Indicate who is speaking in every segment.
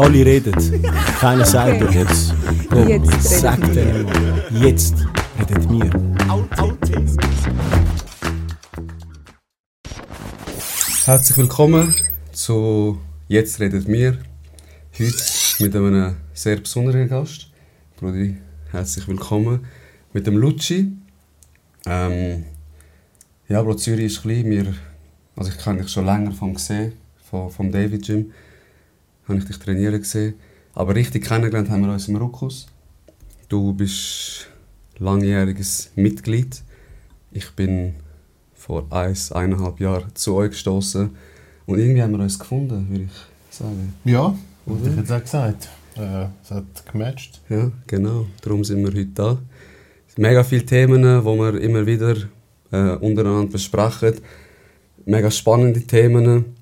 Speaker 1: Alle reden, keiner sagt
Speaker 2: Okay.
Speaker 1: jetzt. Komm,
Speaker 2: Jetzt reden
Speaker 1: sag
Speaker 2: wir.
Speaker 1: denen mal. Jetzt redet wir.
Speaker 3: Herzlich willkommen zu Jetzt redet mir. Heute mit einem sehr besonderen Gast. Brudi, herzlich willkommen. Mit dem Lucci. Ähm, ja, Bro, Zürich ist klein. Wir, also ich kenne dich schon länger vom gesehen, vom, vom David Gym. Habe ich dich trainieren gesehen. Aber richtig kennengelernt haben wir uns im Ruckus. Du bist langjähriges Mitglied. Ich bin vor eins, eineinhalb Jahren zu euch gestoßen und irgendwie haben wir uns gefunden, würde ich sagen.
Speaker 4: Ja,
Speaker 3: Oder?
Speaker 4: hätte ich jetzt auch gesagt. Äh, es hat gematcht.
Speaker 3: Ja, genau. Darum sind wir heute da. Mega viele Themen, die wir immer wieder äh, untereinander besprechen. Mega spannende Themen.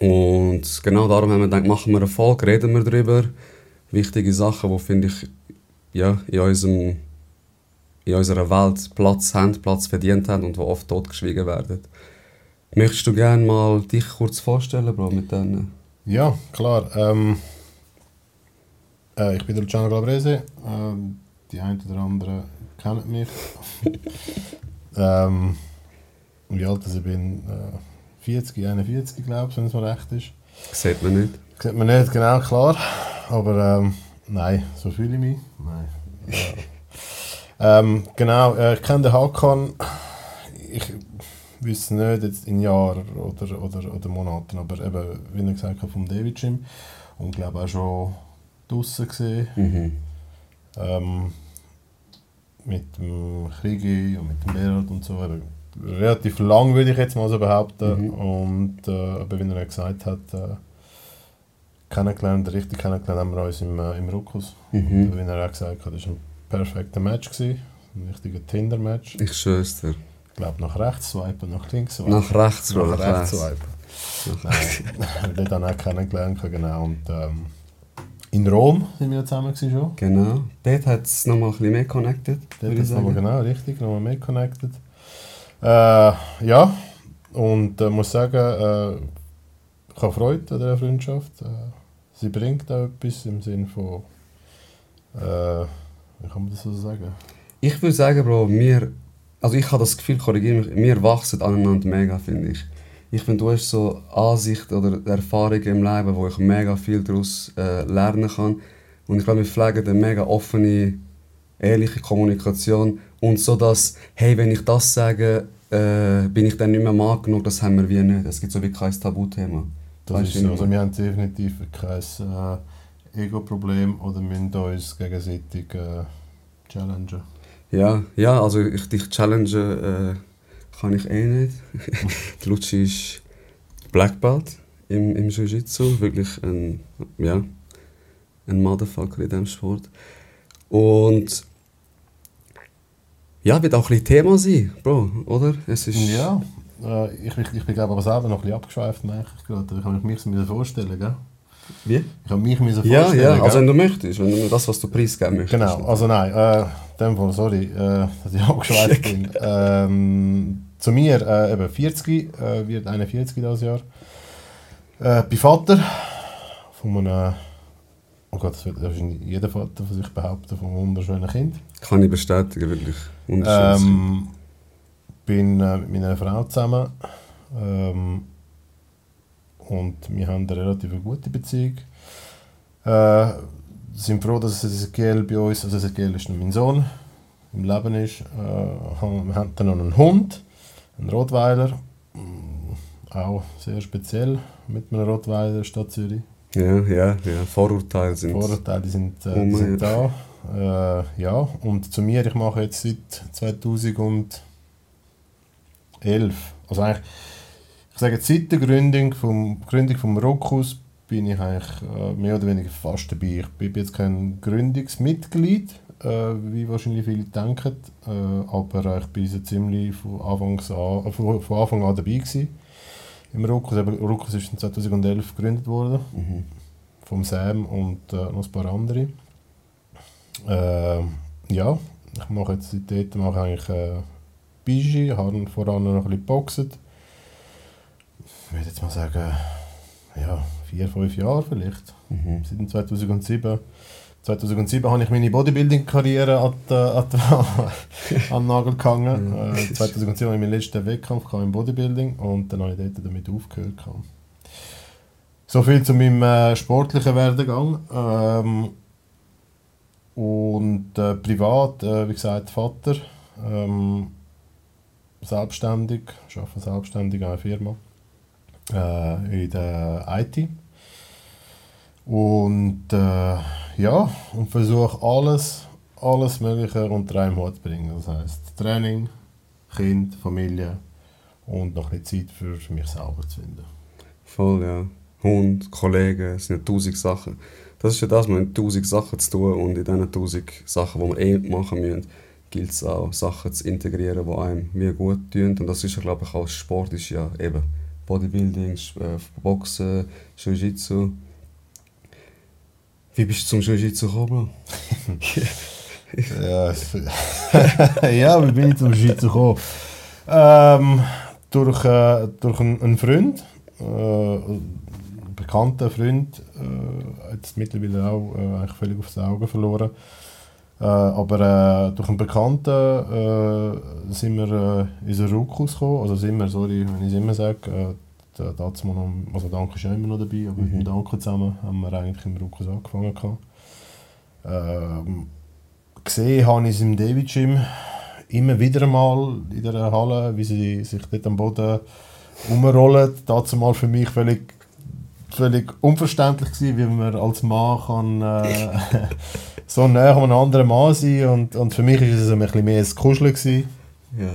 Speaker 3: Und genau darum haben wir gedacht, machen wir eine Folge, reden wir darüber. Wichtige Sachen, die, finde ich, ja, in, unserem, in unserer Welt Platz haben, Platz verdient haben und die oft totgeschwiegen werden. Möchtest du gerne mal dich kurz vorstellen, Bro, mit denen?
Speaker 4: Ja, klar. Ähm, äh, ich bin Luciano Glabrese. Ähm, die einen oder anderen kennen mich. ähm, wie alt ich bin? Äh, 40, 41 glaube ich, wenn es mir recht ist.
Speaker 3: Sieht man nicht.
Speaker 4: Sieht man nicht genau klar. Aber ähm, nein, so fühle ich mich. Nein. Ja. ähm, genau, äh, ich kenne den Hakan. Ich wüsste nicht jetzt in Jahren oder, oder, oder Monaten, aber eben, wie er gesagt hat, vom David Gym. Und glaube auch schon draußen gesehen.
Speaker 3: Mhm.
Speaker 4: Ähm, mit dem Kriegi und mit dem Berat und so. Eben, relativ lang würde ich jetzt mal so behaupten.
Speaker 3: Mhm.
Speaker 4: Und äh, eben, wie er gesagt hat, äh, kennengelernt, richtig kennengelernt haben wir uns im, äh, im Ruckus.
Speaker 3: Mhm.
Speaker 4: Und wie er auch gesagt hat, das war ein perfekter Match. Gewesen. Ein richtiger Tinder-Match.
Speaker 3: Ich schwör's dir.
Speaker 4: Ich glaube, nach rechts swipen, nach links swipen.
Speaker 3: Nach rechts, Bro,
Speaker 4: nach rechts swipen. Nein, wir haben auch kennengelernt, genau. Und, ähm, in Rom sind wir zusammen schon.
Speaker 3: Genau. Dort hat es nochmal ein bisschen mehr connected,
Speaker 4: Dort
Speaker 3: ich
Speaker 4: ist nochmal genau, richtig, nochmal mehr connected. Äh, ja, und äh, muss sagen, äh, ich habe Freude an dieser Freundschaft. Äh, sie bringt auch etwas im Sinne von, äh, wie kann man das so sagen?
Speaker 3: Ich würde sagen, Bro, wir, also ich habe das Gefühl, korrigiere mich, wir wachsen aneinander mega, finde ich. Ich finde, du hast so Ansicht oder Erfahrungen im Leben, wo ich mega viel daraus äh, lernen kann. Und ich glaube, wir pflegen eine mega offene, ehrliche Kommunikation. Und so, dass, hey, wenn ich das sage, äh, bin ich dann nicht mehr Mann genug, das haben wir wie nicht. Es gibt so wie kein Tabuthema.
Speaker 4: Das
Speaker 3: Weißt
Speaker 4: ist so. Also wir haben definitiv kein äh, Ego-Problem oder müssen uns gegenseitig äh, challengen.
Speaker 3: Ja, ja, also ich dich challenge äh, kann ich eh nicht. Der Lucci ist Black Belt im, im Jiu-Jitsu, wirklich ein, ja, ein Motherfucker in diesem Sport. Und ja, wird auch ein bisschen Thema sein, Bro, oder? Es ist,
Speaker 4: Ja, äh, ich, ich, ich bin glaube aber selber noch ein bisschen abgeschweift, merke ich gerade. Ich habe mich mir vorstellen, gell?
Speaker 3: Wie?
Speaker 4: Ich habe mich mir vorstellen,
Speaker 3: Ja, ja,
Speaker 4: gell?
Speaker 3: also wenn du möchtest, wenn du das, was du preisgeben möchtest.
Speaker 4: Genau, also nein, äh, in dem Fall, sorry, äh, dass ich abgeschweift bin. Ähm, zu mir, äh, eben 40, äh, wird 41 dieses Jahr. Äh, bin Vater von einem, oh Gott, das wird wahrscheinlich jeder Vater von sich behaupten, von einem wunderschönen Kind.
Speaker 3: Kann ich bestätigen, wirklich.
Speaker 4: Ähm, bin äh, mit meiner Frau zusammen ähm, und wir haben eine relativ gute Beziehung. Äh, sind froh, dass Ezekiel bei uns, also Ezekiel ist mein Sohn, im Leben ist. Äh, wir haben dann noch einen Hund, einen Rottweiler, Mm, auch sehr speziell mit einem Rottweiler Stadt Zürich.
Speaker 3: ja, ja, ja, Vorurteile sind...
Speaker 4: Vorurteile sind, äh,
Speaker 3: Oh
Speaker 4: sind da. Äh, ja, und zu mir, ich mache jetzt seit 2011, also eigentlich, ich sage seit der Gründung vom, Gründung vom Rokus bin ich eigentlich äh, mehr oder weniger fast dabei. Ich bin jetzt kein Gründungsmitglied, äh, wie wahrscheinlich viele denken, äh, aber ich bin so ziemlich von, Anfangs an, äh, von, von Anfang an dabei gewesen. Im Rokus, Rokus ist in 2011 gegründet worden
Speaker 3: Mhm.
Speaker 4: vom Sam und äh, noch ein paar andere. Äh, ja, ich mache jetzt seitdem mache ich eigentlich äh, Bigi, habe voran noch ein bisschen geboxt. Ich würde jetzt mal sagen, ja, vier, fünf Jahren vielleicht.
Speaker 3: Mhm.
Speaker 4: Seit dem 2007. 2007 habe ich meine Bodybuilding-Karriere an, die- an, die- an den Nagel gehangen. Äh, 2007 habe ich meinen letzten Wettkampf im Bodybuilding und dann habe ich dort damit aufgehört. gehabt. So viel zu meinem äh, sportlichen Werdegang. Ähm, und äh, privat, äh, wie gesagt, Vater, ähm, selbstständig, arbeite selbstständig an einer Firma äh, in der IT. Und äh, ja, und versuche alles, alles Mögliche unter einem Hut zu bringen. Das heißt Training, Kind, Familie und noch ein bisschen Zeit für mich selber zu finden.
Speaker 3: Voll, ja. Hund, Kollegen, es sind ja tausend Sachen. Das ist ja das, wir haben tausend Sachen zu tun und in diesen tausend Sachen, die wir eh machen müssen, gilt es auch, Sachen zu integrieren, die einem wie gut tun. Und das ist ja, glaube ich, auch Sport, ist ja eben Bodybuilding, äh, Boxen, Jiu-Jitsu. Wie bist du zum Jiu-Jitsu gekommen?
Speaker 4: Ja, wie bin ich zum Schweizer gekommen? Ähm, durch äh, durch einen, einen Freund, äh, einen bekannten Freund, äh, es mittlerweile auch äh, eigentlich völlig aus den Augen verloren. Äh, aber äh, durch einen Bekannten äh, sind wir äh, in den Rukus gekommen. Also sind wir, sorry, wenn ich es immer sage, äh, da, dazu noch, also Danke ist ja immer noch dabei, aber mit dem Danke zusammen haben wir eigentlich im Rukus angefangen. Gehabt. Ähm, gesehen habe ich es im David Gym immer wieder mal in der Halle, wie sie sich dort am Boden umrollen. Dazu mal für mich völlig, völlig unverständlich gewesen, wie man als Mann kann, äh, so näher an einem anderen Mann sein und, und für mich war es ein bisschen mehr ein Kuscheln. Gewesen.
Speaker 3: Ja,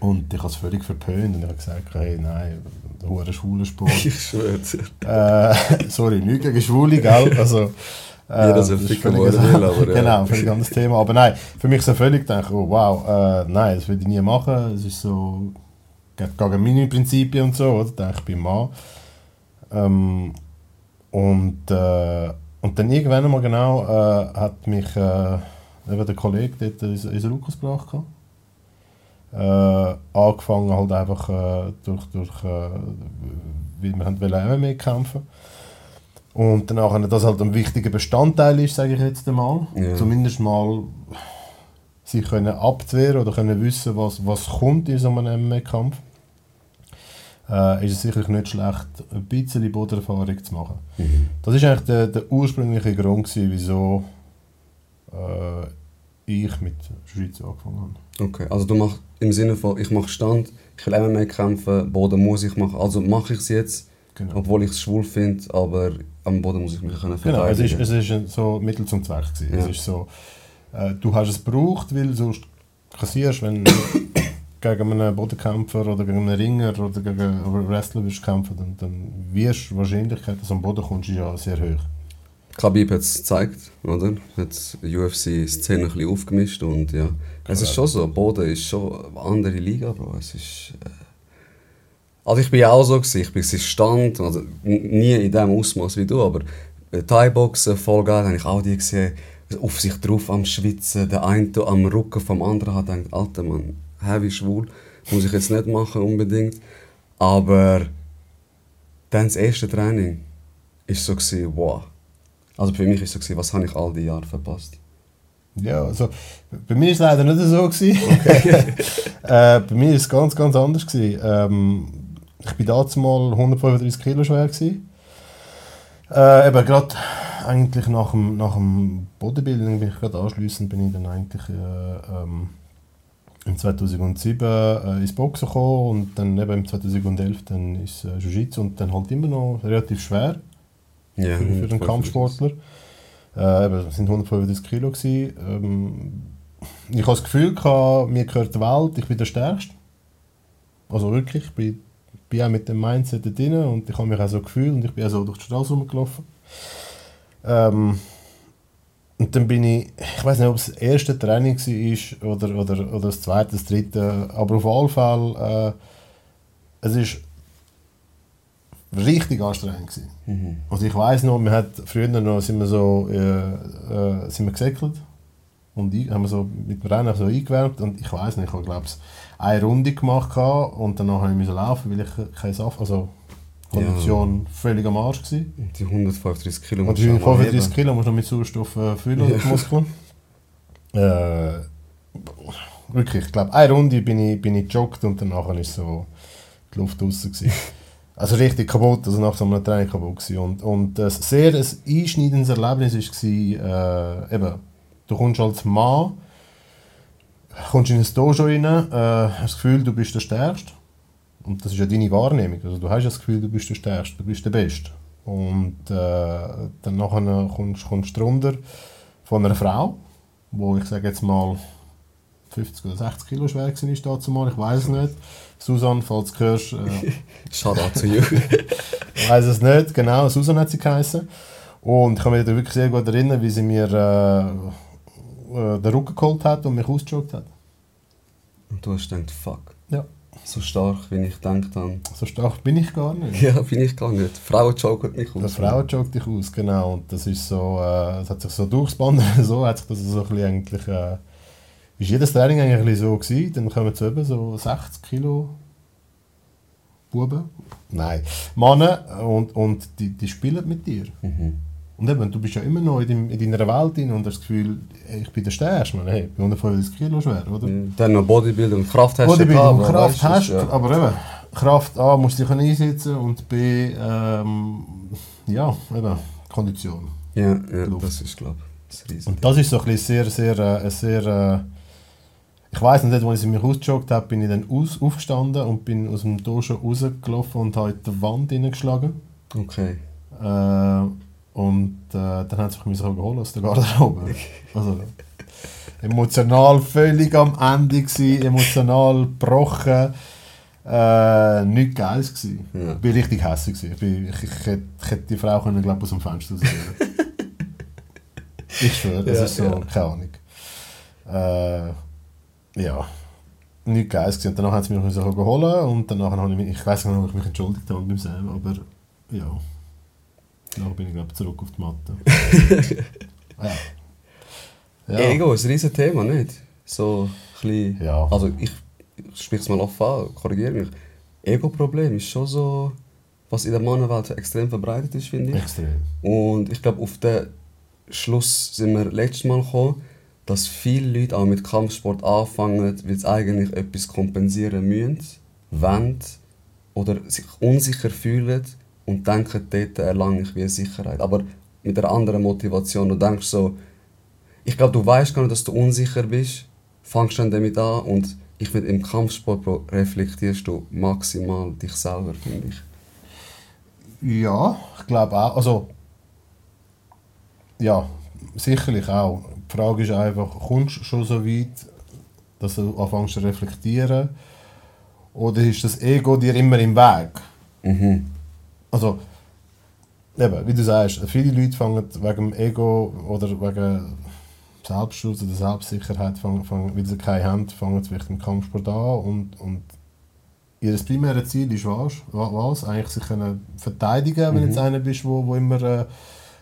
Speaker 4: Und ich habe es völlig verpönt und ich habe gesagt, hey, nein, hoher schwuler Sport.
Speaker 3: ich schwöre dir.
Speaker 4: äh, sorry, nicht gegen Schwule, gell? Also, äh,
Speaker 3: soll
Speaker 4: das ist völlig-
Speaker 3: will, aber, ja.
Speaker 4: Genau, völlig anderes Thema. Aber nein, für mich so völlig gedacht, oh wow, äh, nein, das würde ich nie machen. Es ist so gegen meine Prinzipien und so, oder? Denke ich bin Mann. Ähm, und, äh, und dann irgendwann einmal genau äh, hat mich äh, eben der Kollege dort ins, ins Lukas gebracht. Äh, angefangen halt einfach äh, durch, durch äh, weil wir haben wollen MMA kämpfen und danach dass halt ein wichtiger Bestandteil ist, sage ich jetzt einmal.
Speaker 3: Ja.
Speaker 4: Zumindest mal sich können abzuwehren oder können wissen, was, was kommt in so einem MMA-Kampf. Äh, ist es sicherlich nicht schlecht, ein bisschen Bodenerfahrung zu machen. Das ist eigentlich der, der ursprüngliche Grund, gewesen, wieso äh, ich mit Schweiz angefangen habe.
Speaker 3: Okay, also du machst im Sinne von, ich mache Stand, ich will MMA kämpfen, Boden muss ich machen, also mache ich es jetzt,
Speaker 4: Genau.
Speaker 3: obwohl ich es schwul finde, aber am Boden muss ich mich können
Speaker 4: Genau, es ist,
Speaker 3: verteidigen.
Speaker 4: es ist ein so Mittel zum Zweck.
Speaker 3: Ja.
Speaker 4: Es ist so, äh, du hast es gebraucht, weil sonst kassierst, wenn gegen einen Bodenkämpfer oder gegen einen Ringer oder gegen einen Wrestler wirst kämpfen, dann, dann wirst die Wahrscheinlichkeit, dass du am Boden kommst, ist ja sehr hoch.
Speaker 3: Khabib hat es gezeigt, oder? Hat UFC-Szene ein bisschen aufgemischt und ja. Es ist schon so, Boden ist schon eine andere Liga, Bro. Es ist... Äh also ich bin auch so, gewesen. ich bin Stand, also nie in dem Ausmaß wie du, aber äh, Thai-Boxen, voll geil, habe ich auch die gesehen, auf sich drauf am Schwitzen, der eine am Rücken vom anderen hat gedacht, alter Mann, heavy schwul, muss ich jetzt nicht machen unbedingt, aber dann das erste Training ist so gewesen, wow. Also für mich ist so gewesen, was habe ich all die Jahre verpasst?
Speaker 4: Ja, also bei mir war es leider nicht so. Gewesen. äh, bei mir war es ganz, ganz anders. Gewesen. Ähm, ich war damals mal 135 Kilo schwer. Gewesen. Äh, eben gerade eigentlich nach dem, nach dem Bodybuilding bin ich gerade anschliessend bin ich dann eigentlich äh, ähm, im 2007 äh, ins Boxen gekommen und dann eben im 2011 dann ins äh, Jiu-Jitsu und dann halt immer noch relativ schwer
Speaker 3: Ja,
Speaker 4: für, für einen Kampfsportler. Äh, eben, es sind 135 Kilo. Gewesen. Ähm, ich habe das Gefühl, gehabt, mir gehört die Welt, ich bin der Stärkste. Also wirklich, ich bin, bin auch mit dem Mindset da drin und ich habe mich auch so gefühlt und ich bin auch so durch die Straße rumgelaufen. Ähm, und dann bin ich, ich weiß nicht, ob es das erste Training war oder, oder, oder das zweite, das dritte, aber auf jeden Fall, äh, es ist richtig anstrengend gewesen.
Speaker 3: Mhm.
Speaker 4: Also ich weiß noch, wir hat früher noch sind wir so äh, äh, sind wir gesäckelt und ein- haben wir so mit dem Rennen so eingewärmt und ich weiß nicht, ich habe glaube ich eine Runde gemacht und danach habe ich laufen, weil ich keinen Saft, also Kondition völlig am Arsch gewesen.
Speaker 3: Die 135 Kilo
Speaker 4: Und
Speaker 3: musst du auch mal
Speaker 4: 35
Speaker 3: heben.
Speaker 4: Kilo musst du noch mit Sauerstoff äh, füllen, die Muskeln. Äh, wirklich, ich glaube, eine Runde bin ich, bin ich gejoggt und danach ist so die Luft draußen gewesen. Also richtig kaputt, also nach so einem Training kaputt gewesen. Und, und äh, sehr ein einschneidendes Erlebnis war, äh, eben, du kommst als Mann, kommst in ein Dojo rein, äh, hast das Gefühl, du bist der Stärkste. Und das ist ja deine Wahrnehmung. Also du hast das Gefühl, du bist der Stärkste, du bist der Beste. Und äh, dann nachher kommst, kommst du runter von einer Frau, wo ich sage jetzt mal 50 oder 60 Kilo schwer war, ist dazu mal, ich weiß es nicht. Susan, falls du hörst, äh,
Speaker 3: Shoutout zu you.
Speaker 4: ich weiß es nicht, genau, Susan hat sie geheißen. Und ich kann mich da wirklich sehr gut erinnern, wie sie mir äh, äh, den Rücken geholt hat und mich ausgejoggt hat.
Speaker 3: Und du hast gedacht, fuck.
Speaker 4: Ja.
Speaker 3: So stark, wie ich gedacht habe.
Speaker 4: So stark bin ich gar nicht.
Speaker 3: Ja, bin ich gar nicht. Frauen joggen mich aus.
Speaker 4: Die Frau joggt dich aus, genau. Und das ist so, äh, es hat sich so durchgespannt, so hat sich das so ein bisschen eigentlich, äh, ist jedes Training eigentlich so gewesen. Dann kommen zu eben so 60 Kilo Buben, nein, Männer und, und die, die spielen mit dir.
Speaker 3: Mhm.
Speaker 4: Und eben, du bist ja immer noch in, deinem, in deiner Welt drin und hast das Gefühl, ich bin der Stärkste, man, hey, ich bin 135 Kilo schwer, oder?
Speaker 3: Dann noch Bodybuilding und Kraft hast du
Speaker 4: Bodybuilding und Kraft hast,
Speaker 3: ja.
Speaker 4: aber eben, Kraft A musst du dich einsetzen und B, ähm, ja, eben, Kondition.
Speaker 3: Ja, ja
Speaker 4: Luft.
Speaker 3: das ist, glaube ich, das.
Speaker 4: Und das ist so ein bisschen sehr, sehr, äh, sehr, äh, ich weiß nicht, als ich mich ausgejoggt habe, bin ich dann aus, aufgestanden und bin aus dem Dojo rausgelaufen und habe in die Wand hineingeschlagen.
Speaker 3: Okay.
Speaker 4: Äh, und äh, dann hat sie mich geholt aus der Garderobe. Also, emotional völlig am Ende gewesen, emotional gebrochen. Äh, Geiles gewesen.
Speaker 3: Ja.
Speaker 4: Ich bin richtig hässlich gewesen. Ich, bin, ich, ich, hätte, ich hätte die Frau können, glaub, aus dem Fenster rausgehen Ich schwöre, das
Speaker 3: Ja,
Speaker 4: ist so,
Speaker 3: ja.
Speaker 4: keine Ahnung. Äh, ja. Nichts Geiles gewesen. Und danach hat sie mich noch geholt und danach habe ich mich, ich weiß nicht, ob ich mich entschuldigt habe beim Sam, aber ja. Danach bin ich, glaube zurück auf die Matte. ja. Ja.
Speaker 3: Ego ist ein riesen Thema, nicht? So ein bisschen...
Speaker 4: Ja.
Speaker 3: Also ich, ich spreche es mal offen an, korrigiere mich. Ego-Problem ist schon so, was in der Mannenwelt extrem verbreitet ist, finde ich.
Speaker 4: Extrem.
Speaker 3: Und ich glaube, auf den Schluss sind wir letztes Mal gekommen, dass viele Leute auch mit Kampfsport anfangen, weil sie eigentlich etwas kompensieren müssen, wollen oder sich unsicher fühlen und denken, dort erlange ich wie Sicherheit. Aber mit einer anderen Motivation. Du denkst so, ich glaube, du weißt gar nicht, dass du unsicher bist, fangst dann damit an und ich finde, im Kampfsport reflektierst du maximal dich selber, finde ich.
Speaker 4: Ja, ich glaube auch. Also, ja, sicherlich auch. Die Frage ist einfach, kommst du schon so weit, dass du anfängst zu reflektieren? Oder ist das Ego dir immer im Weg?
Speaker 3: Mhm.
Speaker 4: Also, eben, wie du sagst, viele Leute fangen wegen dem Ego oder wegen Selbstschutz oder Selbstsicherheit, fangen, fangen, weil sie keine haben, fangen sie vielleicht im Kampfsport an und, und ihr primäres Ziel ist was? Wa- was? Eigentlich sich können verteidigen, wenn du jetzt einer bist, wo, wo immer äh,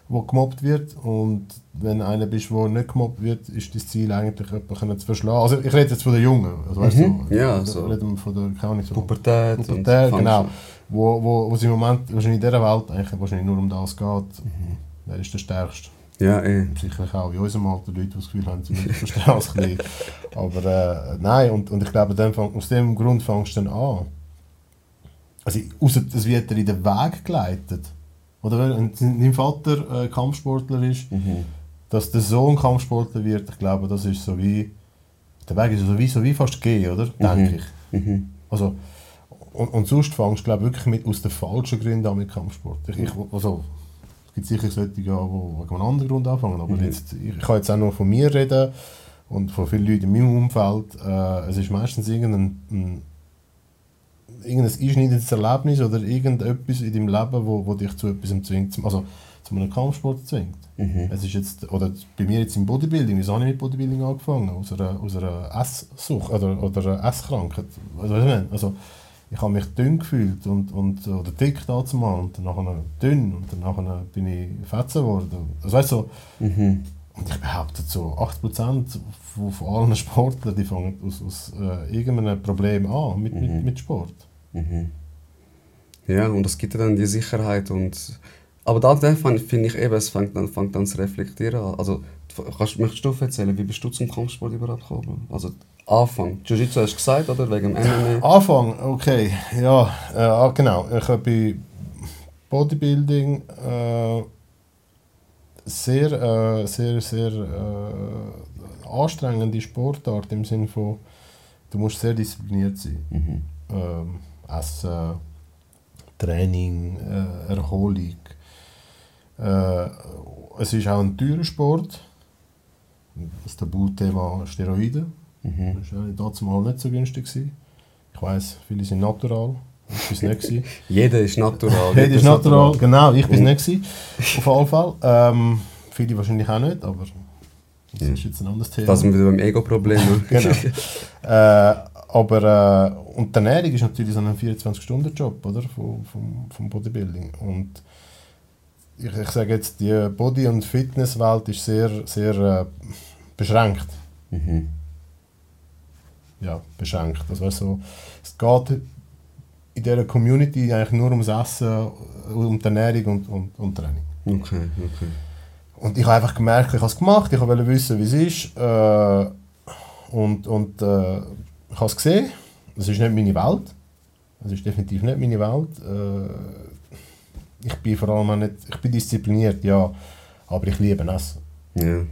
Speaker 4: wo gemobbt wird und wenn einer bist, wo nicht gemobbt wird, ist das Ziel eigentlich jemanden zu verschlagen. Also ich rede jetzt von den Jungen, also weißt
Speaker 3: Mhm.
Speaker 4: du,
Speaker 3: Ja,
Speaker 4: so. reden wir von der, keine Ahnung, so
Speaker 3: Pubertät.
Speaker 4: Pubertät, genau. Wo, wo, wo es im Moment wahrscheinlich in dieser Welt eigentlich wahrscheinlich nur um das geht.
Speaker 3: Mhm.
Speaker 4: Wer ist der Stärkste?
Speaker 3: Ja, eh.
Speaker 4: Sicherlich auch in unserem Alter Leute, die das Gefühl haben, sie müssen verstehen das ein bisschen. Aber äh, nein, und, und ich glaube, dann fang, aus dem Grund fängst du dann an. Also, außer es wird dir in den Weg geleitet. Oder wenn dein Vater äh, Kampfsportler ist,
Speaker 3: Mhm.
Speaker 4: dass der Sohn Kampfsportler wird, ich glaube, das ist so wie. Der Weg ist so wie, so wie fast gehen, oder? Denke ich.
Speaker 3: Mhm.
Speaker 4: Also, und, und sonst fängst du glaube ich, wirklich mit, aus den falschen Gründen an mit Kampfsport. Ich, ich, also, es gibt sicher solche, die wegen einem anderen Grund anfangen, aber jetzt, ich, kann jetzt auch nur von mir reden und von vielen Leuten in meinem Umfeld. Äh, es ist meistens irgendein, ein, irgendein einschneidendes Erlebnis oder irgendetwas in deinem Leben, wo, wo dich zu etwas zwingt, also zu einem Kampfsport zwingt.
Speaker 3: Mhm.
Speaker 4: Es ist jetzt, oder bei mir jetzt im Bodybuilding, wieso habe ich mit Bodybuilding angefangen? Aus einer, aus einer Esssucht oder, oder Esskrankheit. Also, was ich meine? also ich habe mich dünn gefühlt und, und, oder dick dazu mal und dann nachher dünn und dann nachher bin ich fetzen geworden. Also weißt so,
Speaker 3: Mhm.
Speaker 4: und ich behaupte so, 8% von, von allen Sportlern, die fangen aus, aus äh, irgendeinem Problem an mit, mit, mit Sport.
Speaker 3: Mhm. Ja, und das gibt dir dann die Sicherheit und... Aber da finde ich eben, es fängt dann, fängt dann zu reflektieren an. Also, kannst, möchtest du erzählen, wie bist du zum Kampfsport überhaupt gekommen? Also, Anfang. Jiu-Jitsu hast du gesagt, oder? Wegen dem MMA.
Speaker 4: Anfang, okay, ja, äh, ah, genau. Ich habe bei Bodybuilding äh, sehr, äh, sehr, sehr äh, anstrengende Sportart im Sinne von, du musst sehr diszipliniert sein.
Speaker 3: Mhm.
Speaker 4: Ähm, Essen, Training, äh, Erholung. Äh, es ist auch ein teurer Sport. Das Tabuthema Steroide.
Speaker 3: Mhm.
Speaker 4: Das war damals mal nicht so günstig. Gewesen. Ich weiss, viele sind natural. Ich war es nicht.
Speaker 3: Jeder ist natural.
Speaker 4: Jeder ist natural, genau, ich war es
Speaker 3: Mhm.
Speaker 4: nicht. Auf jeden Fall. Ähm, viele wahrscheinlich auch nicht, aber das
Speaker 3: Ja.
Speaker 4: ist jetzt ein anderes Thema.
Speaker 3: Das sind wir wieder beim Ego-Problem. ne?
Speaker 4: Genau. äh, aber äh, und die Ernährung ist natürlich so ein 24-Stunden-Job oder? Vom, vom, vom Bodybuilding. Und ich, ich sage jetzt, die Body- und Fitnesswelt ist sehr, sehr äh, beschränkt.
Speaker 3: Mhm.
Speaker 4: Ja, beschränkt. Also weißt du, es geht in dieser Community eigentlich nur ums Essen, um die Ernährung und, und, und Training.
Speaker 3: Okay, okay.
Speaker 4: Und ich habe einfach gemerkt, ich habe es gemacht, ich wollte wissen, wie es ist. Äh, und und äh, ich habe es gesehen. Es ist nicht meine Welt. Es ist definitiv nicht meine Welt. Äh, ich bin vor allem auch nicht, ich bin diszipliniert, ja, aber ich liebe Essen.
Speaker 3: Ja.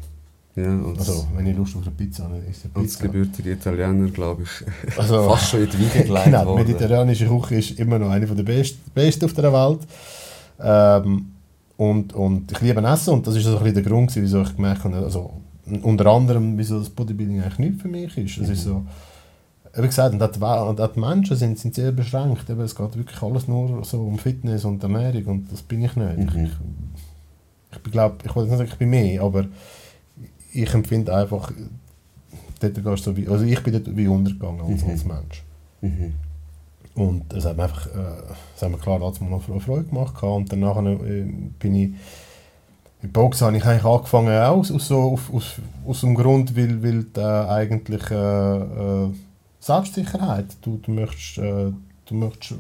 Speaker 3: Ja, als,
Speaker 4: Also, wenn ich Lust auf eine Pizza habe, ist eine
Speaker 3: als
Speaker 4: Pizza.
Speaker 3: gebürtiger Italiener, glaube ich,
Speaker 4: Also,
Speaker 3: fast schon in die Wiege gelegt
Speaker 4: genau, die
Speaker 3: worden.
Speaker 4: mediterranische Küche ist immer noch eine der besten, besten auf der Welt. Ähm, und, und ich liebe Essen und das ist so ein bisschen der Grund, wieso ich gemerkt habe, also unter anderem, wieso das Bodybuilding eigentlich nicht für mich ist. Es ist so, wie gesagt, und auch die, Menschen sind, sind sehr beschränkt. Eben, es geht wirklich alles nur so um Fitness und Ernährung und das bin ich nicht.
Speaker 3: Mhm.
Speaker 4: Ich, ich, ich glaube, ich wollte nicht sagen, ich bin mehr, aber ich empfinde einfach, dort gehst so wie, also ich bin dort wie untergegangen als,
Speaker 3: Mhm.
Speaker 4: als Mensch.
Speaker 3: Mhm.
Speaker 4: Und es hat mir einfach, äh, es hat mir klar damals noch Freude Freude gemacht und danach äh, bin ich, mit Boxen habe ich eigentlich angefangen auch aus, aus, so, aus, aus dem Grund, weil, weil äh, eigentlich äh, äh, Selbstsicherheit, du, du möchtest, äh, du möchtest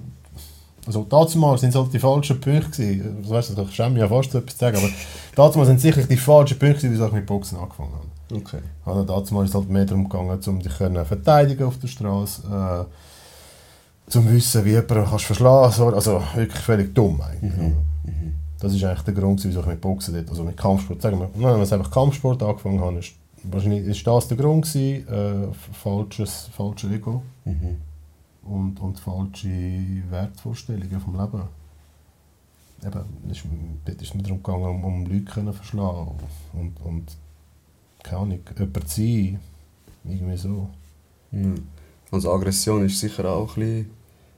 Speaker 4: also damals sind es halt die falschen Punkte gewesen. Also, weißt du, ich schäme mich ja fast so etwas zu sagen, aber damals sind es sicherlich die falschen Punkte gewesen, wieso ich mit Boxen angefangen habe.
Speaker 3: Okay.
Speaker 4: Also damals ist es halt mehr darum gegangen, um dich können verteidigen auf der Straße, äh, zum wissen, wie jemanden kannst verschlagen so, Also wirklich völlig dumm eigentlich.
Speaker 3: Mhm. Mhm.
Speaker 4: Das ist eigentlich der Grund, wieso ich mit Boxen dort, also mit Kampfsport, sagen wir, wenn ich einfach Kampfsport angefangen habe, ist, wahrscheinlich ist das der Grund gewesen, äh, falsches, falsches Ego
Speaker 3: Mhm.
Speaker 4: Und, und falsche Wertvorstellungen vom Leben. Eben, es ist, ist mir darum gegangen, um, um Leute können verschlagen und, und keine Ahnung, jemand zu sein, irgendwie so.
Speaker 3: Also Aggression ist sicher auch ein bisschen,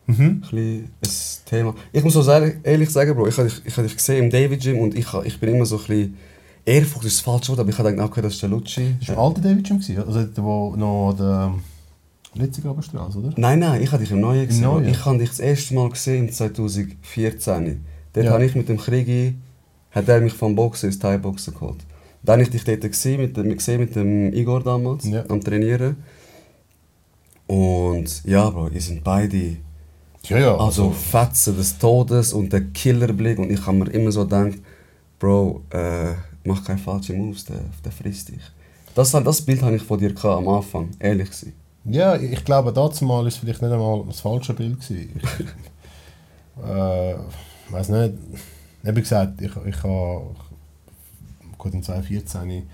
Speaker 4: Mhm.
Speaker 3: ein, Thema. Ich muss auch ehrlich sagen, Bro, ich habe dich, ich dich gesehen im David Gym und ich, ich bin immer so ein bisschen... Ehrfurcht ist das falsche Wort, aber ich habe gedacht, okay, das ist der Lucci.
Speaker 4: Das war der alte David Gym, also der, wo noch an der Litzigrabenstraße, oder?
Speaker 3: Nein, nein, ich habe dich im Neuen gesehen.
Speaker 4: Neuen?
Speaker 3: Ich habe dich das erste Mal gesehen im 2014. Dort
Speaker 4: Ja.
Speaker 3: habe ich mit dem Kriegi, hat er mich vom Boxen ins Thai-Boxen geholt. Dann habe ich dich dort gesehen mit, dem- gesehen mit dem Igor damals,
Speaker 4: Ja.
Speaker 3: am Trainieren. Und ja, Bro, ihr sind beide
Speaker 4: Ja, ja.
Speaker 3: also Fetzen des Todes und der Killerblick. Und ich habe mir immer so gedacht, Bro, äh, mach keine falschen Moves, der, der frisst dich. Das, das Bild habe ich von dir am Anfang, ehrlich gesagt.
Speaker 4: Ja, ich glaube, dazu mal ist vielleicht nicht einmal das falsche Bild. Ich äh, weiß nicht. Wie gesagt, ich, ich habe gut in 2014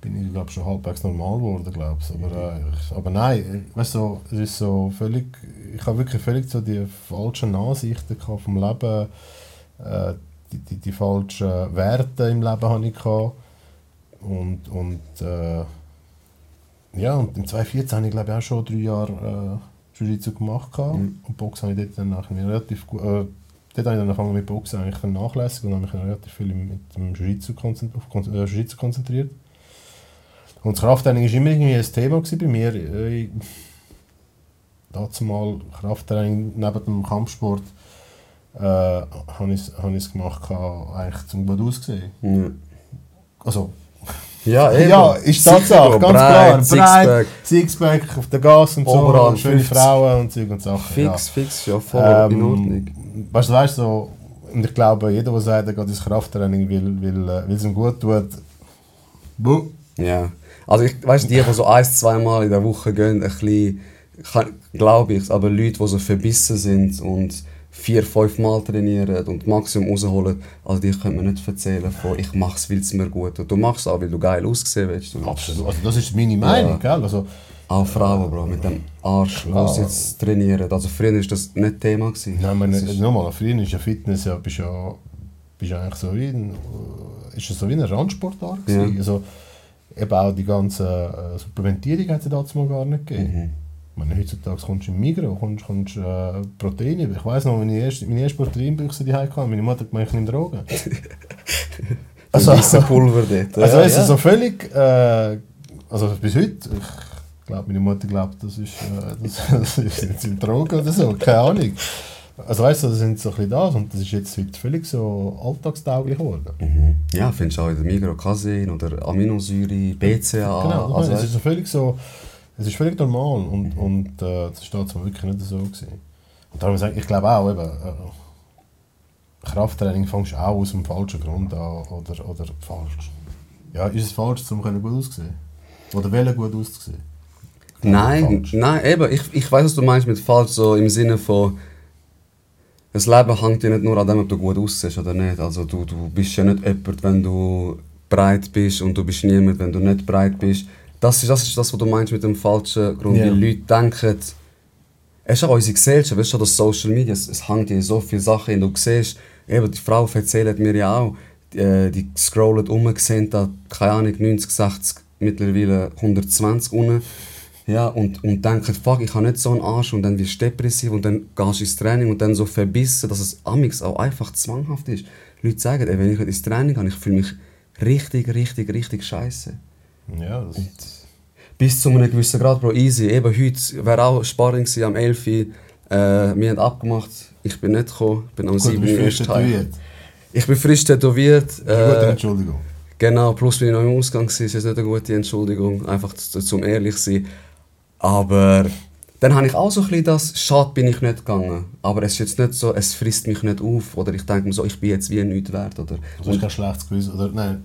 Speaker 4: bin ich glaube schon halbwegs normal geworden, glaube ich. Aber, äh, ich, aber nein, weißt du, es ist so völlig, ich habe wirklich völlig so die falschen Ansichten gehabt vom Leben, äh, die, die, die falschen Werte im Leben habe ich gehabt. und und äh, ja, und im 2014 habe ich glaube ich auch schon drei Jahre äh, Jiu-Jitsu gemacht.
Speaker 3: Mhm.
Speaker 4: und Boxen habe ich dort dann nachher relativ gut, äh, dort habe ich dann angefangen mit Boxen eigentlich vernachlässigt und habe mich dann relativ viel mit dem Jiu-Jitsu konzent auf Kon- äh, Jiu-Jitsu konzentriert. Und das Krafttraining war immer irgendwie ein Thema bei mir. Äh, dazu mal Krafttraining neben dem Kampfsport äh, habe ich es gemacht, eigentlich zum gut aussehen.
Speaker 3: Ja.
Speaker 4: Also,
Speaker 3: Ja, eben.
Speaker 4: Ja, Tatsache,
Speaker 3: Bro,
Speaker 4: ganz
Speaker 3: breit,
Speaker 4: klar.
Speaker 3: Sixpack.
Speaker 4: Breit, Sixpack auf der Gas und so,
Speaker 3: Oberarm
Speaker 4: schöne
Speaker 3: 50.
Speaker 4: Frauen und Zeug und Sachen.
Speaker 3: Fix, fix, ja, voll
Speaker 4: ja.
Speaker 3: in Ordnung.
Speaker 4: Ähm, weißt du, weißt, so, und ich glaube, jeder, der sagt, er geht ins Krafttraining, weil, äh, weil es ihm gut tut, buh.
Speaker 3: Ja. Also ich weißt die, die so ein, zweimal in der Woche gehen, ein bisschen, glaube ich, aber Leute, die so verbissen sind und vier, fünf Mal trainieren und Maximum rausholen, also die können mir nicht erzählen von ich mache es, weil es mir gut tut. Du machst es auch, weil du geil aussehen willst.
Speaker 4: Absolut. Also das ist meine Meinung, gell? Also,
Speaker 3: Auch Frauen, Bro, mit dem Arsch, sie jetzt trainieren. Also früher war das nicht Thema. Gewesen.
Speaker 4: nein,
Speaker 3: Das ist-
Speaker 4: nochmal, früher ist ja Fitness ja, bist ja, bist ja eigentlich so wie ein, ist ja so wie ein Randsportart gewesen.
Speaker 3: Ja.
Speaker 4: Also, eben auch die ganze äh, Supplementierung hat es damals mal gar nicht gegeben.
Speaker 3: Mhm.
Speaker 4: Meine, heutzutage kommst du im Migros, kommst, kommst äh, Proteine. Ich weiss noch, meine erste, meine erste Proteinbüchse die hatte, meine Mutter hat gemeint, ich nehme Drogen.
Speaker 3: Also, weiße Pulver dort.
Speaker 4: Also
Speaker 3: ja,
Speaker 4: es
Speaker 3: ja.
Speaker 4: ist so völlig, äh, also bis heute, ich glaube, meine Mutter glaubt, das ist, äh, das, das sind sind Drogen oder so, keine Ahnung. Also weißt du, das sind so ein bisschen das und das ist jetzt heute völlig so alltagstauglich geworden.
Speaker 3: Mhm. Ja, findest du auch in der Migros Casein oder Aminosäure, BCA.
Speaker 4: genau,
Speaker 3: also,
Speaker 4: es ist so völlig so, es ist völlig normal und, und äh, das ist damals wirklich nicht so gewesen. Und darum sage ich, ich glaube auch, eben, äh, Krafttraining fängst du auch aus dem falschen Grund an oder, oder falsch. Ja, ist es falsch, um gut auszusehen? Oder wollen gut auszusehen?
Speaker 3: Nein,
Speaker 4: Falsch.
Speaker 3: nein, eben, ich, ich weiß, was du meinst mit falsch, so im Sinne von, das Leben hängt ja nicht nur an dem, ob du gut aussiehst oder nicht. Also du, du bist ja nicht jemand, wenn du breit bist und du bist niemand, wenn du nicht breit bist. Das ist das, ist das was du meinst mit dem falschen Grund,
Speaker 4: Ja.
Speaker 3: weil Leute denken, es ist auch unsere Gesellschaft, weißt du, das Social Media, es, es hängt in so viele Sachen hin. Du siehst, eben, die Frau erzählt mir ja auch, die, äh, die scrollen um, sehen da, keine Ahnung, 90, 60, mittlerweile 120 unten. Ja, und, und denken, fuck, ich habe nicht so einen Arsch und dann wirst du depressiv und dann gehst du ins Training und dann so verbissen, dass es amix auch einfach zwanghaft ist. Leute sagen, ey, wenn ich ins Training gehe, ich fühle mich richtig, richtig, richtig scheiße.
Speaker 4: Ja, das,
Speaker 3: Bis zu einem gewissen Grad, Bro, easy. Eben heute wäre auch Sparring gewesen, am 11 Uhr. Äh, wir haben abgemacht, ich bin nicht gekommen, ich bin am
Speaker 4: gut, du
Speaker 3: 7
Speaker 4: bist
Speaker 3: Uhr erst heim. Ich bin frisch tätowiert.
Speaker 4: Gute
Speaker 3: Äh,
Speaker 4: Entschuldigung.
Speaker 3: genau, plus bin ich noch im Ausgang, gewesen, ist jetzt nicht eine gute Entschuldigung, einfach zu- zum ehrlich sein. Aber dann habe ich auch so ein bisschen das, schade bin ich nicht gegangen. Aber es ist jetzt nicht so, es frisst mich nicht auf. Oder ich denke mir so, ich bin jetzt wie nichts wert. Oder,
Speaker 4: Du hast kein schlechtes Gewissen. Oder nein,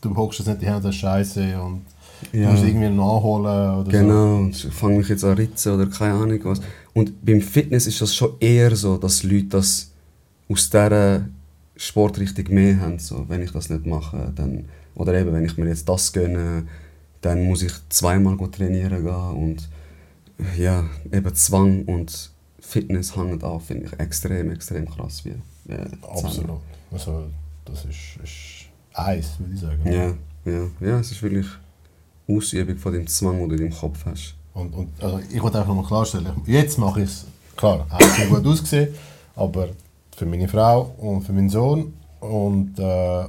Speaker 4: du hockst jetzt nicht die Hände, das ist scheiße und
Speaker 3: Ja.
Speaker 4: du musst irgendwie nachholen oder so.
Speaker 3: Genau, und ich fange mich jetzt an ritzen oder keine Ahnung was. Und beim Fitness ist das schon eher so, dass Leute das aus dieser Sportrichtung mehr haben. So, wenn ich das nicht mache, dann, oder eben, wenn ich mir jetzt das gönne, dann muss ich zweimal gut trainieren gehen. Und ja, eben Zwang und Fitness hängen auch, finde ich, extrem, extrem krass. Wie, äh.
Speaker 4: Absolut. Also, das ist, ist Eis, würde ich sagen.
Speaker 3: Ja, ja, ja, es ist wirklich Ausübung von dem Zwang, den du in deinem Kopf hast.
Speaker 4: Und, und also ich wollte einfach nochmal klarstellen, jetzt mache ich es, klar, auch sehr gut ausgesehen, aber für meine Frau und für meinen Sohn und äh,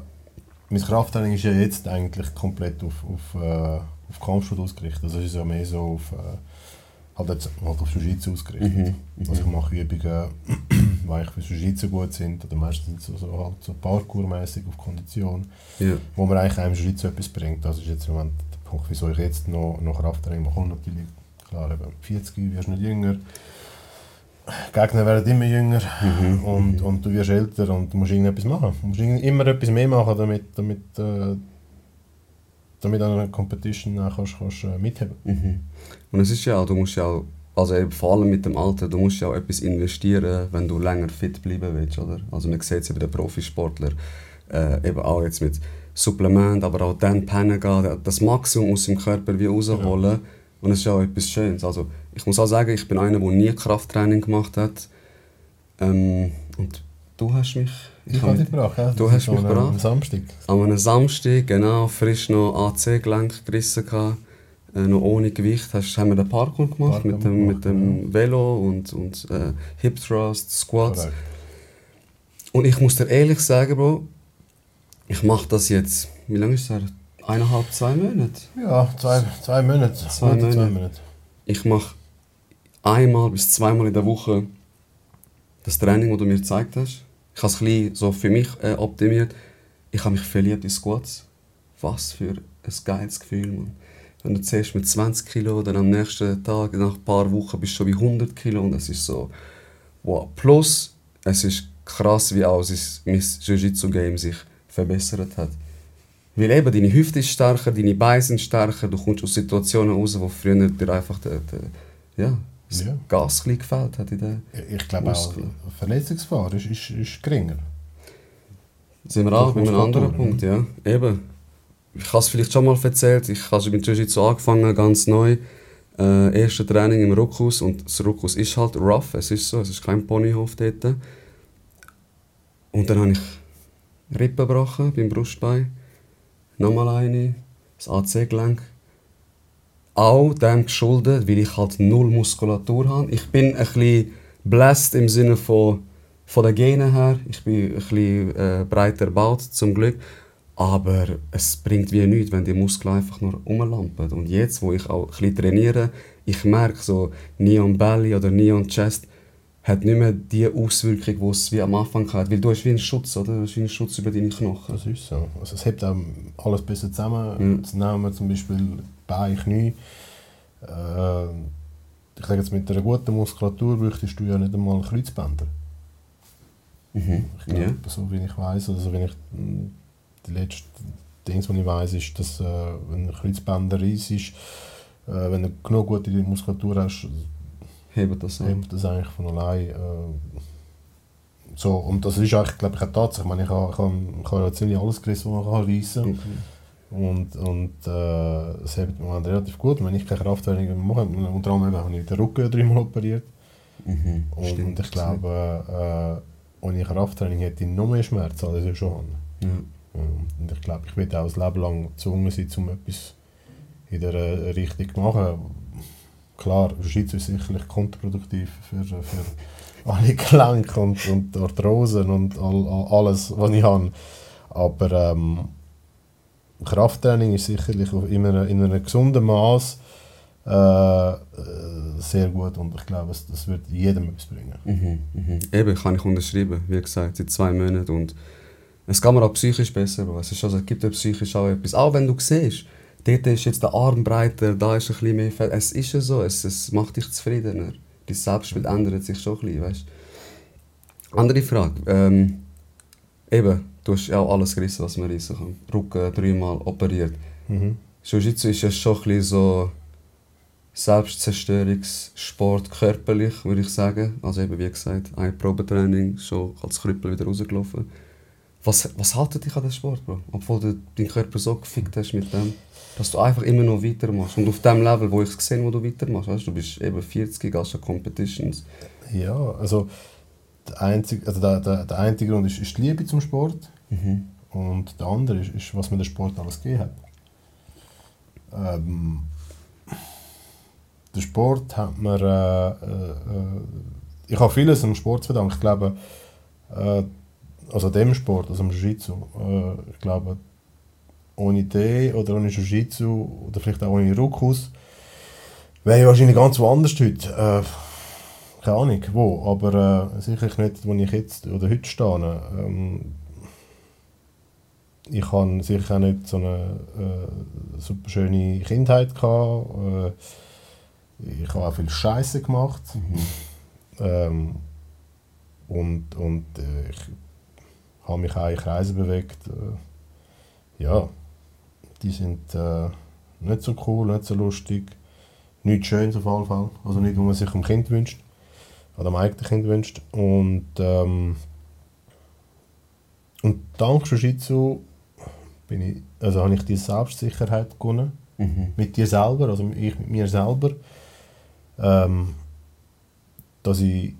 Speaker 4: mein Krafttraining ist ja jetzt eigentlich komplett auf, auf, äh, auf Kampfsport ausgerichtet. Also es ist ja mehr so auf, äh, halt jetzt, halt auf Jiu-Jitsu ausgerichtet.
Speaker 3: Mhm,
Speaker 4: Also ich mache Übungen, die eigentlich für Jiu-Jitsu gut sind, oder meistens so, so, halt so Parkour-mäßig auf Kondition
Speaker 3: Ja.
Speaker 4: wo man eigentlich einem Jiu-Jitsu etwas bringt. Das ist jetzt im Moment der Punkt, wieso ich jetzt noch, noch Krafttraining mache. Und natürlich, klar, eben 40 wirst nicht jünger. Die Gegner werden immer jünger und, und du wirst älter und du musst irgendetwas machen. Du musst immer etwas mehr machen, damit, damit, äh, damit an einer Competition äh, kannst, kannst, äh, mitheben
Speaker 3: Mhm. Und es ist ja auch, du musst ja auch, also eben vor allem mit dem Alter, du musst ja auch etwas investieren, wenn du länger fit bleiben willst, oder? Also man sieht es ja bei den Profisportlern, äh, eben auch jetzt mit Supplement, aber auch dann pennen gehen, das Maximum aus dem Körper wie rausholen. Und es ist ja auch etwas Schönes. Also ich muss auch sagen, ich bin einer, der nie Krafttraining gemacht hat. Ähm, und du hast mich...
Speaker 4: Ich
Speaker 3: hab
Speaker 4: habe dich gebracht, ja?
Speaker 3: Du
Speaker 4: Das
Speaker 3: hast mich gebracht.
Speaker 4: Am Samstag.
Speaker 3: An einem Samstag, genau, frisch noch AC-Gelenk gerissen gehabt, äh, noch ohne Gewicht, hast, haben wir den Parkour gemacht,
Speaker 4: Parkour
Speaker 3: mit dem, mit dem Velo und, und äh, Hip Thrust, Squats. Und ich muss dir ehrlich sagen, Bro, ich mache das jetzt, wie lange ist her? Eineinhalb, zwei Monate.
Speaker 4: Ja, zwei, zwei Monate.
Speaker 3: Zwei Monate.
Speaker 4: Monate.
Speaker 3: Ich mache einmal bis zweimal in der Woche das Training, das du mir gezeigt hast. Ich habe es ein bisschen so für mich äh, optimiert. Ich habe mich verliebt in Squats. was für ein geiles Gefühl, man. Wenn du zuerst mit 20 Kilo, dann am nächsten Tag, nach ein paar Wochen bist du schon bei 100 Kilo und es ist so, wow. Plus, es ist krass, wie auch mein Jiu-Jitsu-Game sich verbessert hat. Weil eben, deine Hüfte ist stärker, deine Beine sind stärker, du kommst aus Situationen raus, wo früher dir einfach der, der, ja, das
Speaker 4: Ja.
Speaker 3: Gas gefällt hat in der
Speaker 4: Ich glaube auch, die Verletzungsgefahr ist, ist, ist geringer.
Speaker 3: Sind wir auch bei einem anderen Punkt, ja. Eben. Ich habe es vielleicht schon mal erzählt, ich habe mit Jiu-Jitsu angefangen, ganz neu. Äh, erste Training im Ruckus und das Ruckus ist halt rough, es ist so, es ist kein Ponyhof dort. Und dann habe ich Rippen gebrochen beim Brustbein, nochmal eine, das AC-Gelenk. Auch dem geschuldet, weil ich halt null Muskulatur habe. Ich bin ein bisschen blessed im Sinne von, von den Genen her. Ich bin ein bisschen äh, breiter gebaut, zum Glück. Aber es bringt wie nichts, wenn die Muskeln einfach nur rumlampen. Und jetzt, wo ich auch ein bisschen trainiere, ich merke so, Neon Belly oder Neon Chest hat nicht mehr die Auswirkung, die es wie am Anfang hat. Weil du hast wie einen Schutz, oder? Du hast wie einen Schutz über deine Knochen.
Speaker 4: Das ist so. Also es hebt auch alles besser zusammen.
Speaker 3: Mhm.
Speaker 4: Jetzt nehmen wir zum Beispiel Bein, Knie. Äh, ich sage jetzt, mit einer guten Muskulatur bräuchtest du ja nicht einmal Kreuzbänder.
Speaker 3: Mhm.
Speaker 4: Ich glaube,
Speaker 3: Ja.
Speaker 4: so wie ich weiß, oder so wie ich mh, die letzte Dings, die ich weiß, ist, dass äh, wenn ein Kreuzbänder ist, ist äh, wenn du genug gute Muskulatur hast,
Speaker 3: Hebt das
Speaker 4: hebt das eigentlich von allein. Äh, so, und das ist eigentlich, glaube ich, eine Tatsache. Ich meine, ich habe, ich habe, ich habe ja ziemlich alles gerissen, was man kann reissen kann.
Speaker 3: Okay.
Speaker 4: Und, und äh, es hebt Moment relativ gut. Wenn ich keine Krafttraining mache, unter anderem habe ich den Rücken dreimal operiert.
Speaker 3: Mhm.
Speaker 4: Und,
Speaker 3: Stimmt.
Speaker 4: ich glaube, äh, ohne Krafttraining hätte ich noch mehr Schmerzen, als ich schon habe.
Speaker 3: Ja.
Speaker 4: Und ich glaube, ich werde auch das Leben lang gezwungen sein, um etwas in dieser Richtung zu machen. Klar, Jiu-Jitsu ist sicherlich kontraproduktiv für, für alle Gelenke und, und Arthrosen und all, all, alles, was ich habe. Aber ähm, Krafttraining ist sicherlich in, einer, in einem gesunden Maß äh, sehr gut und ich glaube, es- das wird jedem etwas bringen.
Speaker 3: Mhm, mhm. Eben, kann ich unterschreiben, wie gesagt, seit zwei Monaten. Und es geht mir auch psychisch besser. Bro. Es, ist also, es gibt ja psychisch auch etwas. Auch wenn du siehst, dort ist jetzt der Arm breiter, da ist ein bisschen mehr Fett. Es ist ja so, es, es macht dich zufriedener. Dein Selbstbild ändert sich schon ein bisschen, weißt Andere Frage. Ähm, eben, du hast ja auch alles gerissen, was man rissen kann. Rücken dreimal operiert.
Speaker 4: Mhm.
Speaker 3: Jiu-Jitsu ist ja schon ein bisschen so Selbstzerstörungssport körperlich, würde ich sagen. Also eben, wie gesagt, ein Probetraining, schon als Krüppel wieder rausgelaufen. Was, was haltet dich an diesem Sport, Bro? Obwohl du deinen Körper so gefickt hast mit dem, dass du einfach immer noch weitermachst. Und auf dem Level, wo ich es gesehen wo du weitermachst. Weißt, du bist eben 40, hast schon Competitions.
Speaker 4: Ja, also der einzige, also der, der, der eine Grund ist, ist die Liebe zum Sport
Speaker 3: Mhm.
Speaker 4: und der andere ist, ist was mir der Sport alles gegeben hat. Ähm, der Sport hat mir, äh, äh, äh, ich habe vieles dem Sport zu verdanken. Ich glaube, äh, also dem Sport, also dem Jiu-Jitsu, äh, ich glaube, ohne den oder ohne Jiu-Jitsu oder vielleicht auch ohne Ruckus wäre ich wahrscheinlich ganz woanders heute. Äh, keine Ahnung, wo, aber äh, sicherlich nicht, wo ich jetzt oder heute stehe. Ähm, ich habe sicher auch nicht so eine äh, super schöne Kindheit gehabt. Äh, ich habe auch viel Scheiße gemacht. Ähm, und und äh, ich habe mich auch in Kreisen bewegt. Äh, ja, die sind äh, nicht so cool, nicht so lustig. Nichts Schönes auf jeden Fall. Also nicht, was man sich am Kind wünscht. Oder am eigenen Kind wünscht. Und, ähm, und dank Jiu-Jitsu bin ich, also habe ich die Selbstsicherheit gewonnen.
Speaker 3: Mhm.
Speaker 4: Mit dir selber, also ich mit mir selber. Ähm, dass ich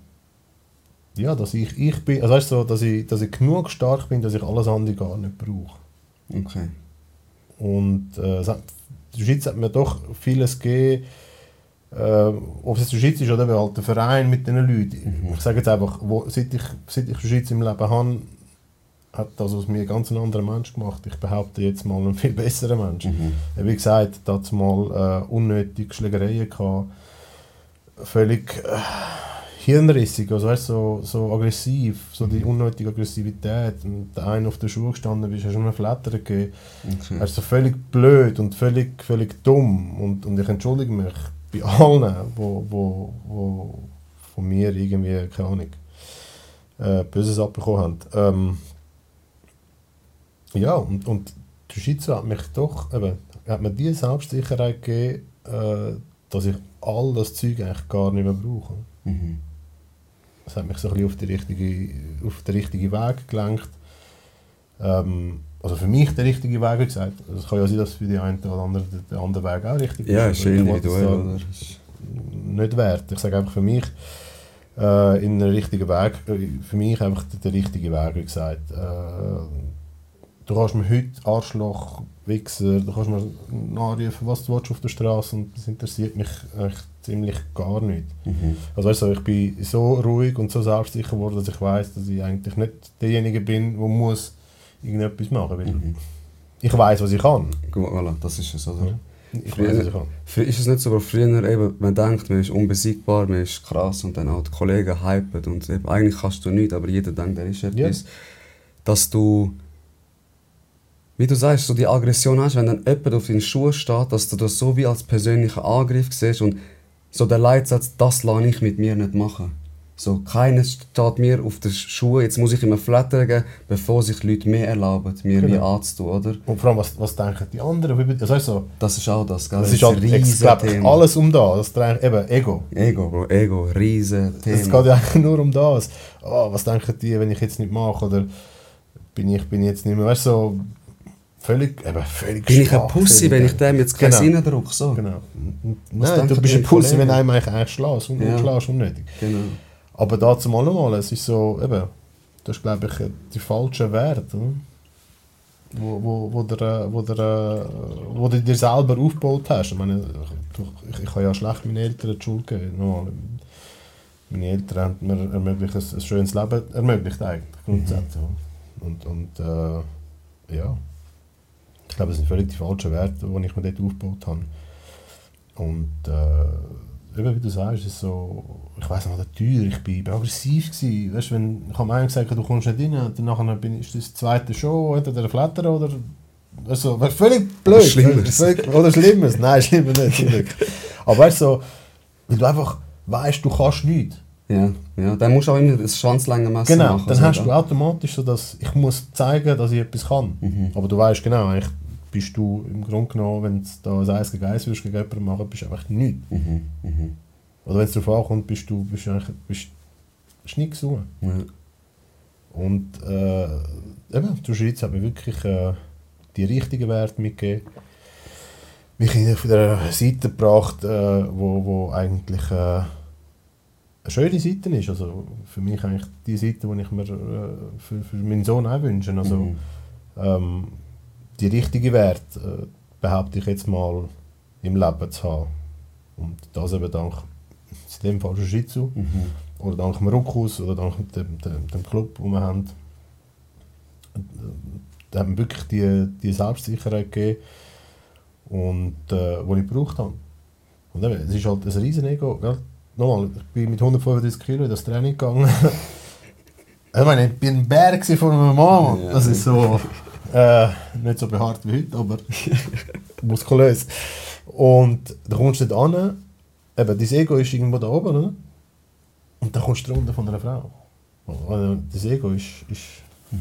Speaker 4: ja, dass ich ich bin, also weißt du, so, dass ich, dass ich genug stark bin, dass ich alles andere gar nicht brauche.
Speaker 3: Okay.
Speaker 4: Und äh, es hat- die Jiu-Jitsu hat mir doch vieles gegeben, äh, ob es jetzt Jiu-Jitsu ist oder halt der Verein mit den Leuten. Ich sage jetzt einfach, wo, seit ich, seit ich Jiu-Jitsu im Leben habe, hat das aus mir ganz einen anderen Mensch gemacht. Ich behaupte jetzt mal einen viel besseren Mensch.
Speaker 3: Mhm.
Speaker 4: Wie gesagt, da hat mal äh, unnötige Schlägereien gehabt. Völlig, äh, hirnrissig, also weißt, so, so aggressiv, so die unnötige Aggressivität. Und der eine auf der Schuhe gestanden bist, hast du einen Flatter gegeben.
Speaker 3: Okay.
Speaker 4: Er ist so völlig blöd und völlig, völlig dumm. Und, und ich entschuldige mich bei allen, wo, wo, wo von mir irgendwie, keine Ahnung, äh, Böses abbekommen haben. Ähm, ja, und, und der Schweizer hat mich doch, eben, hat mir die Selbstsicherheit gegeben, äh, dass ich all das Zeug eigentlich gar nicht mehr brauche.
Speaker 3: Mhm.
Speaker 4: Das hat mich so ein bisschen auf, die richtige, auf den richtigen Weg gelenkt. Ähm, also für mich der richtige Weg, wie gesagt. Es kann ja sein, dass für die einen oder anderen der, der andere Weg auch richtig
Speaker 3: Ja,
Speaker 4: ist.
Speaker 3: ist
Speaker 4: wollte es
Speaker 3: individuell, oder?
Speaker 4: Nicht wert. Ich sage einfach für mich, äh, in einen richtigen Weg, äh, für mich einfach der, richtige Weg, wie gesagt. Äh, du kannst mir heute Arschloch, Wichser, du kannst mir nachrufen, was du willst auf der Straße und das interessiert mich eigentlich ziemlich gar nicht.
Speaker 3: Mhm.
Speaker 4: Also weißt du, ich bin so ruhig und so selbstsicher geworden, dass ich weiß, dass ich eigentlich nicht derjenige bin, der muss irgendetwas machen muss.
Speaker 3: Mhm.
Speaker 4: Ich weiß, was ich kann.
Speaker 3: Voilà, das ist es, oder?
Speaker 4: Ja. Ich
Speaker 3: Früher-
Speaker 4: weiß, was ich kann.
Speaker 3: Ist es nicht so, aber früher eben, man denkt, man ist unbesiegbar, man ist krass und dann auch die Kollegen hypen und eben, eigentlich kannst du nichts, aber jeder denkt, er ist etwas. Dass du, wie du sagst, so die Aggression hast, wenn dann jemand auf deinen Schuhen steht, dass du das so wie als persönlichen Angriff siehst und so der Leitsatz, das lasse ich mit mir nicht machen. So, keiner steht mir auf den Schuhen, jetzt muss ich ihm flattern geben, bevor sich Leute mehr erlauben, mir wie
Speaker 4: Genau.
Speaker 3: anzutun, oder?
Speaker 4: Und vor allem, was, was denken die anderen? Wie- weißt du, so,
Speaker 3: Das ist auch das, gell?
Speaker 4: das ist halt
Speaker 3: ein
Speaker 4: alles um das. Das dreht eben Ego.
Speaker 3: Ego, Bro, Ego, riesen Thema.
Speaker 4: Es geht ja eigentlich nur um das. Oh, was denken die, wenn ich jetzt nicht mache? Oder bin ich, bin jetzt nicht mehr, weißt du, so völlig, eben völlig
Speaker 3: Bin ich ein Pussy, wenn ich dem jetzt keins
Speaker 4: Genau.
Speaker 3: reindrücke? So.
Speaker 4: Genau. Nein, du bist ein Pussy, wenn einem eigentlich eigentlich schlägst und
Speaker 3: Ja.
Speaker 4: schlägst unnötig.
Speaker 3: Genau.
Speaker 4: Aber da zum nochmal, es ist so, eben, das ist glaube ich die falsche Werte, oder? wo, wo, wo, der, äh, wo, der, äh, wo du dir selber aufgebaut hast. Ich, meine, ich, ich, ich habe ja schlecht meinen Eltern die Schuld gegeben. Nochmal, Meine Eltern haben mir ermöglicht, ein, ein schönes Leben ermöglicht eigentlich, grundsätzlich. Und, und äh, ja, ich glaube, das sind völlig die falschen Werte, die ich mir dort aufgebaut habe. Und äh, eben wie du sagst, ist so, ich weiß noch, der Tür, ich bin, bin aggressiv gewesen. Weißt, wenn, ich habe mir gesagt, du kommst nicht rein, und dann nachher bin ich, ist das zweite Show, oder der Flatter, oder also, wär völlig blöd.
Speaker 3: Schlimmeres.
Speaker 4: Völlig, oder Schlimmes, nein, schlimmer nicht. Aber weißt du, so, weil du einfach weißt, du kannst nichts.
Speaker 3: Ja, ja. Dann musst du auch immer das Schwanzlängenmesser
Speaker 4: Genau,
Speaker 3: machen.
Speaker 4: dann
Speaker 3: so,
Speaker 4: hast
Speaker 3: gell?
Speaker 4: du automatisch so, dass ich muss zeigen, dass ich etwas kann.
Speaker 3: Mhm.
Speaker 4: Aber du weißt genau, eigentlich bist du im Grunde genommen, wenn du da ein Eis gegen Eis würdest gegen jemanden machen, bist du einfach nichts.
Speaker 3: Mhm, mhm.
Speaker 4: Oder wenn es darauf ankommt, bist du bist du eigentlich bist, bist nichts rum.
Speaker 3: Ja.
Speaker 4: Und äh, eben, die Schweiz hat mir wirklich äh, die richtigen Werte mitgegeben. Mich in- auf der Seite gebracht, äh, wo, wo eigentlich äh, eine schöne Seite ist. Also für mich eigentlich die Seite, die ich mir äh, für, für meinen Sohn auch wünsche. Also,
Speaker 3: Mhm.
Speaker 4: ähm, die richtigen Werte, äh, behaupte ich jetzt mal, im Leben zu haben. Und das eben dank, in dem Fall Jiu-Jitsu,
Speaker 3: Mhm.
Speaker 4: oder dank dem Ruckus oder dank dem, dem, dem Club, den wir haben. Da mir wirklich die, die Selbstsicherheit gegeben, und, äh, die ich gebraucht habe. Und eben, es ist halt ein riesen Ego. Gell? Nochmal, ich bin mit 135 Kilo in das Training gegangen. ich meine, ich bin ein gewesen von meiner Mama.
Speaker 3: Ja.
Speaker 4: Das ist so, äh, nicht so behaart wie heute, aber muskulös. Und da kommst du dort an, eben, dein Ego ist irgendwo da oben, oder? Und dann kommst du runter von einer Frau. Also, das Ego ist, ist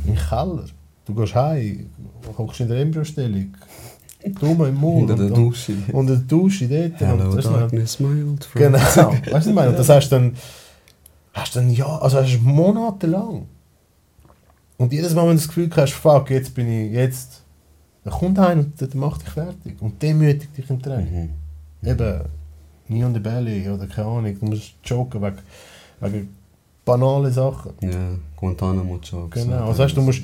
Speaker 4: im Keller. Du gehst heim, hockst in der Embryostellung, dumm im Mund.
Speaker 3: Unter der Dusche.
Speaker 4: Unter der Dusche dort.
Speaker 3: Hello
Speaker 4: und, du,
Speaker 3: darkness, my old friend.
Speaker 4: Genau, weißt du, was ich meine? Und das hast du dann, hast dann ja, also hast du monatelang. Und jedes Mal, wenn du das Gefühl hast, fuck, jetzt bin ich, jetzt, dann kommt einer und der macht dich fertig und demütigt dich im Training.
Speaker 3: Mhm.
Speaker 4: Eben, nie on the belly oder keine Ahnung, du musst joken wegen, wegen banalen Sachen.
Speaker 3: Ja, Guantanamo Jokes.
Speaker 4: Genau, also weißt, du musst,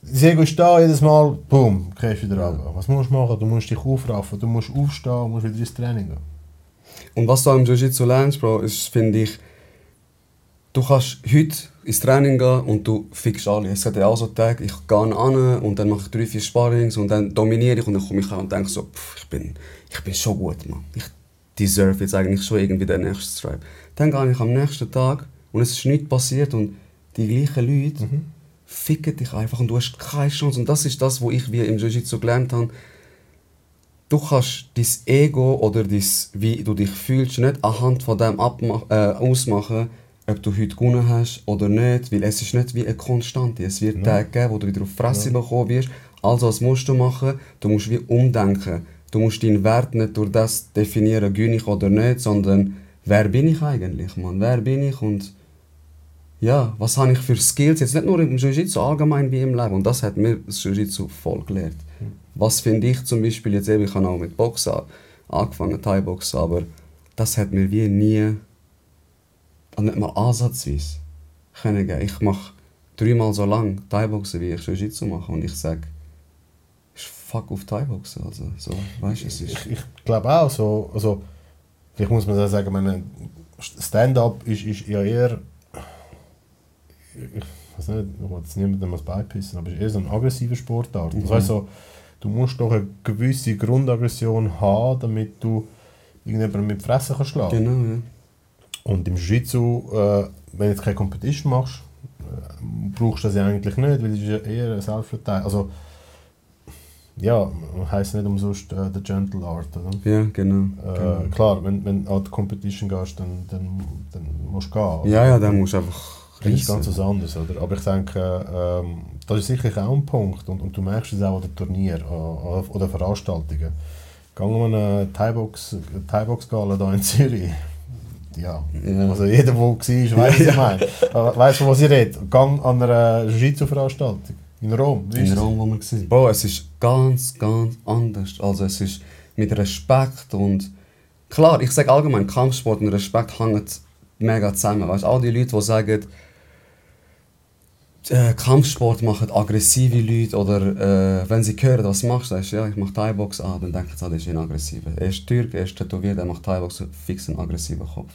Speaker 4: das Ego ist da, jedes Mal, boom, gehst wieder runter. Was musst du machen? Du musst dich aufraffen, du musst aufstehen, musst wieder ins Training gehen.
Speaker 3: Und was du im Jiu-Jitsu lernst, Bro, ist, finde ich, du kannst heute ins Training gehen und du fixst alle. Es hat ja auch so Tage, ich gehe an und dann mache ich drei, vier Sparrings und dann dominiere ich und dann komme ich an und denke so, pff, ich bin, ich bin schon gut, Mann. Ich, deserve jetzt eigentlich schon irgendwie den nächsten Stripe. Dann gehe ich am nächsten Tag und es ist nichts passiert und die gleichen Leute
Speaker 4: Mhm.
Speaker 3: ficken dich einfach und du hast keine Chance. Und das ist das, was ich wie im Jiu-Jitsu gelernt habe. Du kannst dein Ego oder dein, wie du dich fühlst nicht anhand von dem äh, ausmachen, ob du heute gewonnen hast oder nicht, weil es ist nicht wie eine Konstante. Es wird
Speaker 4: Ja.
Speaker 3: Tage geben, wo du wieder auf die Fresse bekommen wirst. Also was musst du machen? Du musst wie umdenken. Du musst deinen Wert nicht durch das definieren, gönne ich oder nicht, sondern wer bin ich eigentlich, Mann? Wer bin ich und ja, was habe ich für Skills, jetzt nicht nur im Jiu-Jitsu, allgemein wie im Leben. Und das hat mir das Jiu-Jitsu voll gelehrt. Was finde ich zum Beispiel jetzt eben, ich habe auch mit Boxen angefangen, Thai-Boxen, aber das hat mir wie nie, also nicht mal ansatzweise, können geben. Ich mache dreimal so lang Thai-Boxen, wie ich Jiu-Jitsu mache und ich sage, ist fuck auf Thai-Boxen, also so, weißt es ist...
Speaker 4: Ich, ich glaube auch, so, also, vielleicht muss man da sagen, meine, Stand-up ist, ist ja eher, ich weiß nicht, ich will jetzt niemandem was beipissen, aber es ist eher so eine aggressive Sportart. Das heißt so, du musst doch eine gewisse Grundaggression haben, damit du irgendjemanden mit die Fresse kannst schlagen
Speaker 3: Genau, ja.
Speaker 4: Und im Jiu-Jitsu, äh, wenn du jetzt keine Competition machst, äh, brauchst du das ja eigentlich nicht, weil es ist ja eher eine Selbstverteidigung. Also, ja, heisst nicht umsonst äh, der Gentle Art, oder?
Speaker 3: Ja, genau.
Speaker 4: Äh,
Speaker 3: genau.
Speaker 4: Klar, wenn, wenn du an die Competition gehst, dann, dann, dann musst du gehen.
Speaker 3: Ja, ja, dann musst du einfach
Speaker 4: Das ist ganz was anderes, oder? Aber ich denke, ähm, das ist sicherlich auch ein Punkt und, und du merkst es auch an den Turnieren an- an- oder Veranstaltungen. Gehen wir eine Thai-Box Thai-Box Gala hier in Zürich. Ja,
Speaker 3: Ja.
Speaker 4: also jeder, der war, weiß, was ich meine. Weißt du, was ich rede? Gang an einer Jiu-Jitsu-Veranstaltung in Rom.
Speaker 3: In? Rom, wo wir waren. Bro, es ist ganz, ganz anders. Also es ist mit Respekt und... Klar, ich sage allgemein, Kampfsport und Respekt hängen mega zusammen. Weißt, all die Leute, die sagen, äh, Kampfsport machen aggressive Leute oder äh, wenn sie hören, was machst du, sagst ja, ich mache Thai-Box an, dann denken sie, ah, das ist ein aggressiver. Er ist Türk, er ist tätowiert, er macht Thai-Box, fix einen aggressiven Kopf.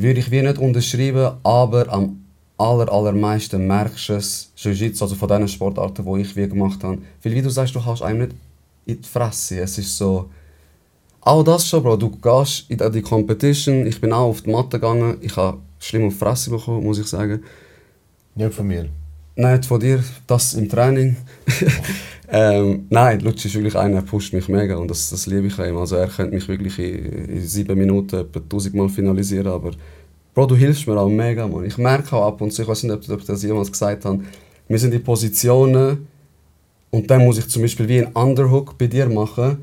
Speaker 3: Würde ich wie nicht unterschreiben, aber am aller, allermeisten merkst du es, Jiu-Jitsu, also von den Sportarten, die ich wie gemacht habe. Weil wie du sagst, du hast einem nicht in die Fresse. Es ist so... Auch das schon, Bro. Du gehst in die Competition, ich bin auch auf die Matte gegangen, ich habe schlimm auf die Fresse bekommen, muss ich sagen.
Speaker 4: Nicht von mir.
Speaker 3: Nein, nicht von dir, das im Training. ähm, nein, Lutsch ist wirklich einer, der pusht mich mega und das, das liebe ich ihm. Also er könnte mich wirklich in, in sieben Minuten etwa tausendmal finalisieren, aber Bro, du hilfst mir auch mega, Mann. Ich merke auch ab und zu, ich weiß nicht, ob, ob ich das jemals gesagt habe, wir sind in Positionen und dann muss ich zum Beispiel wie einen Underhook bei dir machen.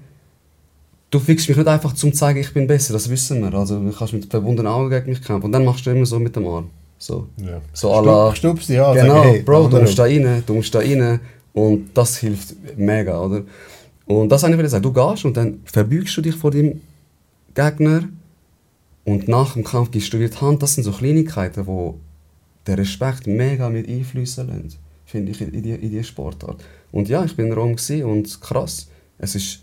Speaker 3: Du fixst mich nicht einfach zum zu zeigen, ich bin besser, das wissen wir. Also du kannst mit verbundenen Augen gegen mich kämpfen und dann machst du immer so mit dem Arm. So.
Speaker 4: Ja.
Speaker 3: So la-
Speaker 4: Stup, an.
Speaker 3: Genau,
Speaker 4: hey,
Speaker 3: Bro, du musst da rein, du musst da rein und das hilft mega, oder? Und das wollte ich sagen, du gehst und dann verbeugst du dich vor dem Gegner und nach dem Kampf gibst du dir die Hand. Das sind so Kleinigkeiten, wo der Respekt mega mit einfließen lassen, finde ich, in die, in die Sportart. Und ja, ich bin in Rom und krass, es ist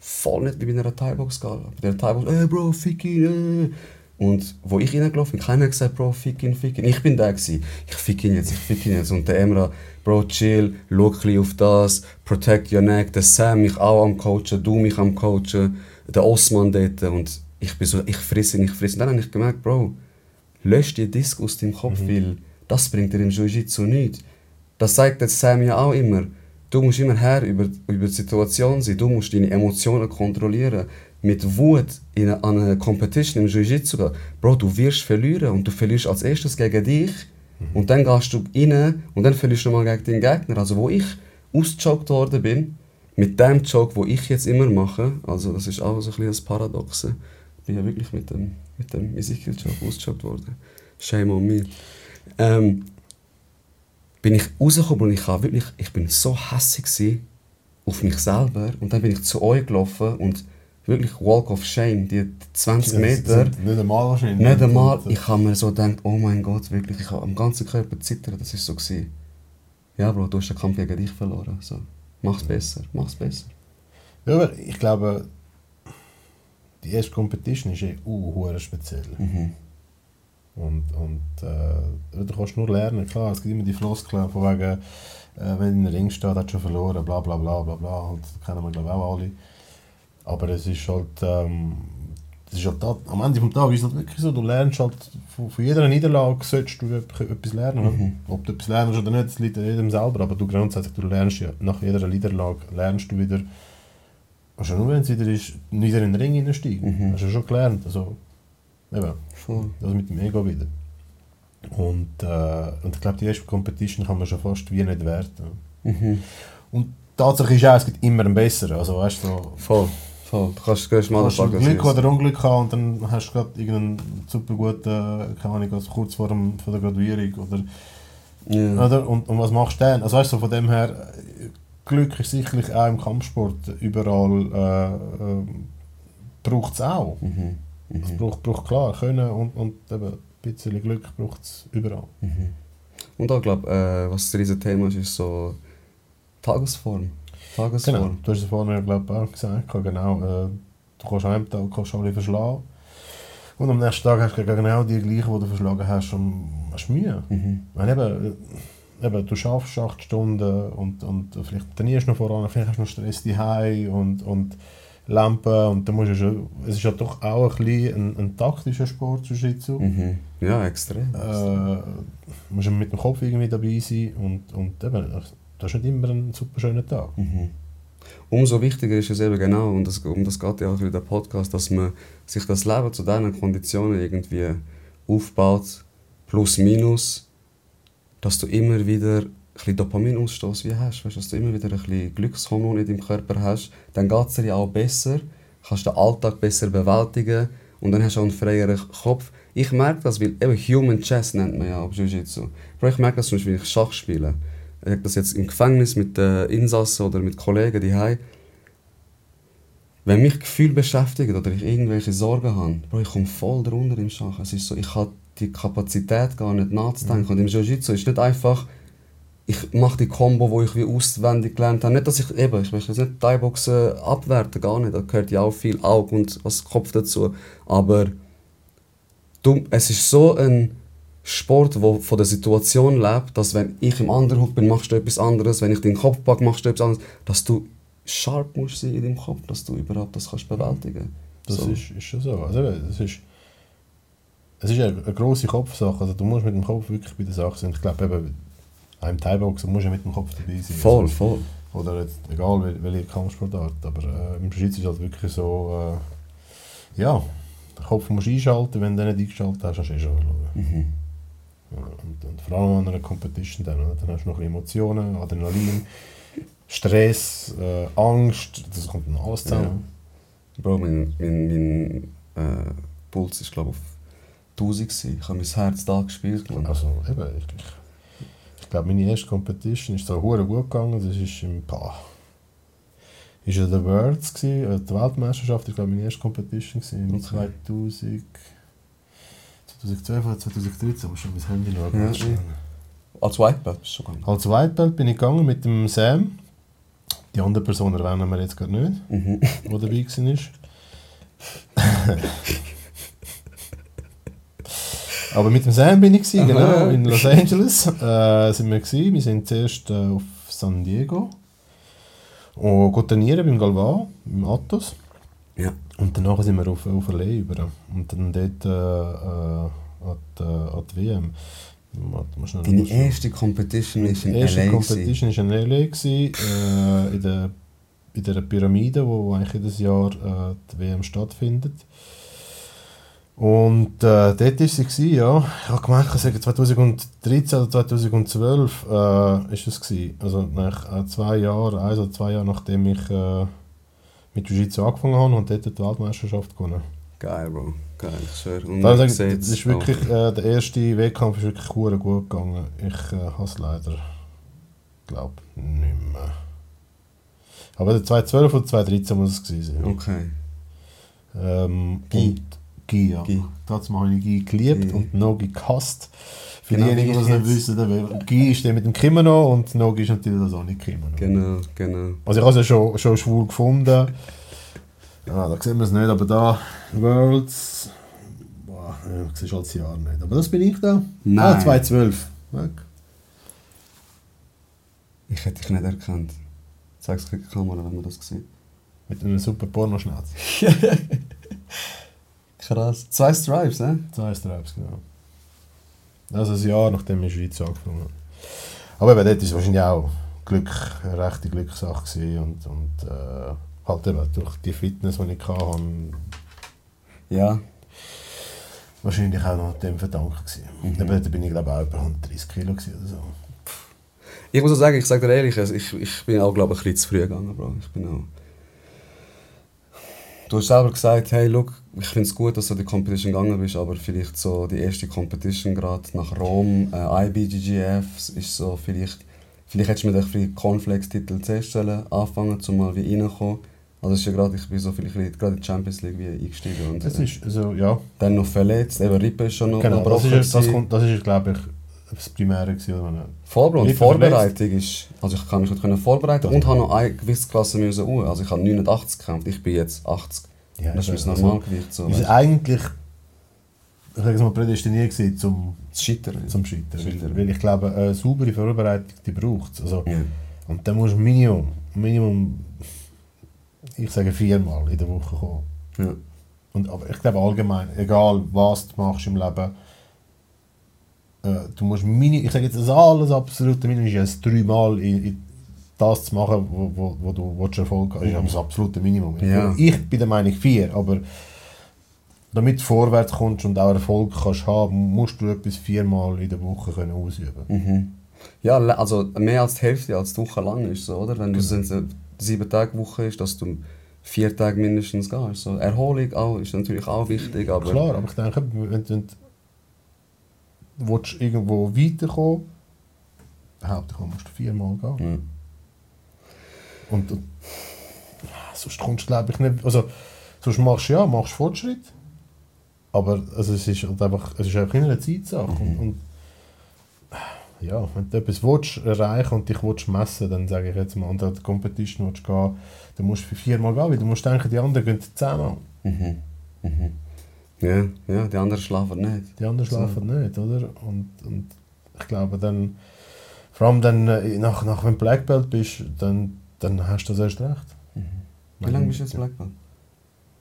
Speaker 3: voll nicht wie bei einer Thai-Box-Gala. Bei der Thai-Box, ey Bro, fick ihn, äh. Und wo ich reingelaufen bin, keiner hat gesagt, Bro, fick ihn, fick ihn. Ich bin der gewesen. Ich fick ihn jetzt, ich fick ihn jetzt. Und der Emra, Bro, chill, schau ein auf das, protect your neck. Der Sam mich auch am coachen, du mich am coachen, der Osman dort. Und ich bin so, ich frisse ihn, ich frisse ihn. Dann habe ich gemerkt, Bro, lösch die Disc aus deinem Kopf, weil das bringt dir im Jiu-Jitsu nichts. Das sagt jetzt Sam ja auch immer. Du musst immer her über, über die Situation sein. Du musst deine Emotionen kontrollieren. Mit Wut in eine, an eine Competition im Jiu-Jitsu gehen. Bro, du wirst verlieren und du verlierst als erstes gegen dich. Und dann gehst du rein und dann verlierst du mal gegen den Gegner. Also wo ich ausgejoggt worden bin, mit dem Jog, wo ich jetzt immer mache, also das ist auch so ein bisschen das Paradoxe. Ich bin ja wirklich mit dem, mit dem Ezekiel-Jog ausgejoggt worden. Shame on me. Ähm, bin ich rausgekommen und ich, habe wirklich, ich bin so hässig gewesen auf mich selber. Und dann bin ich zu euch gelaufen und wirklich Walk of Shame, die 20
Speaker 4: Das
Speaker 3: Meter.
Speaker 4: Nicht einmal wahrscheinlich.
Speaker 3: Nicht einmal, ich habe mir so gedacht, oh mein Gott, wirklich, ich habe am ganzen Körper zittert, das ist so gewesen. Ja, Bro, du hast den Kampf gegen dich verloren. So. Mach's besser, mach's besser.
Speaker 4: Ja, aber ich glaube, die erste Competition ist eh uh, speziell.
Speaker 3: Mhm.
Speaker 4: Und, und äh, du kannst nur lernen, klar, es gibt immer die Floskeln von wegen, äh, wenn in der Ring steht, hat schon verloren, bla bla bla bla bla, und das kennen wir glaube auch alle. Aber es ist halt, ähm, das ist halt da, am Ende des Tages ist es halt wirklich so, du lernst halt, von, von jeder Niederlage solltest du etwas lernen. Mhm. Ob du etwas lernst oder nicht, das liegt an jedem selber, aber du grundsätzlich, du lernst ja, nach jeder Niederlage lernst du wieder, also nur wenn es wieder ist, wieder in den Ring hineinsteigen. Mhm. Hast du schon gelernt, also eben,
Speaker 3: Voll.
Speaker 4: das mit dem Ego wieder. Und, äh, und ich glaube, die erste Competition kann man schon fast wie nicht werten.
Speaker 3: Mhm.
Speaker 4: Und Tatsache ist auch, es gibt immer einen besseren, also weißt du, so,
Speaker 3: Voll. Voll. Du kannst, gehst mal
Speaker 4: du. Glück oder Unglück gehabt und dann hast du gerade irgendeinen super guten, keine Ahnung, also kurz vor, dem, vor der Graduierung oder,
Speaker 3: Ja.
Speaker 4: oder und, und was machst du dann? Also weißt du, von dem her, Glück ist sicherlich auch im Kampfsport überall, äh, äh, braucht es auch.
Speaker 3: Mhm.
Speaker 4: Es
Speaker 3: Mhm.
Speaker 4: braucht, braucht klar Können und, und eben ein bisschen Glück braucht es überall.
Speaker 3: Mhm. Und auch, glaube äh, was das riesige Thema ist, ist so Tagesform. Tagesform.
Speaker 4: Genau, du hast es vorhin glaub, ich, auch gesagt, genau, äh, du kannst an einem Tag kannst alle verschlagen und am nächsten Tag hast du genau die gleichen, die du verschlagen hast und hast Mühe.
Speaker 3: Mhm.
Speaker 4: Wenn eben, äh, eben, du schaffst acht Stunden und, und vielleicht trainierst du noch voran, vielleicht hast du noch Stress daheim und, und Lampen und dann musst du schon, es ist ja doch auch ein, bisschen ein, ein taktischer Sport, Jiu-Jitsu.
Speaker 3: Mhm. Ja, extrem.
Speaker 4: Äh, musst du mit dem Kopf irgendwie dabei sein und, und eben, das ist nicht immer ein super schöner Tag.
Speaker 3: Mhm. Umso wichtiger ist es eben genau, und das, um das geht ja auch in der Podcast, dass man sich das Leben zu diesen Konditionen irgendwie aufbaut, plus minus, dass du immer wieder bisschen Dopaminausstoß wie hast, weißt, dass du immer wieder ein bisschen Glückshormon in deinem Körper hast, dann geht es dir auch besser, kannst den Alltag besser bewältigen und dann hast du auch einen freieren Kopf. Ich merke das, weil eben Human Chess nennt man ja auf Jiu-Jitsu. Ich merke das zum Beispiel, wenn ich Schach spiele. Ich habe das jetzt im Gefängnis mit den Insassen oder mit Kollegen die Wenn mich Gefühle beschäftigen oder ich irgendwelche Sorgen habe, Bro, ich komme voll drunter im Schach. Es ist so, ich habe die Kapazität gar nicht nachzudenken. Und im Jiu-Jitsu ist nicht einfach, ich mache die Combo, wo ich wie auswendig gelernt habe. Nicht, dass ich eben, ich möchte jetzt nicht Thai-Boxen abwerten, gar nicht. Da gehört ja auch viel Auge und was Kopf dazu. Aber du, es ist so ein Sport, der von der Situation lebt, dass wenn ich im Underhook bin, machst du etwas anderes, wenn ich den Kopf packe, machst du etwas anderes, dass du sharp musst sein in deinem Kopf, dass du überhaupt das kannst bewältigen.
Speaker 4: Das
Speaker 3: So.
Speaker 4: ist, ist schon so. Also, es ist, es ist eine, eine grosse Kopfsache. Also, du musst mit dem Kopf wirklich bei der Sache sein. Ich glaube, eben, auch im Thai-Boxen musst du ja mit dem Kopf dabei sein.
Speaker 3: Voll,
Speaker 4: Also,
Speaker 3: voll.
Speaker 4: Oder jetzt, egal wel- welche Kampfsportart. Aber äh, im Schweiz ist es halt wirklich so, äh, ja, den Kopf musst du einschalten. Wenn du den nicht eingeschaltet hast, hast du eh schon verloren.
Speaker 3: Mhm.
Speaker 4: Ja, und, und vor allem an einer Competition dann, oder? dann hast du noch Emotionen, Adrenalin, Stress, äh, Angst, das kommt dann alles zusammen.
Speaker 3: Bro, mein, mein, mein äh, Puls ist glaube ich auf 1000 gewesen. Ich habe mein Herz da gespielt. glaub ich.
Speaker 4: Also eben, ich, ich, ich glaube meine erste Competition ist so hure gut gegangen, das ist im Pah. Ist ja der Worlds gsi, äh, die Weltmeisterschaft, ich glaube meine erste Competition im
Speaker 3: Okay.
Speaker 4: 2000 2012 oder 2013, aber schon mein Handy noch
Speaker 3: Ja,
Speaker 4: schnell.
Speaker 3: Als White Belt bist du gegangen.
Speaker 4: Als White Belt bin ich gegangen mit dem Sam. Die andere Person erwähnen wir jetzt gerade nicht,
Speaker 3: Mhm.
Speaker 4: die dabei war. Aber mit dem Sam bin ich, gewesen, genau, in Los Angeles. Äh, sind wir, gewesen. wir sind zuerst äh, auf San Diego. Und trainieren beim Galvan, im Atos. Und danach sind wir auf, auf LA über. Und dann dort äh, äh, an, die, äh, an die WM. Warte,
Speaker 3: Deine erste Competition ist in
Speaker 4: Die erste
Speaker 3: LA.
Speaker 4: Competition war in LA, gewesen, äh, in, der, in der Pyramide, wo, eigentlich jedes Jahr äh, die WM stattfindet. Und äh, dort war sie, gewesen, ja. Ich habe sage 2013 oder 2012 äh, ist es gewesen. Also nach äh, zwei Jahren, oder zwei Jahre nachdem ich äh, mit Jiu-Jitsu angefangen habe und dort die Weltmeisterschaft gewonnen.
Speaker 3: Geil, Bro. Geil, schwöre. Und
Speaker 4: Da das ist wirklich, äh, der erste Wettkampf ist wirklich gut gegangen. Ich äh, habe es leider, glaube nicht mehr. Aber der 2012 oder 2013 muss es gewesen sein.
Speaker 3: Okay.
Speaker 4: Ähm,
Speaker 3: Gi.
Speaker 4: und Gi, ja.
Speaker 3: Gi.
Speaker 4: Dazu habe ich Gi geliebt
Speaker 3: Gi.
Speaker 4: und Nogi gehasst. Für
Speaker 3: Genau,
Speaker 4: diejenigen, die es
Speaker 3: ich
Speaker 4: nicht wissen, der Gi ist der mit dem Kimono und Nogi ist natürlich das auch nicht Kimono.
Speaker 3: Genau, genau.
Speaker 4: Also ich habe es ja schon, schon schwul gefunden. Ja, da sehen wir es nicht, aber da, Worlds, boah, ja, das siehst du als Jahr nicht. Aber das bin ich da.
Speaker 3: Nein.
Speaker 4: Ah, 2012. Weg.
Speaker 3: Ich hätte dich nicht erkannt. Zeig es in die Kamera, wenn man das sieht.
Speaker 4: Mit einem super Pornoschnauze.
Speaker 3: Krass. Zwei Stripes, ne?
Speaker 4: Zwei Stripes, genau. Also ein Jahr, nachdem ich in der Schweiz angefangen habe. Aber eben, dort war es wahrscheinlich auch Glück, eine rechte Glückssache und, und äh, halt eben durch die Fitness, die ich hatte,
Speaker 3: Ja.
Speaker 4: wahrscheinlich auch noch dem verdankt gewesen.
Speaker 3: Mhm.
Speaker 4: Eben, dort bin ich glaube ich auch über 130 Kilo oder so.
Speaker 3: Ich muss auch sagen, ich sage dir ehrlich, ich, ich bin auch, glaube ich, ein bisschen zu früh gegangen, Bro. Ich bin auch... Du hast selber gesagt, hey, look, ich finde es gut, dass du die Competition gegangen bist, aber vielleicht so die erste Competition gerade nach Rom, äh, IBGGF, ist so vielleicht... Vielleicht hättest du mit einem Cornflakes-Titel zuerst anfangen, um mal wie reinkommen. Also ist ja gerade, ich bin so vielleicht gerade in die Champions League wie eingestiegen und
Speaker 4: Das
Speaker 3: äh,
Speaker 4: ist, also, ja,
Speaker 3: dann noch verletzt, eben Rippe ist schon noch
Speaker 4: genau, das ist, das, kommt, das ist glaube ich, das Primäre gewesen?
Speaker 3: Voll. Und Vorbereitung ist. Also ich kann mich können vorbereiten
Speaker 4: Das
Speaker 3: und habe noch eine gewisse Klasse müssen. Also ich habe 89 gekämpft, ich bin jetzt 80.
Speaker 4: Ja,
Speaker 3: das ist
Speaker 4: eben,
Speaker 3: mein Normalgewicht. So, weißt
Speaker 4: eigentlich, ich sage es mal, prädestiniert gewesen zum.
Speaker 3: Das Scheitern.
Speaker 4: zum Scheitern.
Speaker 3: Scheitern.
Speaker 4: Weil, ich glaube, eine saubere Vorbereitung, die braucht es. Also,
Speaker 3: Ja.
Speaker 4: Und dann musst du Minimum, Minimum, ich sage viermal in der Woche kommen.
Speaker 3: Ja.
Speaker 4: Und, aber ich glaube allgemein, egal was du machst im Leben, äh, du musst Minimum, ich sage jetzt, das alles absolute Minimum ist es dreimal in, in das zu machen, wo, wo, wo du willst Erfolg hast. Das ist das absolute Minimum.
Speaker 3: Ja.
Speaker 4: Ich bin der Meinung vier, aber damit du vorwärts kommst und auch Erfolg kannst haben, musst du etwas viermal in der Woche können ausüben
Speaker 3: Mhm. Ja, also mehr als die Hälfte als die Woche lang ist so, oder? Wenn du
Speaker 4: Genau.
Speaker 3: eine sieben Tage Woche ist, dass du vier Tage mindestens gehst. So, Erholung auch, ist natürlich auch wichtig, aber
Speaker 4: Klar, aber ich denke, wenn, du willst irgendwo weiterkommen behaupte ich, musst du viermal gehen.
Speaker 3: Mhm.
Speaker 4: Und, und sonst kommst du, glaube ich, nicht. Also, sonst machst du ja, machst Fortschritt. Aber also, es ist halt einfach, es ist einfach eine Zeitsache. Und, und ja, wenn du etwas willst, erreichen und dich willst messen dann sage ich jetzt mal, an der Competition willst gehen, dann musst du viermal gehen, weil du musst denken, die anderen gehen zehnmal.
Speaker 3: Mhm. Mhm. Ja, ja, die anderen schlafen nicht.
Speaker 4: Die anderen schlafen nicht, oder? Und, und ich glaube dann, vor allem dann, äh, nach, nach wenn du Black Belt bist, dann, dann hast du das erst recht.
Speaker 3: Wie lange bist du jetzt Black Belt?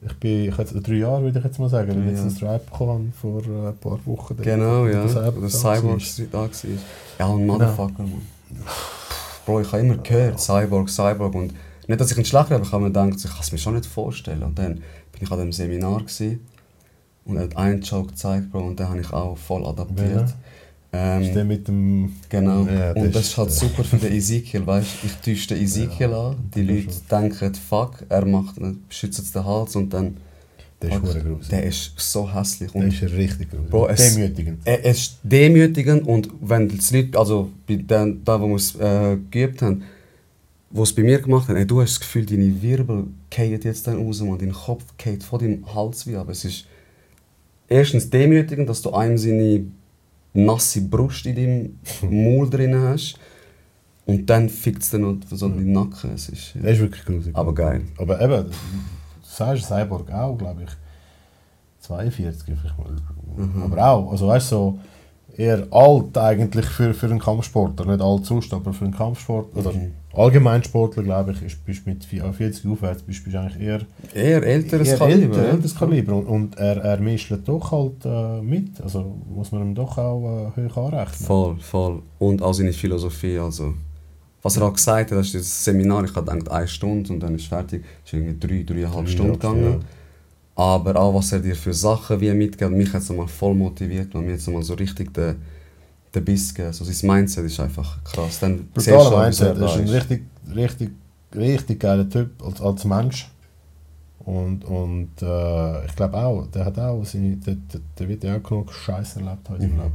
Speaker 4: Ich bin ich jetzt, drei Jahre, würde ich jetzt mal sagen, weil ich jetzt einen Stripe bekommen vor äh, ein paar Wochen.
Speaker 3: Genau, ja.
Speaker 4: Das
Speaker 3: Cyborg da war. Ja, ein Motherfucker, Mann. Bro, ich habe immer gehört, Cyborg, Cyborg. Und nicht, dass ich einen Schlag habe, aber ich habe mir gedacht, ich kann es mir schon nicht vorstellen. Und dann bin ich an dem Seminar gewesen, und er hat einen Joke gezeigt, Bro, und den habe ich auch voll adaptiert.
Speaker 4: Welcher?
Speaker 3: Ähm,
Speaker 4: Ist der mit dem...
Speaker 3: Genau.
Speaker 4: Ja,
Speaker 3: und das ist halt
Speaker 4: äh,
Speaker 3: super für den Ezekiel, weißt? Ich täusche den Ezekiel
Speaker 4: Ja,
Speaker 3: an, die Leute
Speaker 4: ist
Speaker 3: denken, fuck, er macht, schützt den Hals und dann.
Speaker 4: Der ist gruselig.
Speaker 3: Der ist so hässlich.
Speaker 4: Der
Speaker 3: Und
Speaker 4: ist richtig gruselig.
Speaker 3: Bro, es-
Speaker 4: Demütigend.
Speaker 3: er es ist demütigend und wenn die Leute, also bei den, da wo wir es äh, geübt haben, wo es bei mir gemacht haben, ey, du hast das Gefühl, deine Wirbel fallen jetzt dann raus und dein Kopf geht von deinem Hals wie aber es ist erstens demütigend, dass du einem seine nasse Brust in deinem Maul drin hast und dann fickt es dann noch so den Nacken. Es ist,
Speaker 4: Der ist wirklich gruselig.
Speaker 3: aber geil.
Speaker 4: Aber eben, du sagst Cyborg auch, glaube ich, 42 vielleicht mal.
Speaker 3: Mhm.
Speaker 4: Aber auch, also weißt du, so eher alt eigentlich für, für einen Kampfsportler. Nicht alt sonst, aber für einen Kampfsportler.
Speaker 3: Mhm.
Speaker 4: Allgemeinsportler, glaube ich, ist, bist mit 40 aufwärts bist, bist eigentlich eher,
Speaker 3: Eher älteres
Speaker 4: eher
Speaker 3: Kaliber.
Speaker 4: älter,
Speaker 3: ja.
Speaker 4: älteres Kaliber. Und, und er, er mischt doch halt äh, mit. Also muss man ihm doch auch äh, hoch anrechnen.
Speaker 3: Voll, voll. Und auch seine Philosophie. Also, was er auch gesagt hat, das ist das Seminar, ich habe gedacht, eine Stunde und dann ist fertig. Es ist irgendwie drei, dreieinhalb
Speaker 4: Drei,
Speaker 3: Stunden
Speaker 4: ja.
Speaker 3: gegangen. Aber auch, was er dir für Sachen wie mitgibt, mich hat es einmal voll motiviert und mir jetzt einmal so richtig den, den Biss gegeben. Also sein Mindset ist einfach krass. Dann auch,
Speaker 4: Mindset. Er ist ein richtig, richtig, richtig geiler Typ als, als Mensch. Und, und äh, ich glaube auch, der hat auch seine, der, der, der wird ja auch genug Scheiße erlebt heute im
Speaker 3: Mhm.
Speaker 4: Leben.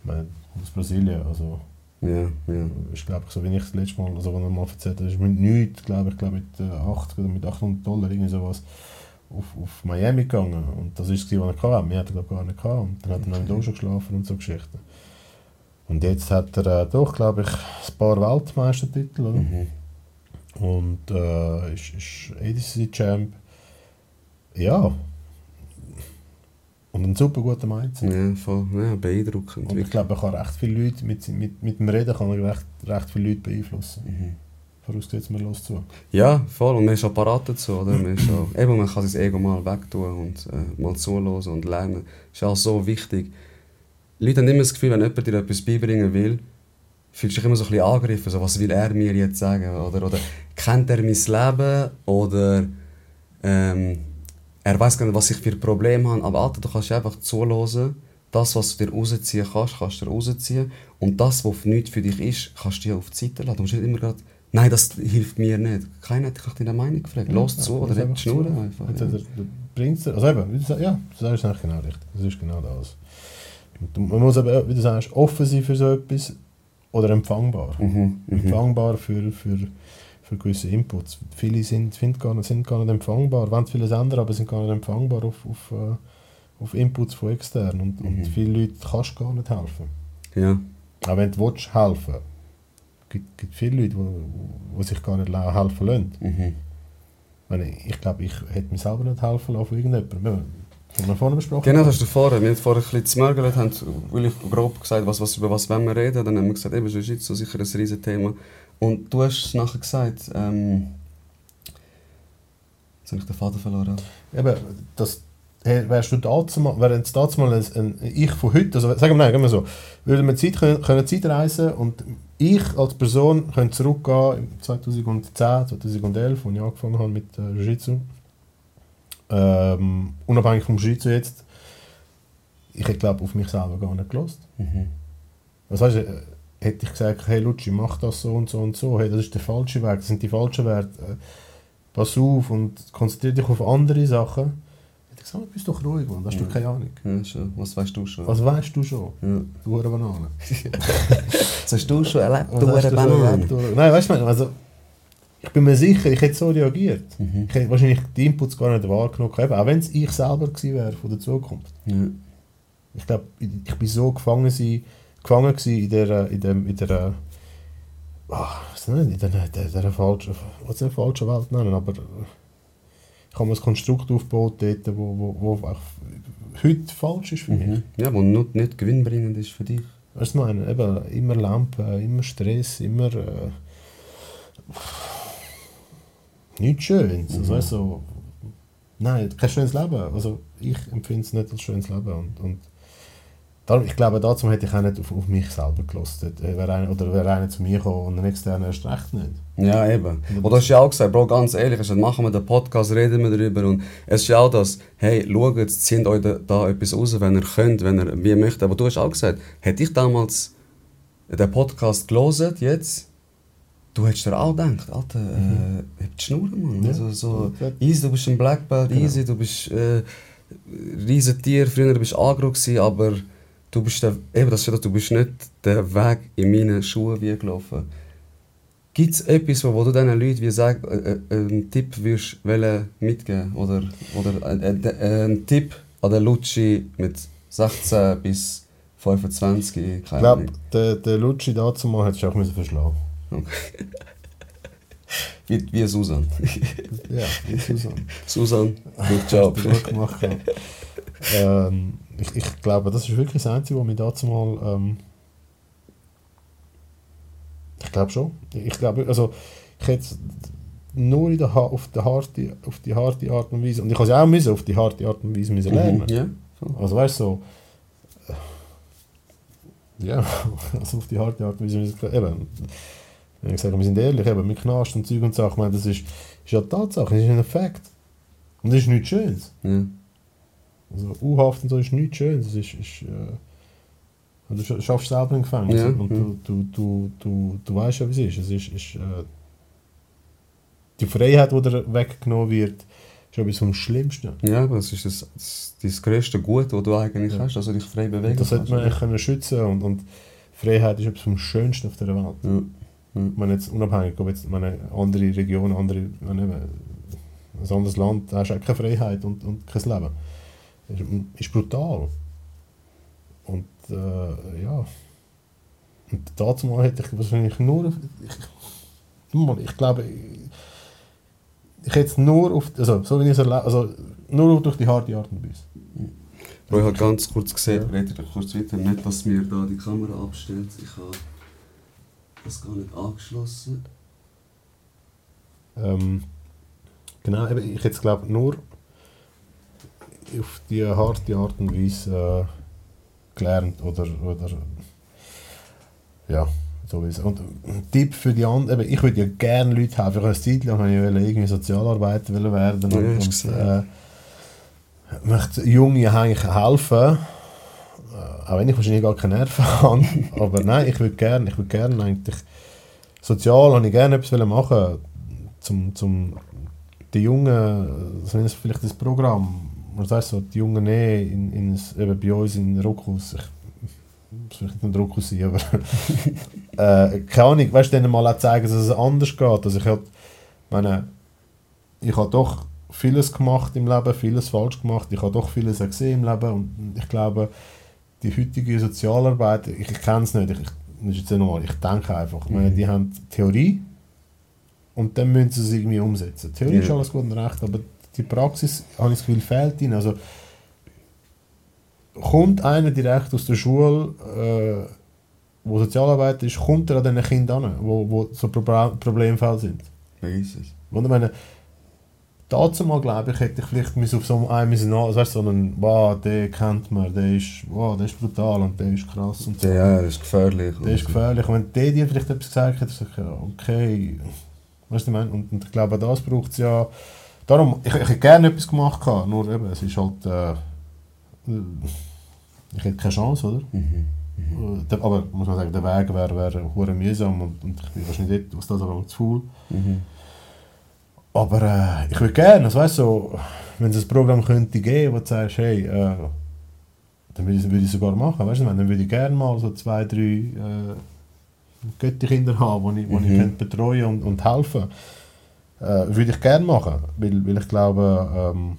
Speaker 4: Ich meine, aus Brasilien, also
Speaker 3: Ja, ja.
Speaker 4: ich glaube, so wie ich das letzte Mal, also wenn er mal erzählt hat, ist mit nichts, glaube ich, glaube mit äh, 80 oder mit 800 Dollar irgendwie sowas auf, auf Miami gegangen. Und das ist es, was er hatte. Mehr hat er glaub, gar nicht gehabt. Und dann hat er noch im Dojo geschlafen und so Geschichten. Und jetzt hat er äh, doch, glaube ich, ein paar Weltmeistertitel, oder?
Speaker 3: Mhm.
Speaker 4: Und äh, ist, ist ADC-Champ. Ja. Und ein super guter Mindset.
Speaker 3: Ja, voll. Ja, beeindruckend.
Speaker 4: Und ich glaube, er kann recht viele Leute, mit, mit, mit dem Reden kann er recht, recht viele Leute beeinflussen.
Speaker 3: Mhm.
Speaker 4: Vorausgesetzt, man los zu.
Speaker 3: Ja, voll. Und man ist auch parat dazu, oder? Man, ist auch, eben, man kann sein Ego mal wegtun und äh, mal zuhören und lernen. Das ist auch so wichtig. Leute haben immer das Gefühl, wenn jemand dir etwas beibringen will, fühlst du dich immer so ein bisschen angegriffen. So, was will er mir jetzt sagen? Oder, oder kennt er mein Leben? Oder ähm, er weiß gar nicht, was ich für Probleme habe. Aber Alter, du kannst einfach zuhören. Das, was du dir rausziehen kannst, kannst du dir rausziehen. Und das, was nichts für dich ist, kannst du dir auf die Seite lassen. Du musst nicht immer gerade, nein, das hilft mir nicht. Keiner hat dich nach deiner Meinung gefragt. Los zu oder
Speaker 4: Lass
Speaker 3: red
Speaker 4: einfach
Speaker 3: Ja.
Speaker 4: der bringt's dir- Also eben, ja, sagst es eigentlich genau richtig. Das ist genau das. Man muss eben, wie du sagst, offen sein für so etwas oder empfangbar.
Speaker 3: Mhm, mhm.
Speaker 4: Empfangbar für, für, für gewisse Inputs. Viele sind, sind, gar nicht, sind gar nicht empfangbar, wollen vieles ändern, aber sind gar nicht empfangbar auf, auf, äh, auf Inputs von extern. Und, und
Speaker 3: Mhm.
Speaker 4: viele Leute kannst du gar nicht helfen.
Speaker 3: Ja.
Speaker 4: Auch wenn du willst, helfen Es gibt, gibt viele Leute, die sich gar nicht helfen lassen.
Speaker 3: Mhm.
Speaker 4: Ich, ich glaube, ich hätte mir selber nicht helfen lassen von irgendjemandem. Haben wir vorhin besprochen.
Speaker 3: Genau, das hast du vorher. Wir haben vorher ein bisschen zmörgelt, haben wirklich grob gesagt, was, was, über was wollen wir reden. Dann haben wir gesagt, eben, das ist sicher ein riesen Thema. Und du hast nachher gesagt, ähm, jetzt habe ich den Faden verloren.
Speaker 4: Eben, das, hey, wärst du dazu mal, wäre jetzt dazu mal ein, ein Ich von heute, also sagen wir, nein, wir so, würden wir Zeit können, können Zeit reisen und ich als Person könnte zurückgehen im 2010, 2011, als ich angefangen habe mit äh, Jiu-Jitsu, ähm, unabhängig vom Jiu-Jitsu jetzt, ich hätte glaube auf mich selber gar nicht gelost.
Speaker 3: Mhm.
Speaker 4: Was heißt, äh, hätte ich gesagt, hey Lutschi, mach das so und so und so, hey, das ist der falsche Weg, das sind die falschen Werte, äh, pass auf und konzentriere dich auf andere Sachen. Hätte ich gesagt, bist doch ruhig, Mann, da hast du
Speaker 3: Ja.
Speaker 4: keine Ahnung.
Speaker 3: Ja, schon. Was weißt du schon?
Speaker 4: Was weißt du schon?
Speaker 3: Ja.
Speaker 4: Du Banane.
Speaker 3: Was hast du schon erlebt, du
Speaker 4: du
Speaker 3: Banane?
Speaker 4: du Nein, weißt du, also, ich bin mir sicher, ich hätte so reagiert.
Speaker 3: Mhm.
Speaker 4: Ich hätte wahrscheinlich die Inputs gar nicht wahrgenommen, eben, auch wenn es ich selber gewesen wäre von der Zukunft.
Speaker 3: Ja.
Speaker 4: Ich glaube, ich, bin so gefangen, sein, gefangen gewesen in der, in dem, in der, ah, was nicht, in der, der, der falschen, was nicht falschen Welt nennen, aber äh, ich habe mir ein Konstrukt aufgebaut dort, wo, wo, wo auch heute falsch ist für mich.
Speaker 3: Mhm. Ja, wo nicht, nicht gewinnbringend ist für dich.
Speaker 4: Weißt du, meine, eben, immer Lampen, immer Stress, immer, äh, nichts Schönes, also,
Speaker 3: Mhm.
Speaker 4: weißt du, so, nein, kein schönes Leben, also ich empfinde es nicht als schönes Leben und, und darum, ich glaube, dazu hätte ich auch nicht auf, auf mich selber gelassen, Äh, wäre einer, oder wäre einer zu mir gekommen und ein externer erst recht nicht.
Speaker 3: Ja, eben. Und du hast ja auch gesagt, Bro, ganz ehrlich, gesagt, machen wir den Podcast, reden wir darüber. Und es ist ja auch das, hey, schaut, zieht euch da, da etwas raus, wenn ihr könnt, wenn ihr wie möchtet. Aber du hast auch gesagt, hätte ich damals den Podcast gelesen, jetzt, du hättest dir auch gedacht, Alter, äh, hab die Schnur, Mann.
Speaker 4: Ja.
Speaker 3: Also, so,
Speaker 4: Ja.
Speaker 3: easy, du bist ein Black Belt,
Speaker 4: Genau.
Speaker 3: easy, du bist äh, riesen Tier, früher bist du agro gewesen, aber du bist, der, eben, das du bist nicht den Weg in meinen Schuhen wie gelaufen. Gibt es etwas, wo, wo du diesen Leuten wie sag, äh, äh, einen Tipp würdest wollen mitgeben Oder, oder äh, äh, einen Tipp an den Lutschi mit 16 bis 25?
Speaker 4: Ich glaube, der, der Lutschi dazu mal hätte ich auch müssen verschlagen
Speaker 3: Wie, wie Susan.
Speaker 4: Ja, wie Susan.
Speaker 3: Susan, good job.
Speaker 4: Gut gemacht. ähm, ich, ich glaube, das ist wirklich das Einzige, was mich dazu mal. Ähm, ich glaube schon. Ich glaube, also ich hätte es nur in der, ha- auf, der harte, auf die harte Art und Weise. Und ich habe es auch müssen, auf die harte Art und Weise müssen lernen.
Speaker 3: Mhm, voll.
Speaker 4: Also weißt du, so. Ja, also auf die harte Art und Weise müssen eben. Ich sage, wir sind ehrlich, eben, mit Knast und Zeug und Sachen, ich meine, das ist, ist ja Tatsache, das ist ein Fakt. Und das ist nichts Schönes.
Speaker 3: Ja.
Speaker 4: Also U-Haft und so ist nichts Schönes. Das ist, ist, äh, du scha- schaffst selber im Gefängnis
Speaker 3: Ja,
Speaker 4: und
Speaker 3: ja.
Speaker 4: du, du, du, du, du weißt ja, wie es ist. Es ist, ist äh, die Freiheit, die dir weggenommen wird, ist etwas vom Schlimmsten.
Speaker 3: ja, aber das ist das, das, das grösste Gut, das du eigentlich
Speaker 4: Ja.
Speaker 3: hast, du dich frei bewegen
Speaker 4: Und das sollte man eigentlich können schützen und, und Freiheit ist etwas vom Schönsten auf dieser Welt.
Speaker 3: Ja.
Speaker 4: Meine jetzt unabhängig, ob jetzt meine, andere Region, andere, meine, ein anderes Land, da hast du auch keine Freiheit und, und kein Leben. Das ist, brutal. Und äh, ja. Und dazu mal hätte ich wahrscheinlich nur. Ich, ich glaube, ich, hätte es nur auf. Also, so wie ich es erlebe, also nur durch die harte Art und Weise.
Speaker 3: Ich habe ganz kurz gesehen,
Speaker 4: Ja.
Speaker 3: redet kurz weiter, nicht, dass mir da die Kamera abstellt. Ich habe das gar nicht angeschlossen.
Speaker 4: Ähm, genau, eben, ich jetzt glaube nur auf die harte Art und Weise äh, gelernt oder, oder ja, so ist es. Und ein Tipp für die anderen, eben, ich würde ja gerne Leute helfen. Ich habe eine Zeit lang ich wollte irgendwie Sozialarbeiter wollen werden
Speaker 3: Ja,
Speaker 4: und, und äh, möchte Jungen eigentlich helfen. Auch wenn ich wahrscheinlich gar keine Nerven habe. Aber nein, ich würde gerne, ich würde gerne eigentlich sozial habe ich gerne etwas machen zum, zum die Jungen, ist vielleicht das Programm, was heißt so, die Jungen nehmen in, in, eben bei uns in Rockhaus, ich muss vielleicht nicht ein Rockhaus sein, aber äh, keine Ahnung, weißt du, denen mal auch zeigen, dass es anders geht. Also ich hab, meine, ich habe doch vieles gemacht im Leben, vieles falsch gemacht, ich habe doch vieles gesehen im Leben und ich glaube, die heutige Sozialarbeit, ich, ich kenne es nicht, ich, das ist jetzt normal, ich denke einfach, ich meine, die haben Theorie und dann müssen sie es irgendwie umsetzen. Theorie
Speaker 3: Ja.
Speaker 4: ist alles gut und recht, aber die Praxis, habe ich das Gefühl, fehlt ihnen. Also, kommt einer direkt aus der Schule, äh, wo Sozialarbeiter ist, kommt er an diesen Kindern an, wo, wo so Pro Problemfälle sind.
Speaker 3: Vergiss es.
Speaker 4: Und ich meine, dazu mal glaube ich, hätte ich vielleicht müssen auf so einen müssen, also weißt, so einen, wow, der kennt man, der ist, wow, der ist brutal und der ist krass und so.
Speaker 3: Ja, das ist gefährlich.
Speaker 4: Der ist gefährlich. Und wenn der dir vielleicht etwas gesagt hat, sag ich, ja, okay. Weißt du, ich meine? Und, und ich glaube, das braucht es ja. Darum, ich, ich hätte gerne etwas gemacht, gehabt, nur eben, es ist halt. Äh, ich hätte keine Chance, oder?
Speaker 3: Mhm.
Speaker 4: Äh, der- Aber muss man sagen, der Weg wäre wär, hure mühsam und, und ich bin wahrscheinlich dort aus das aber zu faul.
Speaker 3: Mhm.
Speaker 4: Aber äh, ich würde gerne, also weißt, so, wenn es ein Programm könnte geben, wo du sagst, hey, äh, dann würde ich, würde ich sogar machen, weißt du, dann würde ich gerne mal so zwei, drei äh, Götterkinder haben, die ich, wo ich
Speaker 3: Mhm.
Speaker 4: könnte betreuen und, und helfen äh, Würde ich gerne machen, weil, weil ich glaube, ähm,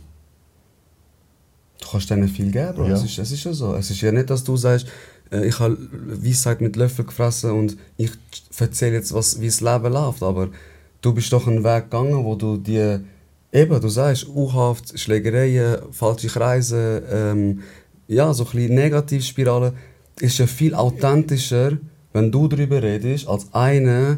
Speaker 3: Du kannst denen viel geben, Bro.
Speaker 4: Ja.
Speaker 3: Es, ist, es ist ja so. Es ist ja nicht, dass du sagst, äh, ich habe Weisheit mit Löffel gefressen und ich erzähle jetzt, was, wie das Leben läuft. Aber du bist doch einen Weg gegangen, wo du die, eben, du sagst, U-Haft, Schlägereien, falsche Kreise, ähm, ja, so ein bisschen Negativspirale, ist ja viel authentischer, wenn du darüber redest, als einer,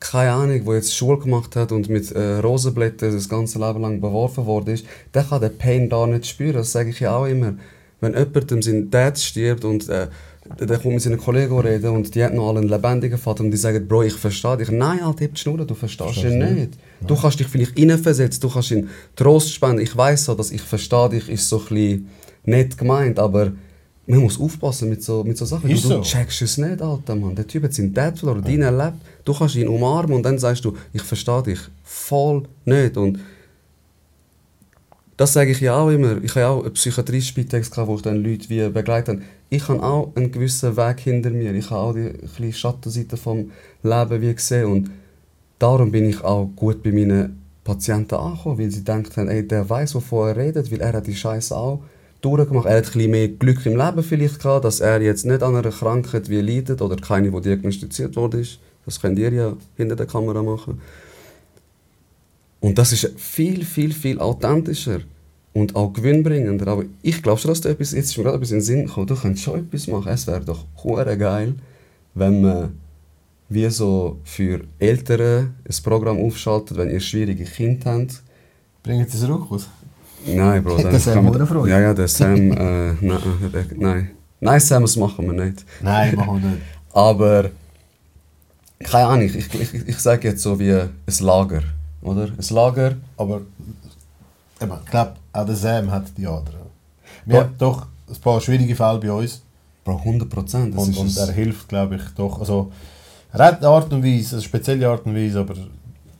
Speaker 3: keine Ahnung, der jetzt Schule gemacht hat und mit äh, Rosenblättern das ganze Leben lang beworfen worden ist, der kann den Pain da nicht spüren. Das sage ich ja auch immer. Wenn jemand sein Dad stirbt und äh, der kommt mit seinen Kollegen reden und die haben noch alle einen lebendigen Vater und die sagen, Bro, ich verstehe dich. Nein, Alter, heb die Schnur, du verstehst
Speaker 4: Verstehst
Speaker 3: ihn
Speaker 4: du
Speaker 3: nicht. Du kannst dich vielleicht reinversetzen, du kannst ihn Trost spenden. Ich weiß so, dass ich verstehe dich, ist so ein bisschen nett gemeint, aber man muss aufpassen mit so, mit so Sachen.
Speaker 4: Ist
Speaker 3: du,
Speaker 4: so.
Speaker 3: du checkst es nicht, Alter, Mann. Der Typ hat seinen Dad verloren, deinen erlebt. Du kannst ihn umarmen und dann sagst du, ich verstehe dich voll nicht. Und das sage ich ja auch immer. Ich habe auch einen Psychiatrie-Spitex, gehabt, wo ich dann Leute wie begleitet habe. Ich habe auch einen gewissen Weg hinter mir. Ich habe auch die kleine Schattenseite vom Leben wie gesehen. Und darum bin ich auch gut bei meinen Patienten angekommen, weil sie denken, ey, der weiß, wovon er redet, weil er hat die Scheiße auch durchgemacht. Er hat ein mehr Glück im Leben vielleicht gehabt, dass er jetzt nicht an einer Krankheit wie leidet oder keine, die diagnostiziert wurde. Das könnt ihr ja hinter der Kamera machen. Und das ist viel, viel, viel authentischer und auch gewinnbringender. Aber ich glaube schon, dass du etwas, jetzt ist mir gerade etwas in den Sinn gekommen, du könntest schon etwas machen. Es wäre doch geil, wenn man wie so für Eltern ein Programm aufschaltet, wenn ihr schwierige Kinder habt.
Speaker 4: bringen Sie es raus.
Speaker 3: Nein, Bro. Dann
Speaker 2: Sam
Speaker 3: kann man-
Speaker 2: Freude.
Speaker 3: Ja, ja, der Sam, äh, nein, der, nein. Nein, Sam, das machen wir nicht.
Speaker 4: Nein, machen wir nicht.
Speaker 3: Aber, keine Ahnung, ich, ich, ich, ich sage jetzt so wie ein Lager, oder? Ein Lager,
Speaker 4: Aber eben, ich glaube, auch der Sam hat die anderen. Wir haben doch ein paar schwierige Fälle bei uns.
Speaker 3: Bro, 100 Prozent.
Speaker 4: Und, und er hilft, glaube ich, doch. Also, er hat eine Art und Weise, eine spezielle Art und Weise, aber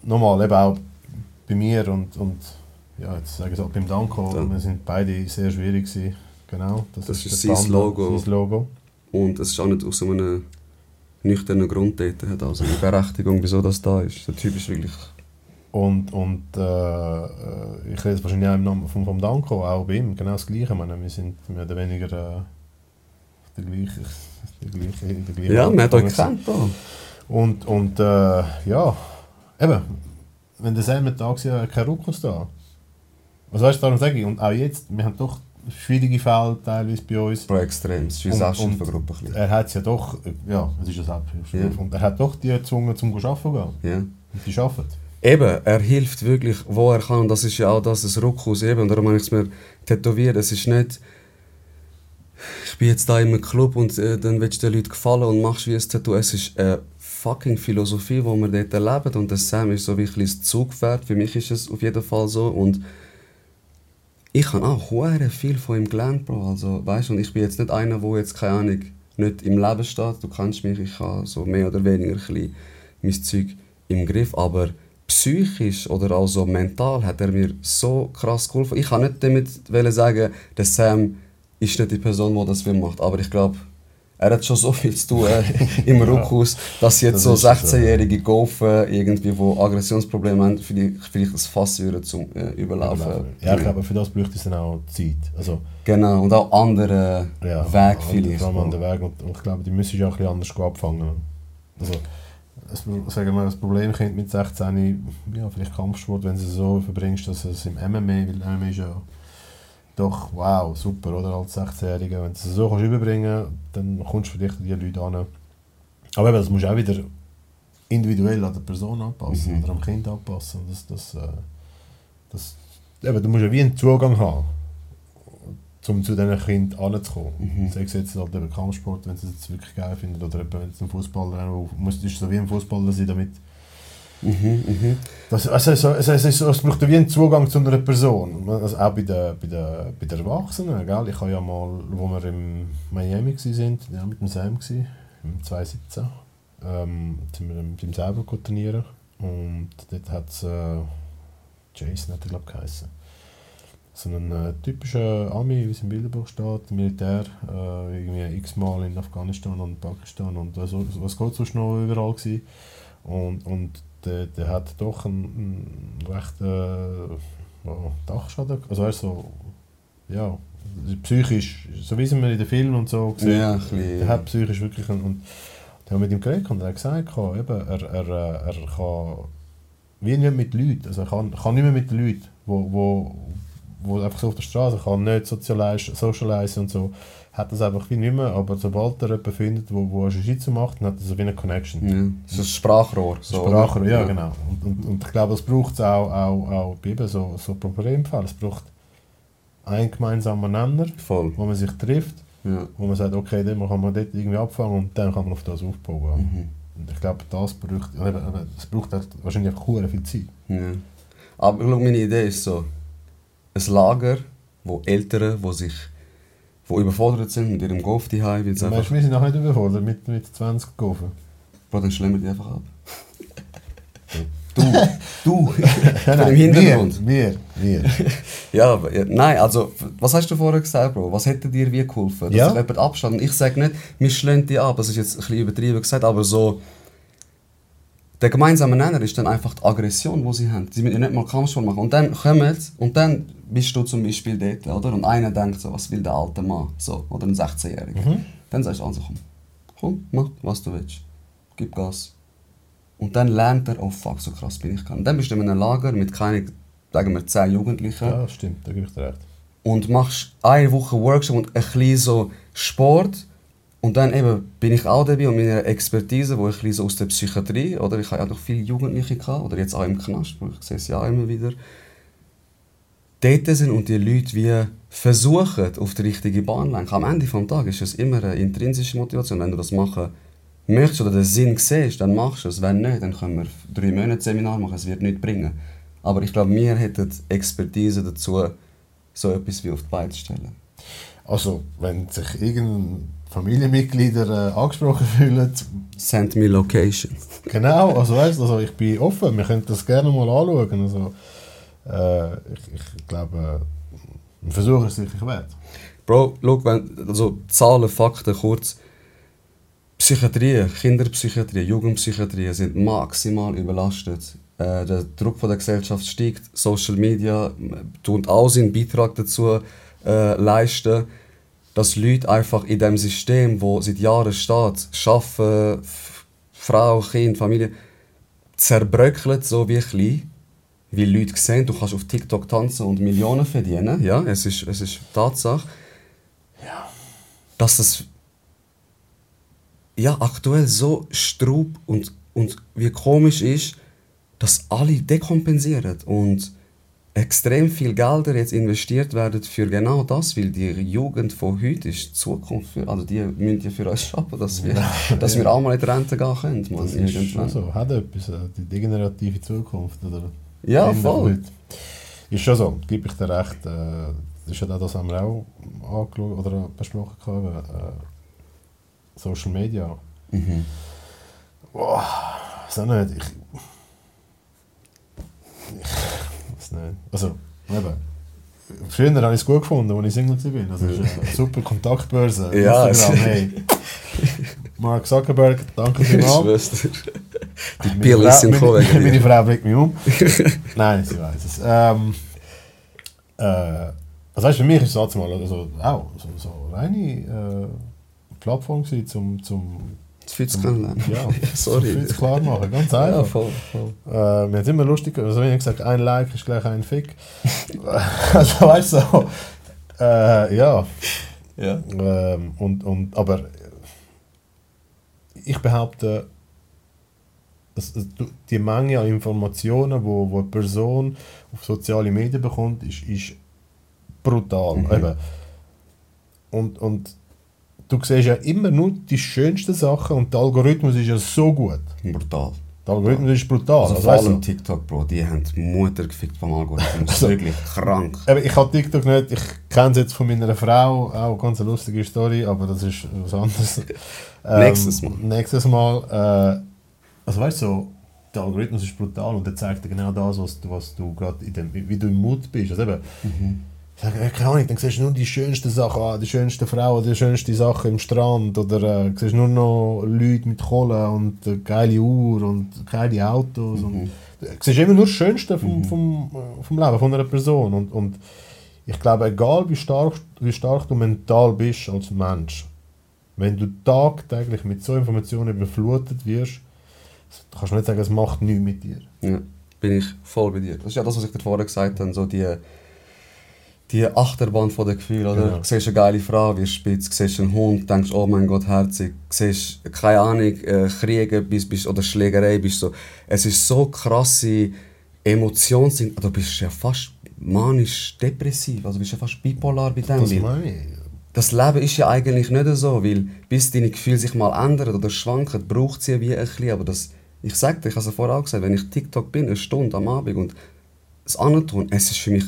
Speaker 4: nochmal, eben auch bei mir und, und ja, jetzt sage ich auch beim Danko,
Speaker 3: Ja.
Speaker 4: wir sind beide sehr schwierig gewesen. Genau,
Speaker 3: Das ist
Speaker 4: der
Speaker 3: sein Logo.
Speaker 4: Sein Logo.
Speaker 3: Und es ist auch nicht aus einem nüchternen Grund dort. Hat also eine Berechtigung, wieso das da ist. Der Typ ist wirklich...
Speaker 4: Und, und äh, äh, ich rede wahrscheinlich auch im Namen vom, vom Danko, auch bei ihm, genau das Gleiche. Ich meine, wir sind mehr oder weniger äh, der gleiche, der gleiche, der gleiche
Speaker 3: Ja, man hat euch da.
Speaker 4: Und, und äh, ja, eben, wenn der Sam nicht da war, kein Rückkurs da. Was weißt du, darum sage ich, und auch jetzt, wir haben doch schwierige Fälle teilweise bei uns.
Speaker 3: Bro, extrem. Es ist Selbsthilfegruppe. ein bisschen.
Speaker 4: Er hat es ja doch, ja, es ist ja Selbsthilfe.
Speaker 3: Ja.
Speaker 4: Und er hat doch die gezwungen, zum Arbeiten zu gehen.
Speaker 3: Ja.
Speaker 4: Und die arbeiten.
Speaker 3: Eben, er hilft wirklich, wo er kann. Das ist ja auch das, das Ruckus eben. Darum habe ich es mir tätowiert. Es ist nicht, ich bin jetzt da einem Club und äh, dann willst du den Leuten gefallen und machst wie ein Tattoo. Es ist eine fucking Philosophie, die wir dort erleben. Und das Sam ist so wirklich das Zugpferd. Für mich ist es auf jeden Fall so. Und ich habe auch hure viel von ihm gelernt, Bro. Also, weißt, und ich bin jetzt nicht einer, der jetzt, keine Ahnung, nicht im Leben steht. Du kennst mich, ich habe so mehr oder weniger ein bisschen mein Zeug im Griff. Aber psychisch oder auch so mental hat er mir so krass geholfen. Ich kann nicht damit sagen, dass Sam ist nicht die Person, die das Film macht. Aber ich glaube, er hat schon so viel zu tun äh, im Rückhaus, dass jetzt
Speaker 4: Das
Speaker 3: so
Speaker 4: ist so.
Speaker 3: 16-jährige Golfen irgendwie, die Aggressionsprobleme haben, vielleicht, vielleicht das Fass würden zum äh, Überlaufen.
Speaker 4: Ja, ich glaube, für das bräuchte es dann auch Zeit. Also,
Speaker 3: Genau, und auch andere
Speaker 4: ja,
Speaker 3: Weg
Speaker 4: an-
Speaker 3: vielleicht.
Speaker 4: Vor allem an den Weg. Und, und ich glaube, die müssen ja auch ein bisschen anders abfangen. Also, das, sagen wir, das Problem kommt mit 16, ja, vielleicht Kampfsport, wenn du es so verbringst, dass es im MMA, weil MMA ist ja doch, wow, super, oder, als 16-Jähriger. Wenn du es so kannst überbringen dann kommst du vielleicht an die Leute an. Aber eben, das musst du auch wieder individuell an der Person anpassen
Speaker 3: Mhm.
Speaker 4: oder am Kind anpassen. Das, das, äh, das, eben, du musst ja wie einen Zugang haben, um zu diesen Kindern anzukommen.
Speaker 3: Mhm.
Speaker 4: Sei es jetzt halt eben Kampfsport, wenn sie es jetzt wirklich geil finden, oder wenn es ein Fußballer muss ist so wie ein Fußballer sein, damit
Speaker 3: Mhm, mhm.
Speaker 4: das, also, es, es, es, es braucht wie einen Zugang zu einer Person. Also auch bei den, bei den, bei den Erwachsenen. Gell? Ich habe ja mal, wo wir in Miami waren, ja, mit dem Sam, gewesen, im 2017, ähm, sind wir mit ihm selber trainieren. Und dort hat es äh, Jason, hat er glaube ich geheißen. So ein äh, typischer Ami, wie es im Bilderbuch steht, Militär, äh, irgendwie x-mal in Afghanistan und Pakistan und was, was geht sonst noch überall gewesen. Und, und der, der hat doch einen, einen recht äh, Dachschaden, also er ist so, ja, psychisch, so wie es man in den Filmen und so gesehen,
Speaker 3: Ja,
Speaker 4: der hat psychisch wirklich einen, und ich habe mit ihm geredet und er hat gesagt, kann, eben, er, er, äh, er kann wie nicht mit Leuten, also er kann, kann nicht mehr mit den Leuten, wo, wo, wo einfach so auf der Straße kann nicht socialisen und so, hat das einfach wie nicht mehr, aber sobald er jemanden findet, wo, wo er Jiu-Jitsu macht, dann hat er so wie eine Connection.
Speaker 3: Ja, so ein Sprachrohr. So,
Speaker 4: Sprache,
Speaker 3: oder?
Speaker 4: ja, genau. Und, und, und ich glaube, das braucht es auch, auch, auch bei eben so, so Problemfällen. Es braucht einen gemeinsamen Nenner,
Speaker 3: Voll.
Speaker 4: wo man sich trifft,
Speaker 3: Ja.
Speaker 4: wo man sagt, okay, den kann man dort irgendwie abfangen und dann kann man auf das aufbauen.
Speaker 3: Mhm.
Speaker 4: Und ich glaube, das braucht, es braucht halt wahrscheinlich einfach viel Zeit.
Speaker 3: Ja. Aber meine Idee ist so, ein Lager, wo Eltern, die sich wo überfordert sind mit ihrem Golf daheim, weil es
Speaker 4: Weißt,
Speaker 3: einfach...
Speaker 4: wir sind noch nicht überfordert mit, mit 20 Golfen.
Speaker 3: Bro, dann schlemmen die einfach ab. du, du, von dem Hintergrund.
Speaker 4: Wir, wir, wir.
Speaker 3: Ja, aber, ja, nein, also, was hast du vorher gesagt, Bro? Was hätte dir wie geholfen? Dass
Speaker 4: Ja.
Speaker 3: jemand abstand? Ich sage nicht, wir schlagen die ab, das ist jetzt ein bisschen übertrieben gesagt, aber so... Der gemeinsame Nenner ist dann einfach die Aggression, die sie haben. Sie müssen ja nicht mal Kampfsport machen. Und dann kommen sie, und dann bist du zum Beispiel dort, oder? Und einer denkt so, was will der alte Mann? So, oder ein 16-Jähriger.
Speaker 4: Mhm.
Speaker 3: Dann sagst du also, komm, komm, mach, was du willst. Gib Gas. Und dann lernt er, oh fuck, so krass bin ich gar nicht. Und dann bist du in einem Lager mit keinen, sagen wir, 10 Jugendlichen
Speaker 4: Ja, stimmt, da gebe ich dir recht.
Speaker 3: und machst eine Woche Workshop und ein bisschen so Sport. Und dann eben bin ich auch dabei und meine Expertise, wo ich so aus der Psychiatrie, oder ich habe ja noch viele Jugendliche gehabt, oder jetzt auch im Knast, wo ich sehe es ja immer wieder, dort sind und die Leute wie versuchen, auf die richtige Bahn zu lenken. Am Ende des Tages ist es immer eine intrinsische Motivation. Wenn du das machen möchtest oder den Sinn siehst, dann machst du es. Wenn nicht, dann können wir drei Monate Seminar machen, es wird nichts bringen. Aber ich glaube, wir hätten Expertise dazu, so etwas wie auf die Beine zu stellen.
Speaker 4: Also, wenn sich irgendein Familienmitglieder äh, angesprochen fühlen,
Speaker 3: Send me location.
Speaker 4: genau, also weißt, also ich bin offen, wir können das gerne mal anschauen. Also, äh, ich, ich glaube, äh, ein Versuch ist sicher wert.
Speaker 3: Bro, schau, wenn, also Zahlen, Fakten, kurz. Psychiatrie, Kinderpsychiatrie, Jugendpsychiatrie sind maximal überlastet. Äh, der Druck von der Gesellschaft steigt, Social Media äh, tun auch seinen Beitrag dazu äh, leisten, dass Leute einfach in dem System, wo seit Jahren steht, Schaffen, Frau, Kind, Familie, zerbröckelt so wie klein. Weil Leute sehen, du kannst auf TikTok tanzen und Millionen verdienen. Ja, es ist, es ist Tatsache. Dass es ja, aktuell so strub und, und wie komisch ist, dass alle dekompensieren und extrem viel Gelder jetzt investiert werden für genau das, weil die Jugend von heute ist die Zukunft. Für, also die müssen ja für uns schaffen, dass wir, dass wir auch mal in die Rente gehen können. Man,
Speaker 4: Das ist schon so. Hat etwas, äh, die degenerative Zukunft. Oder
Speaker 3: Ja, voll.
Speaker 4: Ist schon so, gebe ich dir recht. Äh, das ist ja das, das haben wir auch angeschaut oder besprochen. Gehabt, äh, Social Media.
Speaker 3: Mhm.
Speaker 4: Boah, auch nicht. Ich, ich weiß nicht. Also, eben. Früher habe ich es gut gefunden, als ich Single war. Also, es ist eine super Kontaktbörse.
Speaker 3: Ja,
Speaker 4: Instagram, hey. Mark Zuckerberg, danke vielmals.
Speaker 3: Die
Speaker 4: Meine
Speaker 3: Pillen
Speaker 4: Frau-
Speaker 3: sind
Speaker 4: meine. Frau blickt mich um. Nein, sie weiß es. Ähm, äh, also weißt, für mich ist es mal also, auch so, so eine reine äh, Plattform gewesen, zum, zum,
Speaker 3: Das viel zu kennenlernen.
Speaker 4: ja,
Speaker 3: Sorry.
Speaker 4: zum klar machen, ganz
Speaker 3: Ja,
Speaker 4: einfach.
Speaker 3: voll, voll.
Speaker 4: Äh, wir haben immer lustig, also wenn ich gesagt ein Like ist gleich ein Fick. also weißt du, so, äh, ja.
Speaker 3: Ja.
Speaker 4: Ähm, und, und, aber ich behaupte, die Menge an Informationen, wo, wo eine Person auf soziale Medien bekommt, ist, ist brutal.
Speaker 3: Mhm.
Speaker 4: Eben. Und, und du siehst ja immer nur die schönsten Sachen und der Algorithmus ist ja so gut.
Speaker 3: Brutal.
Speaker 4: Der Algorithmus ist brutal.
Speaker 3: Also vor allem TikTok, Bro, die haben die Mutter gefickt vom Algorithmus. Das ist
Speaker 4: Also-
Speaker 3: wirklich krank.
Speaker 4: Eben, ich habe TikTok nicht, ich kenne es jetzt von meiner Frau, auch eine ganz lustige Story, aber das ist was anderes. Ähm,
Speaker 3: Nächstes Mal.
Speaker 4: Nächstes Mal. Äh, also weißt du, so, der Algorithmus ist brutal und der zeigt dir genau das, was du, was du gerade in dem, wie, du im Mut bist. Also eben, ich sage, ja, keine Ahnung, dann siehst du nur die schönsten Sachen, die schönste Frau, die schönste Sache im Strand oder äh, siehst nur noch Leute mit Kohle und äh, geile Uhr und geile Autos und du siehst immer nur das Schönste vom, vom, äh, vom Leben von einer Person und, und ich glaube, egal wie stark, wie stark du mental bist als Mensch, wenn du tagtäglich mit so Informationen überflutet wirst, kannst du nicht sagen, es macht nichts mit dir.
Speaker 3: Ja, bin ich voll bei dir. Das ist ja das, was ich dir vorher gesagt habe, so die, die Achterbahn von den Gefühlen, oder?
Speaker 4: Genau.
Speaker 3: Du siehst eine geile Frau, wirst spitz, siehst einen Hund, denkst, oh mein Gott, herzig, siehst, keine Ahnung, äh, Kriege bist, bist, oder Schlägerei, bist so, es ist so krasse Emotionen, du bist ja fast manisch-depressiv, also bist ja fast bipolar bei dem.
Speaker 4: Das meine ich.
Speaker 3: das Leben ist ja eigentlich nicht so, weil bis deine Gefühle sich mal ändern oder schwanken, braucht sie wie ein bisschen. Aber das, ich sag dir, ich habe es ja vorher auch gesagt, wenn ich TikTok bin, eine Stunde am Abend und es antun, es ist für mich,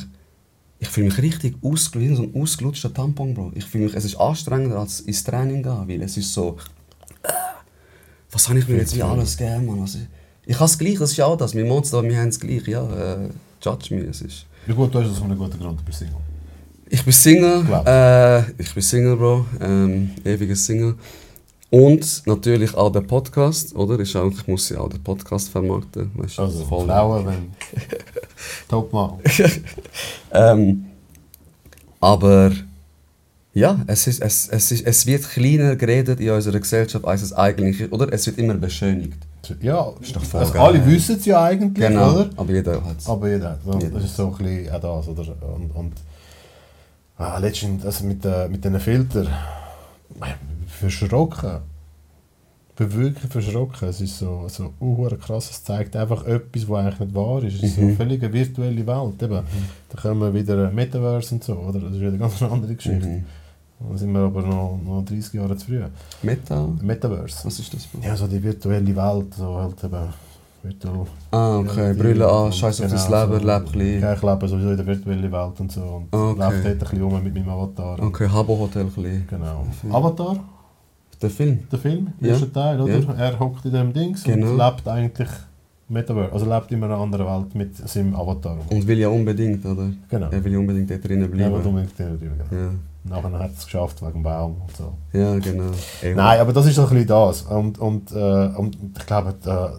Speaker 3: ich fühle mich richtig ausgelutscht, so ein ausgelutschter Tampon, Bro. Ich fühle mich, es ist anstrengender als ins Training gehen, weil es ist so, äh, was habe ich mir jetzt wie alles gegeben, Mann. Also, ich habe es gleich, das ist ja auch das, wir Monster, wir haben es gleich, ja, äh, judge me, es ist...
Speaker 4: Wie gut, du hast das von einem guten Grund, du bist Single.
Speaker 3: Ich bin Single, äh, ich bin Single, Bro, ähm, ewiger Single. Und natürlich auch der Podcast, oder? Ist auch, ich muss ja auch den Podcast vermarkten. Weißt du,
Speaker 4: Also,
Speaker 3: voll.
Speaker 4: Frauen, wenn... Top Mann.
Speaker 3: Ähm, aber ja, es, ist, es, es, ist, es wird kleiner geredet in unserer Gesellschaft, als es eigentlich ist, oder? Es wird immer beschönigt.
Speaker 4: Ja,
Speaker 3: Ist doch voll
Speaker 4: also alle wissen es ja eigentlich,
Speaker 3: Genau,
Speaker 4: oder?
Speaker 3: aber jeder hat es.
Speaker 4: Aber jeder. So,
Speaker 3: Jeder.
Speaker 4: Das ist so ein bisschen auch das, oder? Und, und ah, letztens also mit, äh, mit diesen Filtern, verschrocken. Ich bin wirklich verschrocken. Es ist so, so uh, krass. Es zeigt einfach etwas, was eigentlich nicht wahr ist. Es ist so eine völlig virtuelle Welt. Eben. Da kommen wir wieder Metaverse und so, oder? Das ist wieder eine ganz andere Geschichte.
Speaker 3: Mhm.
Speaker 4: Da sind wir aber noch, noch 30 Jahre zu früh.
Speaker 3: Meta?
Speaker 4: Metaverse.
Speaker 3: Was ist das?
Speaker 4: Ja, so die virtuelle Welt, so halt eben virtuell.
Speaker 3: Ah, okay, Brille an, scheiß auf das Leben, leb ein bisschen.
Speaker 4: Ja, ich lebe sowieso in der virtuellen Welt und so und
Speaker 3: Ah, okay.
Speaker 4: laufe dort ein bisschen rum mit meinem Avatar.
Speaker 3: Okay, Habbo Hotel ein bisschen.
Speaker 4: Genau. Avatar,
Speaker 3: Der Film?
Speaker 4: der Film,
Speaker 3: Ja.
Speaker 4: erster Teil, oder?
Speaker 3: Ja.
Speaker 4: Er hockt in dem Dings
Speaker 3: Genau.
Speaker 4: und lebt eigentlich Metaverse, also lebt in einer anderen Welt mit seinem Avatar.
Speaker 3: Und will ja unbedingt, oder?
Speaker 4: Genau.
Speaker 3: Er will ja unbedingt dort drinnen bleiben.
Speaker 4: aber unbedingt der drüber, genau.
Speaker 3: Ja,
Speaker 4: Nachher hat er es geschafft wegen dem Baum und so.
Speaker 3: ja genau. Ey,
Speaker 4: Nein, aber das ist so ein bisschen das. Und, und, äh, und ich glaube, da,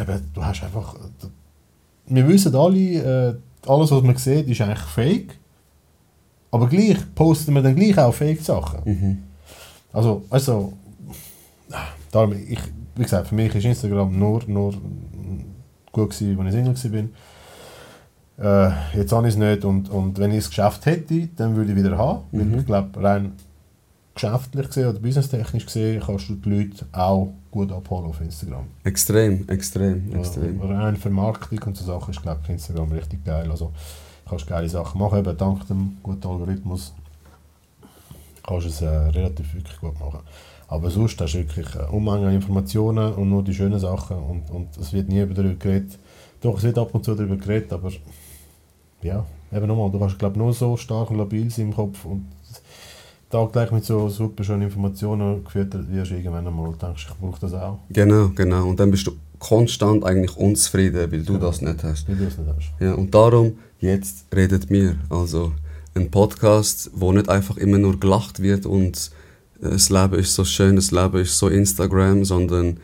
Speaker 4: eben, du hast einfach. Wir wissen alle, äh, alles, was man sieht, ist eigentlich fake. Aber gleich posten wir dann gleich auch Fake-Sachen.
Speaker 3: Mhm.
Speaker 4: Also, also, darum, ich, wie gesagt, für mich ist Instagram nur, nur gut gewesen, als ich Single war. Äh, jetzt habe ich es nicht und, und wenn ich es geschafft hätte, dann würde ich wieder haben.
Speaker 3: Mhm.
Speaker 4: Weil ich glaube, rein geschäftlich gesehen oder businesstechnisch gesehen, kannst du die Leute auch gut abholen auf Instagram.
Speaker 3: Extrem, extrem, extrem.
Speaker 4: Ja, rein Vermarktung und so Sachen ist, glaube ich, Instagram richtig geil. Also kannst geile Sachen machen, eben dank dem guten Algorithmus kannst du es äh, relativ wirklich gut machen. Aber sonst hast du wirklich eine Unmenge an Informationen und nur die schönen Sachen und, und es wird nie darüber geredet. Doch, es wird ab und zu darüber geredet, aber ja, eben nochmal, du kannst glaube nur so stark und labil sein im Kopf und tagtäglich mit so super schönen Informationen gefüttert wirst, irgendwann einmal denkst ich brauche das auch.
Speaker 3: Genau, genau. Und dann bist du konstant eigentlich unzufrieden, weil du
Speaker 4: Genau.
Speaker 3: das nicht hast.
Speaker 4: Wie du es nicht hast.
Speaker 3: Ja, und darum, jetzt redet mir. Also ein Podcast, wo nicht einfach immer nur gelacht wird und äh, das Leben ist so schön, das Leben ist so Instagram, sondern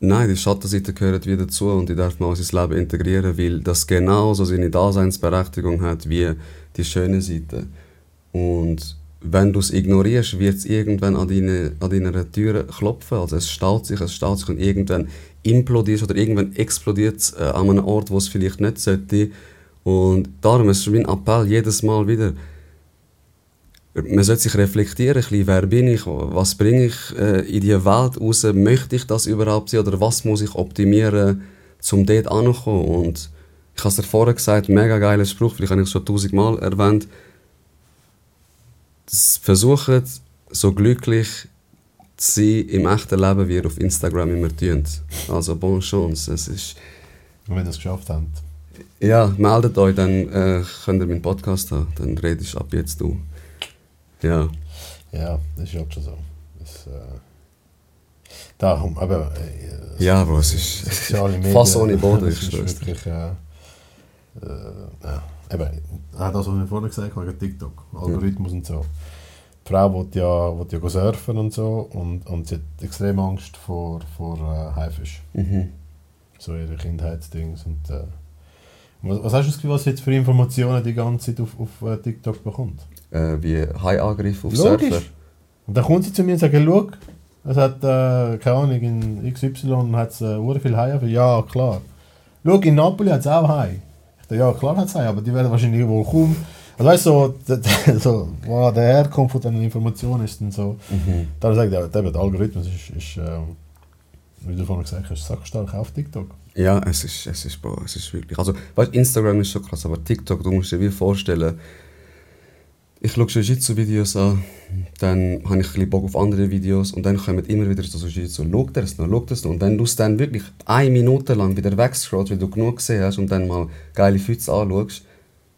Speaker 3: nein, die Schattenseite gehört wieder dazu und die darf man auch ins Leben integrieren, weil das genauso seine Daseinsberechtigung hat wie die schöne Seite. Und wenn du es ignorierst, wird es irgendwann an, deine, an deiner Tür klopfen. Also es staut sich, es staut sich und irgendwann implodiert oder irgendwann explodiert es äh, an einem Ort, wo es vielleicht nicht sollte. Und darum ist mein Appell jedes Mal wieder, man sollte sich reflektieren, ein bisschen, wer bin ich, was bringe ich äh, in die Welt raus, möchte ich das überhaupt sein oder was muss ich optimieren, um dort anzukommen. Und ich habe es dir vorher gesagt, mega geiler Spruch, vielleicht habe ich es schon tausendmal erwähnt, versucht so glücklich zu sein im echten Leben, wie ihr auf Instagram immer tun. Also bonne chance, es ist...
Speaker 4: Und wenn ihr es geschafft habt.
Speaker 3: Ja, meldet euch, dann äh, könnt ihr meinen Podcast haben, dann redest ab jetzt du. Ja.
Speaker 4: Ja, das ist auch schon so. Das, äh, darum, aber äh,
Speaker 3: Ja, Bro, es ist
Speaker 4: soziale Medien,
Speaker 3: fast ohne Boden, ich dir.
Speaker 4: wirklich, äh, ja, eben, auch das, was ich vorhin gesagt habe, wegen TikTok, Algorithmus und so. Die Frau will ja, will ja surfen und so und, und sie hat extrem Angst vor, vor äh, Haifisch.
Speaker 3: Mhm.
Speaker 4: So ihre Kindheitsdings und äh, was, hast du das Gefühl, was jetzt für Informationen die ganze Zeit auf, auf äh, TikTok bekommt?
Speaker 3: Äh, wie Hai-Angriff auf
Speaker 4: Logisch.
Speaker 3: Surfer.
Speaker 4: Und dann kommt sie zu mir und sagt, schau, es hat, äh, keine Ahnung, in XY hat es äh, viel Haie. Ja, klar. Schau, in Napoli hat es auch Haie. Ich dachte, ja, klar hat es Haie, aber die werden wahrscheinlich wohl kaum... Also weißt du, so, so wow, der Herkunft von diesen Informationen ist dann so...
Speaker 3: Mhm.
Speaker 4: Dann sagt er, der, der Algorithmus ist, ist äh, wie du vorhin gesagt hast, sackstark auf TikTok.
Speaker 3: Ja, es ist, es ist, Bro, es ist wirklich. Also, weißt du, Instagram ist schon krass, aber TikTok, du musst dir wie vorstellen, ich schaue Jiu-Jitsu-Videos an, dann habe ich ein bisschen Bock auf andere Videos und dann kommen immer wieder so Jiu-Jitsu, schau dir das noch, schau das noch. Und wenn du es dann wirklich eine Minute lang wieder wegscrollst, weil du genug gesehen hast und dann mal geile Füße anschaust,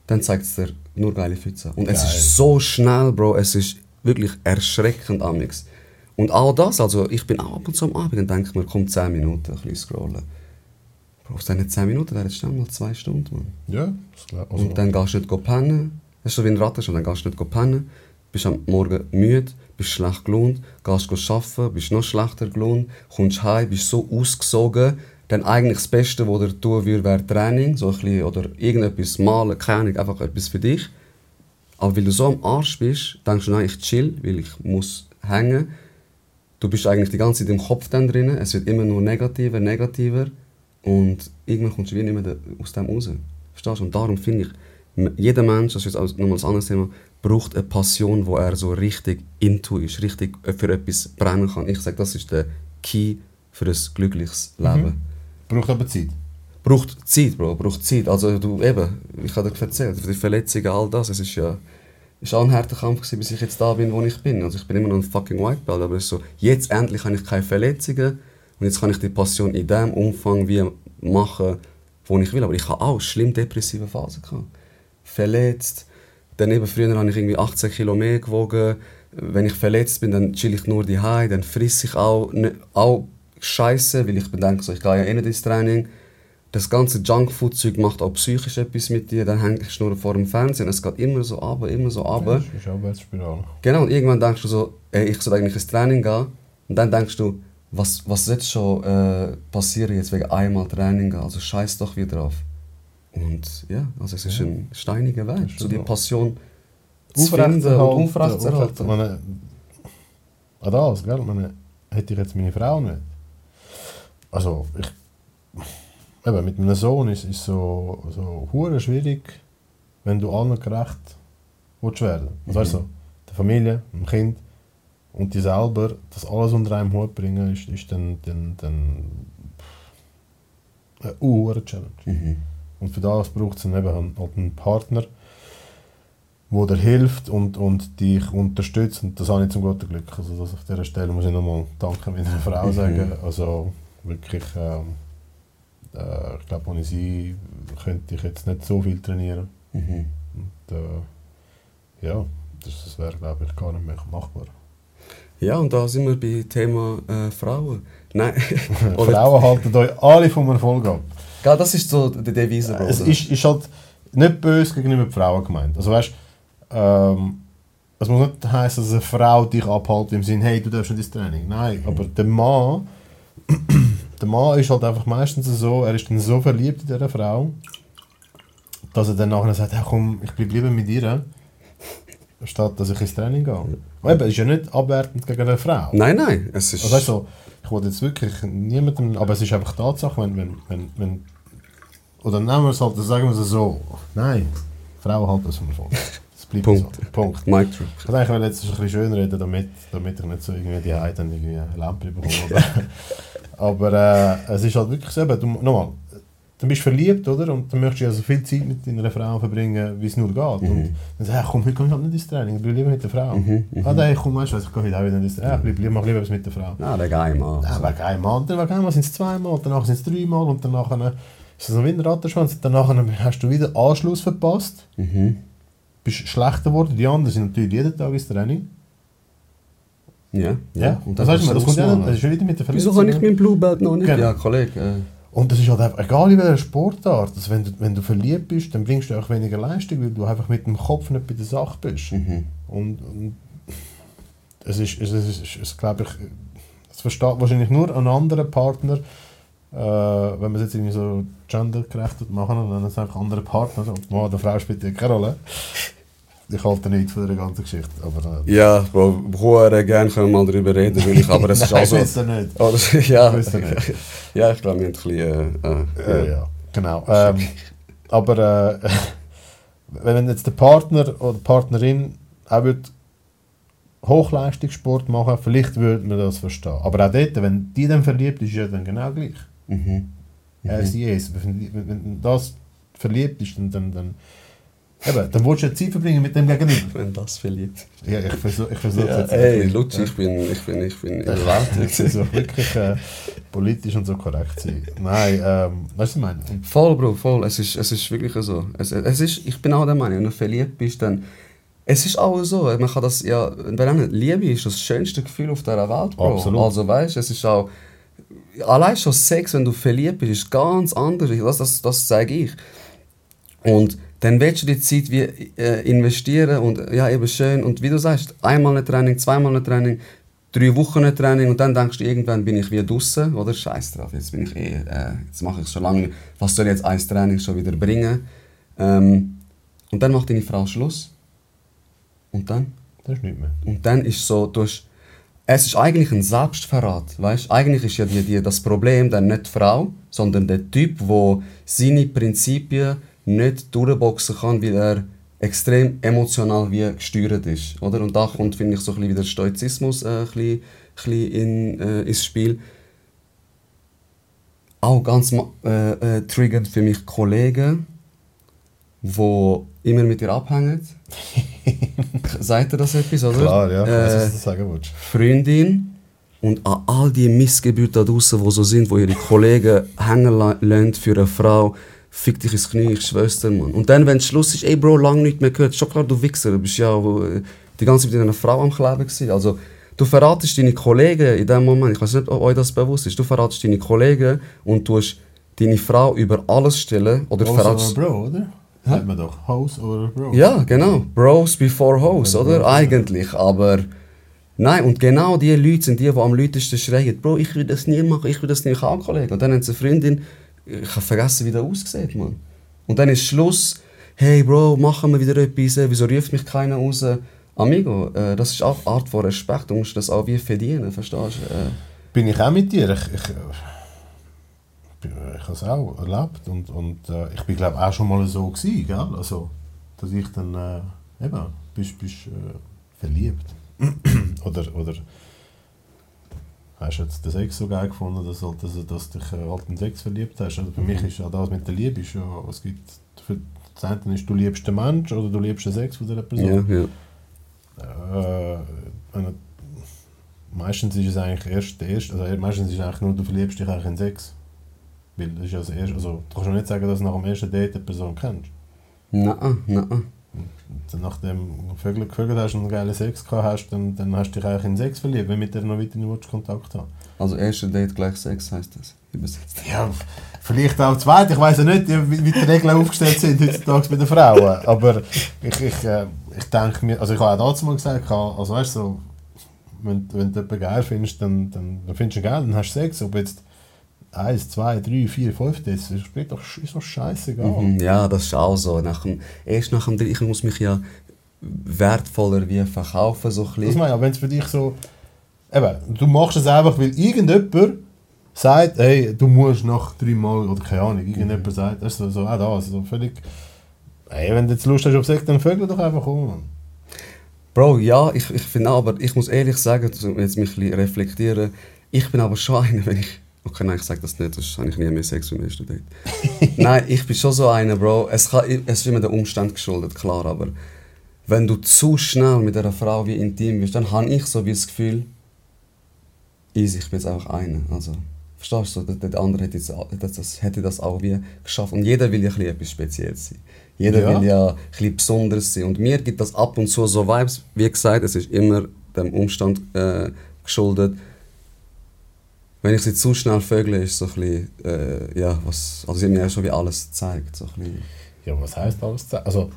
Speaker 3: dann zeigt es dir nur geile Füße an. Und es
Speaker 4: Geil.
Speaker 3: ist so schnell, Bro, es ist wirklich erschreckend amix. Und all das, also ich bin auch ab und zu am Abend und denke mir, komm 10 Minuten, ein bisschen scrollen. Bro, aus diesen 10 Minuten wären es schnell mal 2 Stunden, Mann.
Speaker 4: Ja, das glaub- also,
Speaker 3: Und dann gehst du nicht pennen. Das ist so wie ein Rattenschwanz. Dann gehst du nicht pennen, bist am Morgen müde, bist schlecht gelaunt, gehst go arbeiten, bist noch schlechter gelaunt, kommst heim, bist so ausgesogen. Dann eigentlich das Beste, was dir tun würde, wäre Training so ein bisschen, oder irgendetwas malen, keine Ahnung, einfach etwas für dich. Aber weil du so am Arsch bist, denkst du, nein, ich chill, weil ich muss hängen. Du bist eigentlich die ganze Zeit im Kopf dann drin. Es wird immer nur negativer, negativer. Und irgendwann kommst du wie nicht mehr aus dem raus. Verstehst du? Und darum finde ich, jeder Mensch, das ist jetzt nochmal ein anderes Thema, braucht eine Passion, wo er so richtig into ist, richtig für etwas brennen kann. Ich sage, das ist der Key für ein glückliches Leben.
Speaker 4: braucht aber Zeit.
Speaker 3: Braucht Zeit, Bro, braucht Zeit. Also du, eben, ich habe dir erzählt, die Verletzungen, all das, es ist ja ist auch ein harter Kampf gewesen, bis ich jetzt da bin, wo ich bin. Also ich bin immer noch ein fucking White Belt, aber es ist so, jetzt endlich habe ich keine Verletzungen und jetzt kann ich die Passion in dem Umfang wie machen, wo ich will. Aber ich habe auch schlimm depressive Phasen gehabt. Verletzt, dann eben früher habe ich irgendwie 18 Kilo mehr gewogen. Wenn ich verletzt bin, dann chill ich nur die dann friss ich auch, ne, auch Scheiße, weil ich bedenke, so, ich gehe ja eh nicht ins Training. Das ganze Junkfood-Zeug macht auch psychisch etwas mit dir. Dann hängst du nur vor dem Fernsehen. Es geht immer so ab, immer so ab.
Speaker 4: Das ist Abwärtsspirale.
Speaker 3: Genau, und irgendwann denkst du so, ey, ich soll eigentlich ins Training gehen. Und dann denkst du, was, was jetzt schon äh, passieren jetzt wegen einmal Training? Also scheiß doch wieder drauf. Und ja, also es ist
Speaker 4: Ja.
Speaker 3: ein steiniger Weg, so die. Passion zu finden und aufrechtzuerhalten.
Speaker 4: Meine, an das, gell? Meine, hätte ich jetzt meine Frau nicht. Also, ich. Eben, mit meinem Sohn ist es so, so hure schwierig, wenn du allen gerecht willst werden. Also, weißt du, der Familie, dem Kind, und die selber das alles unter einem Hut bringen, ist, ist dann, dann, dann eine hohe Challenge.
Speaker 3: Mhm.
Speaker 4: Und für das braucht es dann eben einen, halt einen Partner, der dir hilft und, und dich unterstützt. Und das habe ich zum guten Glück. Also das auf dieser Stelle muss ich nochmal Danke meiner Frau
Speaker 3: Mhm.
Speaker 4: sagen. Also wirklich, ähm, äh, ich glaube, ohne sie könnte ich jetzt nicht so viel trainieren.
Speaker 3: Mhm.
Speaker 4: Und, äh, ja, das, das wäre, glaube ich, gar nicht mehr machbar.
Speaker 3: Ja, und da sind wir bei Thema äh, Frauen. Nein,
Speaker 4: Frauen halten euch alle vom Erfolg ab.
Speaker 3: Gell, das ist so die Devise, Bro.
Speaker 4: Es ist, ist halt nicht böse gegenüber den Frauen gemeint. Also weißt, ähm, es muss nicht heißen, dass eine Frau dich abhält im Sinne, hey, du darfst nicht ins Training. Nein, aber der Mann, der Mann ist halt einfach meistens so, er ist dann so verliebt in dieser Frau, dass er dann nachher sagt, hey, komm, ich bleib lieber mit ihr, statt dass ich ins Training gehe. Und eben, es ist ja nicht abwertend gegen eine Frau.
Speaker 3: Nein, nein, es ist...
Speaker 4: Also du, ich wollte jetzt wirklich niemandem, aber es ist einfach Tatsache, wenn, wenn, wenn, wenn oder nehmen wir es halt, sagen wir es so, nein, Frauen halten das vom Erfolg. Das bleibt
Speaker 3: Punkt.
Speaker 4: so. Punkt.
Speaker 3: Mic drop.
Speaker 4: Ich wollte eigentlich jetzt ein bisschen schön reden, damit, damit ich nicht so irgendwie die Heide dann irgendwie eine Lampe bekomme. Aber, aber äh, es ist halt wirklich so, eben, du, bist verliebt, oder? Und dann möchtest du ja so viel Zeit mit deiner Frau verbringen, wie es nur geht. Und dann sagst du, komm, heute komme ich nicht ins Training, ich bleibe lieber mit der Frau. ah, nein, komm, weißt du ich gehe heute auch wieder nicht ins Training, ich bleibe lieber, mach lieber was mit der Frau.
Speaker 3: Ja, der geile Mann.
Speaker 4: Ja, wegen einmal, dann wegen einmal sind es zweimal, danach sind es dreimal und danach ist es so wie ein Rattenschwanz. Danach hast du wieder Anschluss verpasst,
Speaker 3: Mhm.
Speaker 4: bist schlechter geworden. Die anderen sind natürlich jeden Tag ins Training.
Speaker 3: Ja,
Speaker 4: Ja,
Speaker 3: Und
Speaker 4: das
Speaker 3: dann
Speaker 4: heißt, das kommt ja das ist ja wieder mit der
Speaker 3: Wieso
Speaker 4: Verletzung.
Speaker 3: kann ich mein Blue Belt noch nicht?
Speaker 4: Genau.
Speaker 3: Ja, Kollege. Äh,
Speaker 4: Und das ist halt einfach, egal in welcher Sportart, dass wenn, du, wenn du verliebt bist, dann bringst du auch weniger Leistung, weil du einfach mit dem Kopf nicht bei der Sache bist.
Speaker 3: mhm.
Speaker 4: Und, und es ist, es ist, es ist, es glaube ich, das versteht wahrscheinlich nur ein anderer Partner, äh, wenn man es jetzt irgendwie so gendergerecht machen und dann ist es einfach andere Partner und Mann oder Frau spielt ja keine Rolle. Ich halte nichts von der ganzen Geschichte, aber äh,
Speaker 3: Ja, Bro, hure gerne können wir mal darüber reden, will ich, aber es ist
Speaker 4: Nein,
Speaker 3: also...
Speaker 4: es nicht.
Speaker 3: Oder, ja,
Speaker 4: nicht.
Speaker 3: ja, ich glaube, wir haben ein bisschen... Äh,
Speaker 4: Ja,
Speaker 3: äh,
Speaker 4: ja, genau. Ähm, aber äh, wenn jetzt der Partner oder die Partnerin auch wird Hochleistungssport machen, vielleicht würde man das verstehen. Aber auch dort, wenn die dann verliebt ist, ist ja dann genau gleich.
Speaker 3: Mhm.
Speaker 4: Er sie ist. Wenn, wenn, wenn das verliebt ist, dann, dann, dann, eben, dann willst du ja Zeit verbringen mit dem Gegenüber.
Speaker 3: Wenn das verliebt.
Speaker 4: Ja, ich versuche ich versuch
Speaker 3: Ja,
Speaker 4: jetzt.
Speaker 3: ey, Lutz, ich bin, ich bin, ich bin
Speaker 4: Ich
Speaker 3: überwältigt.
Speaker 4: versuche wirklich äh, politisch und so korrekt sein. Nein, ähm, weißt du, was ich meine?
Speaker 3: Voll, Bro, voll. Es ist, es ist wirklich so. Es, es ist, ich bin auch der Meinung, wenn du verliebt bist, dann... Es ist auch so, man kann das ja... Wenn Liebe ist das schönste Gefühl auf dieser Welt, Bro.
Speaker 4: Absolut.
Speaker 3: Also weißt du, es ist auch... Allein schon Sex, wenn du verliebt bist, ist ganz anders. Das, das, das sage ich. Und dann willst du die Zeit wie, äh, investieren und ja, eben schön. Und wie du sagst, einmal ein Training, zweimal ein Training, drei Wochen ein Training und dann denkst du, irgendwann bin ich wie draußen oder? Scheiß drauf, jetzt bin ich eh, äh, jetzt mache ich schon lange. Was soll jetzt ein Training schon wieder bringen? Ähm, und dann macht deine Frau Schluss. Und dann?
Speaker 4: Das ist nicht mehr.
Speaker 3: Und dann ist so, du hast, es ist eigentlich ein Selbstverrat, weißt? Eigentlich ist ja die, die, das Problem dann nicht die Frau, sondern der Typ, der seine Prinzipien nicht durchboxen kann, weil er extrem emotional wie gesteuert ist, oder? Und da kommt, finde ich, so ein bisschen wieder Stoizismus äh, ein bisschen, ein bisschen in, äh, ins Spiel. Auch ganz äh, äh, triggert für mich Kollegen, die immer mit dir abhängen. Sagt ihr das etwas, oder?
Speaker 4: Klar, ja, ich
Speaker 3: Äh,
Speaker 4: was du sagen willst.
Speaker 3: Freundin und an all die Missgeburt da draußen, die so sind, wo ihre Kollegen hängen la- lassen für eine Frau, fick dich ins Knie, ich schwör's dir, Mann. Und dann, wenn Schluss ist, ey Bro, lang nicht mehr gehört, schon klar, du Wichser, du bist ja äh, die ganze Zeit mit einer Frau am Kleben gewesen. Also, du verratest deine Kollegen in dem Moment, ich weiß nicht, ob euch das bewusst ist, du verratest deine Kollegen und tust deine Frau über alles stellen oder
Speaker 4: Hose
Speaker 3: verratest...
Speaker 4: Bro, oder? Sagt man doch. Hose oder Bro.
Speaker 3: Ja, genau. Bros before Hoes,
Speaker 4: Ja,
Speaker 3: oder?
Speaker 4: Bros, ja.
Speaker 3: Eigentlich. Aber nein, und genau die Leute sind die, die am lautesten schreien: Bro, ich will das nie machen, ich will das nicht auch, Kollege. Und dann haben sie eine Freundin, ich habe vergessen, wie der aussieht, Mann. Und dann ist Schluss: Hey, Bro, machen wir wieder etwas, wieso ruft mich keiner raus? Amigo, äh, das ist auch eine Art von Respekt, du musst das auch wie verdienen, verstehst du? Äh,
Speaker 4: Bin ich auch mit dir. Ich, ich, ich, ich habe es auch erlebt. Und, und äh, ich bin, glaube auch schon mal so gewesen, gell? Also, dass ich dann, äh, eben, bist, bist äh, verliebt. oder, oder hast du jetzt den Sex so geil gefunden, dass, halt, dass, dass du dich äh, halt in den Sex verliebt hast? Also für mich ist ja das mit der Liebe, ist ja, es gibt, für das eine ist, du liebst den Mensch oder du liebst den Sex von dieser Person.
Speaker 3: Ja, ja.
Speaker 4: Äh, wenn- meistens ist es eigentlich erst der erste, also meistens ist es eigentlich nur, du verliebst dich eigentlich in Sex. Weil das ist ja das erste, also du kannst ja nicht sagen, dass du nach dem ersten Date eine Person kennst.
Speaker 3: Nein, nein.
Speaker 4: Nachdem du Vögel gevögelt hast und einen geilen Sex gehabt hast, dann, dann hast du dich eigentlich in Sex verliebt, wenn mit der noch weiter nicht Kontakt haben
Speaker 3: Also erster Date gleich Sex heißt das. Übersetzt.
Speaker 4: Ja, vielleicht auch zweit. Ich weiß ja nicht, wie, wie die Regeln aufgestellt sind heutzutage bei den Frauen. Aber ich, ich, äh, ich denke mir, also ich habe auch dazu mal gesagt, also weißt du, so, wenn, wenn du jemanden geil findest, dann, dann, dann findest du ihn geil, dann hast du Sex. Ob jetzt eins, zwei, drei, vier, fünf, das ist mir doch ist doch scheißegal.
Speaker 3: Mhm, Ja, das ist auch so. Nach dem, erst nach dem dritten, ich muss mich ja wertvoller wie verkaufen, so ein
Speaker 4: Das
Speaker 3: bisschen.
Speaker 4: meine ich, wenn es für dich so, eben, du machst es einfach, weil irgendjemand sagt, hey, du musst nach drei Mal, oder keine Ahnung, irgendjemand sagt, das ist so, so auch das, so völlig, hey, wenn du jetzt Lust hast auf Sex, dann vögel doch einfach um.
Speaker 3: Bro, ja, ich, ich finde aber ich muss ehrlich sagen, jetzt mich ein bisschen reflektieren, ich bin aber schon einer, wenn ich... Okay, nein, ich sage das nicht, sonst habe ich nie mehr Sex beim ersten Date. nein, ich bin schon so einer, Bro. Es, kann, es ist immer der Umstand geschuldet, klar, aber wenn du zu schnell mit einer Frau wie intim bist, dann habe ich so wie das Gefühl, easy, ich bin jetzt einfach einer. Also, verstehst du? Der, der andere hätte, jetzt, das, hätte das auch wie geschafft. Und jeder will ja ein etwas Spezielles sein. Jeder
Speaker 4: Ja.
Speaker 3: will ja ein bisschen besonders sein. Und mir gibt das ab und zu so Vibes. Wie gesagt, es ist immer dem Umstand äh, geschuldet. Wenn ich sie zu schnell vögle, ist so ein bisschen, äh, ja, was, also sie haben mir ja schon wie alles gezeigt. So ein bisschen.
Speaker 4: Ja, was heisst alles? ze- Also,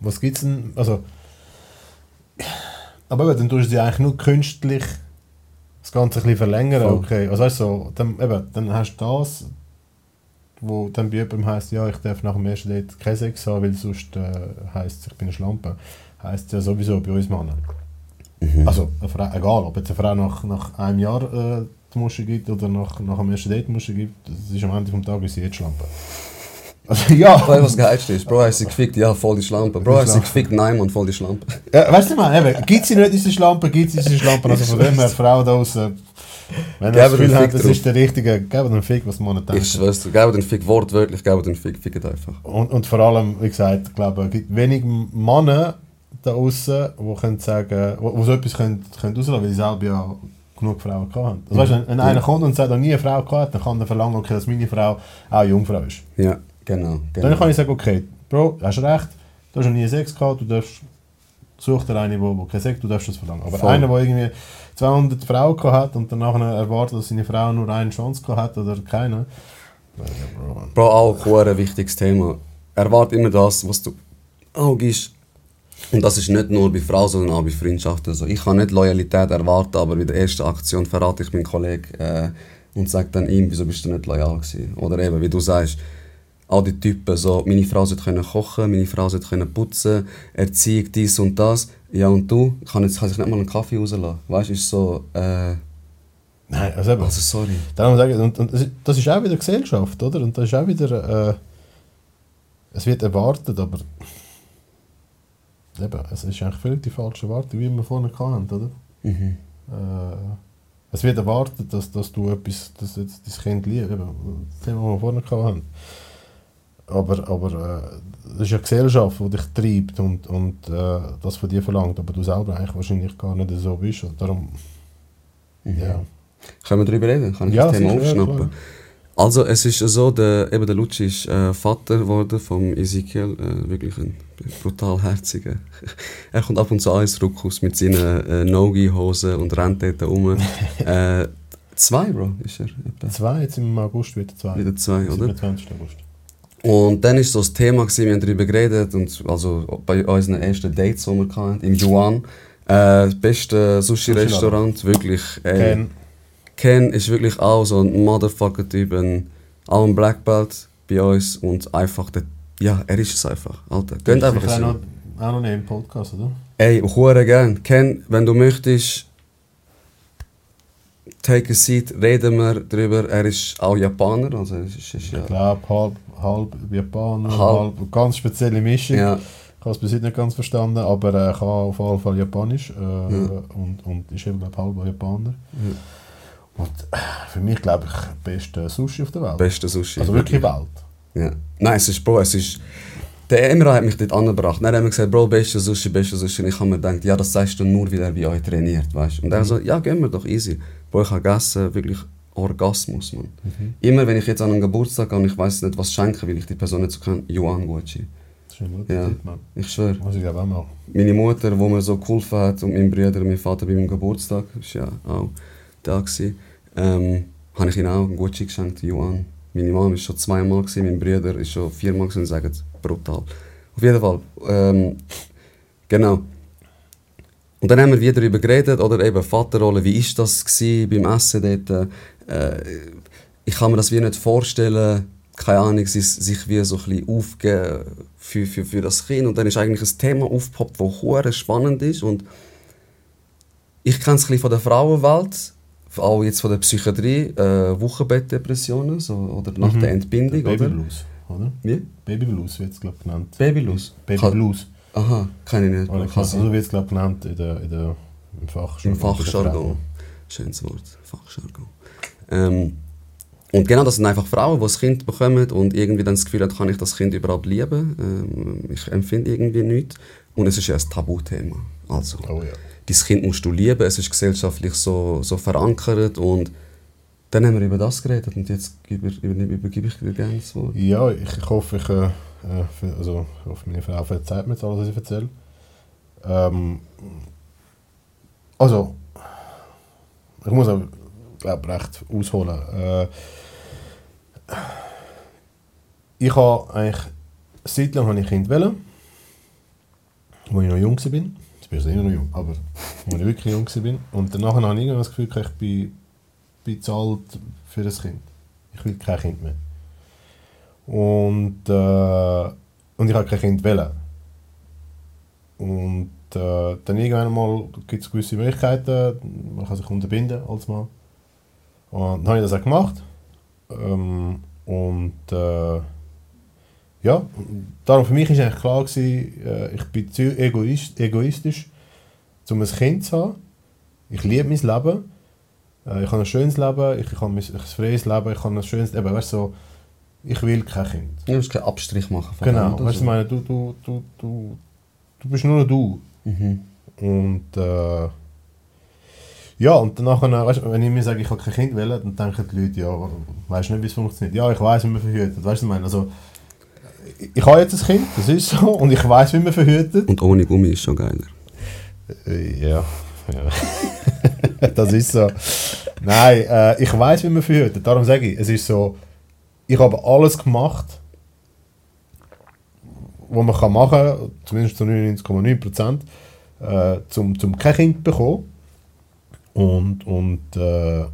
Speaker 4: was gibt's denn, also, aber eben, dann tust du sie eigentlich nur künstlich das Ganze ein bisschen verlängern,
Speaker 3: Voll.
Speaker 4: okay. Also weißt du, so, dann, eben, dann hast du das, wo dann bei jemandem heisst, ja, ich darf nach dem ersten Date keinen Sex haben, weil sonst äh, heisst ich bin eine Schlampe. Heisst ja sowieso bei uns Männern. Also, eine Frau, egal, ob jetzt eine Frau nach, nach einem Jahr äh, die Muschi gibt oder nach, nach dem ersten Date die Muschi gibt, das ist am Ende des Tages sie jetzt Schlampe. Also, ja.
Speaker 3: Du, was geilst ist? Bro, hast sie gefickt? Ja, voll die Schlampe. Bro, hast sie gefickt? Nein, Mann, voll die Schlampe.
Speaker 4: Ja, weißt du, man, gibt sie nicht diese Schlampe, gibt es diese Schlampe. Also von dem her, Frau da draußen, wenn ihr das Gefühl habt, das ist der richtige, gebt den Fick, was man nicht
Speaker 3: Ich
Speaker 4: denkt.
Speaker 3: schwör's dir, gebe den Fick wortwörtlich, gebe den Fick, fickt einfach.
Speaker 4: Und, und vor allem, wie gesagt, ich glaube, es gibt wenig Männer da draußen, die können sagen, wo, wo so etwas können, können rauslassen, weil sie selber ja genug Frauen gehabt. Also, weißt, wenn, wenn einer kommt und sagt, er nie eine Frau gehabt hat, dann kann er verlangen, okay, dass meine Frau auch Jungfrau ist.
Speaker 3: Ja, genau.
Speaker 4: Dann
Speaker 3: genau.
Speaker 4: kann ich sagen, okay, Bro, hast recht, du hast noch nie Sex gehabt, du darfst, such dir eine, die keinen Sex du darfst das verlangen. Aber
Speaker 3: Voll.
Speaker 4: einer, der irgendwie 200 Frauen gehabt hat und danach erwartet, dass seine Frau nur eine Chance gehabt hat oder keine, ja, Bro.
Speaker 3: Bro, auch ein wichtiges Thema. Erwarte immer das, was du auch gibst. Und das ist nicht nur bei Frauen, sondern auch bei Freundschaften. so. ich kann nicht Loyalität erwarten, aber bei der ersten Aktion verrate ich meinen Kollegen äh, und sage dann ihm, wieso bist du nicht loyal gewesen? Oder eben, wie du sagst, all die Typen, so, meine Frau sollte können kochen, meine Frau sollte können putzen, Erziehung, dies und das. Ja, und du? Kann, jetzt, kann sich nicht mal einen Kaffee rauslassen. Weißt du, ist so, äh,
Speaker 4: Nein, also eben.
Speaker 3: also sorry.
Speaker 4: Darum sage ich, und, und das ist- das ist auch wieder Gesellschaft, oder? Und das ist auch wieder, äh, es wird erwartet, aber eben, es ist eigentlich völlig die falsche Erwartung, wie wir vorhin hatten, oder?
Speaker 3: Mhm.
Speaker 4: Äh, es wird erwartet, dass, dass du etwas, dass jetzt dein Kind liebt, eben, das Thema, das wir vorhin hatten. Aber, aber äh, das ist eine Gesellschaft, die dich treibt und, und äh, das von dir verlangt, aber du selber eigentlich wahrscheinlich gar nicht so bist. Und darum, ja.
Speaker 3: Können wir darüber reden? Kann ich
Speaker 4: Ja,
Speaker 3: das Thema
Speaker 4: sicher, ja,
Speaker 3: aufschnappen?
Speaker 4: klar.
Speaker 3: Also es ist so, der, eben der Lucci ist äh, Vater geworden vom Ezekiel, äh, wirklich ein brutal herziger. er kommt ab und zu ins Ruckus mit seinen äh, Nogi-Hosen und rennt dort rum. äh, zwei, Bro, ist er. Etwa.
Speaker 4: Zwei, jetzt im August wieder zwei.
Speaker 3: Wieder zwei, oder?
Speaker 4: 27. August.
Speaker 3: Und dann ist so das Thema, gewesen, wir haben darüber geredet, und also bei unseren ersten Dates, die wir hatten, im Yuan, äh, das beste Sushi-Restaurant, wirklich. Ey,
Speaker 4: Ken,
Speaker 3: Ken ist wirklich auch so ein Motherfucker-Typ, auch ein Black Belt bei uns und einfach der, ja, er ist es einfach, Alter. Gönnt einfach
Speaker 4: auch
Speaker 3: so.
Speaker 4: noch, auch noch nicht im Podcast, oder?
Speaker 3: Ey, hure gern. Ken, wenn du möchtest, take a seat, reden wir drüber. Er ist auch Japaner, also es ist, ist ja,
Speaker 4: Ich glaube, halb, halb Japaner,
Speaker 3: Halb.
Speaker 4: halb, ganz spezielle Mischung.
Speaker 3: ja,
Speaker 4: Ich habe es bis heute nicht ganz verstanden, aber er kann auf jeden Fall Japanisch äh, und, und ist eben, glaube halber Japaner. Und äh, für mich, glaube ich, beste Sushi auf der Welt.
Speaker 3: Beste Sushi.
Speaker 4: also wirklich Welt.
Speaker 3: Ja. Nein, es ist, Bro, es ist... Der Emra hat mich dort angebracht. Dann haben wir gesagt, Bro, beste Sushi, beste Sushi. Und ich habe mir gedacht, ja, das sagst du nur, wie er bei euch trainiert, weißt. Und er so, ja, gehen wir doch, easy. Bro, ich habe gegessen, wirklich Orgasmus, man. Immer wenn ich jetzt an einen Geburtstag gehe und ich weiß nicht, was schenken, weil ich die Person nicht so kenne, Yuan Gucci. Ja.
Speaker 4: Tipp, Mann.
Speaker 3: Ich schwöre.
Speaker 4: Muss ich auch machen.
Speaker 3: Meine Mutter, wo mir so geholfen hat, und mein Bruder mein Vater bei meinem Geburtstag, ist ja auch da gewesen, ähm, habe ich ihnen auch einen Gucci geschenkt, Yuan. Meine Mom war schon zweimal, gewesen, mein Bruder ist schon viermal gewesen und sagt, brutal. Auf jeden Fall, ähm, genau. Und dann haben wir wieder darüber geredet, oder eben Vaterrolle, wie ist das gewesen beim Essen dort? Äh, ich kann mir das wie nicht vorstellen, keine Ahnung, sich, wie so ein bisschen aufgeben für, für, für das Kind. Und dann ist eigentlich ein Thema aufgepoppt, das hure spannend ist. Und ich kenne es ein bisschen von der Frauenwelt, auch jetzt von der Psychiatrie, äh, Wochenbettdepressionen so, oder nach der Entbindung,
Speaker 4: Baby
Speaker 3: oder?
Speaker 4: Blues, oder?
Speaker 3: Wie?
Speaker 4: Baby Blues wird es, glaube ich, genannt.
Speaker 3: Babylus?
Speaker 4: Baby
Speaker 3: Kann-
Speaker 4: Blues.
Speaker 3: Aha, kann ich nicht.
Speaker 4: Oder
Speaker 3: Kann
Speaker 4: so
Speaker 3: sein.
Speaker 4: wird es, glaube ich, genannt in der, in der, im Fachjargon.
Speaker 3: Im Fachjargon. Schönes Wort, Fachjargon. Ähm, und genau das sind einfach Frauen, die das Kind bekommen und irgendwie dann das Gefühl haben, kann ich das Kind überhaupt lieben. Ähm, ich empfinde irgendwie nichts. Und es ist ja ein Tabuthema. Also,
Speaker 4: Oh ja.
Speaker 3: Dein Kind musst du lieben, es ist gesellschaftlich so, so verankert und dann haben wir über das geredet und jetzt über, übergebe ich dir gerne das Wort.
Speaker 4: Ja, ich, hoffe, ich, äh, äh, also, ich hoffe, meine Frau verzeiht mir jetzt alles, was ich erzähle. Ähm, also, ich muss auch, glaube recht ausholen. Äh, ich habe eigentlich, seit langem habe ich Kind als ich noch jung war. Bin ich immer noch jung, aber als ich wirklich jung war. Und danach habe ich das Gefühl, ich bin, alt für ein Kind. Ich will kein Kind mehr. Und, äh, und ich habe kein Kind wollen. Und äh, dann irgendwann mal gibt es gewisse Möglichkeiten, man kann sich unterbinden als Mann. Und dann habe ich das auch gemacht. Ähm, und äh, ja, darum für mich war eigentlich klar, gewesen, äh, ich bin zu egoist, egoistisch, um ein Kind zu haben. Ich liebe mein Leben. Äh, ich habe ein schönes Leben, ich, ich habe ein freies Leben, ich habe ein schönes Leben. Weißt, du, so, ich will kein Kind.
Speaker 3: Du musst keinen Abstrich machen von
Speaker 4: Genau, weißt ich meine, du, du, du, du, du bist nur du.
Speaker 3: Mhm.
Speaker 4: Und äh, ja, und danach, weißt, du, wenn ich mir sage, ich habe kein Kind wollen, dann denken die Leute, ja, weißt du nicht, wie es funktioniert. Ja, ich weiß, wie man verhütet. Weißt du, was ich meine? Also, ich, habe jetzt ein Kind, das ist so, und ich weiß, wie man verhütet.
Speaker 3: Und ohne Gummi ist schon geiler.
Speaker 4: Äh, Ja, ja. das ist so. Nein, äh, ich weiß, wie man verhütet. Darum sage ich, es ist so, ich habe alles gemacht, was man kann machen kann, zumindest zu 99,9 Prozent, äh, zum, zum kein Kind zu bekommen. Und, und, äh,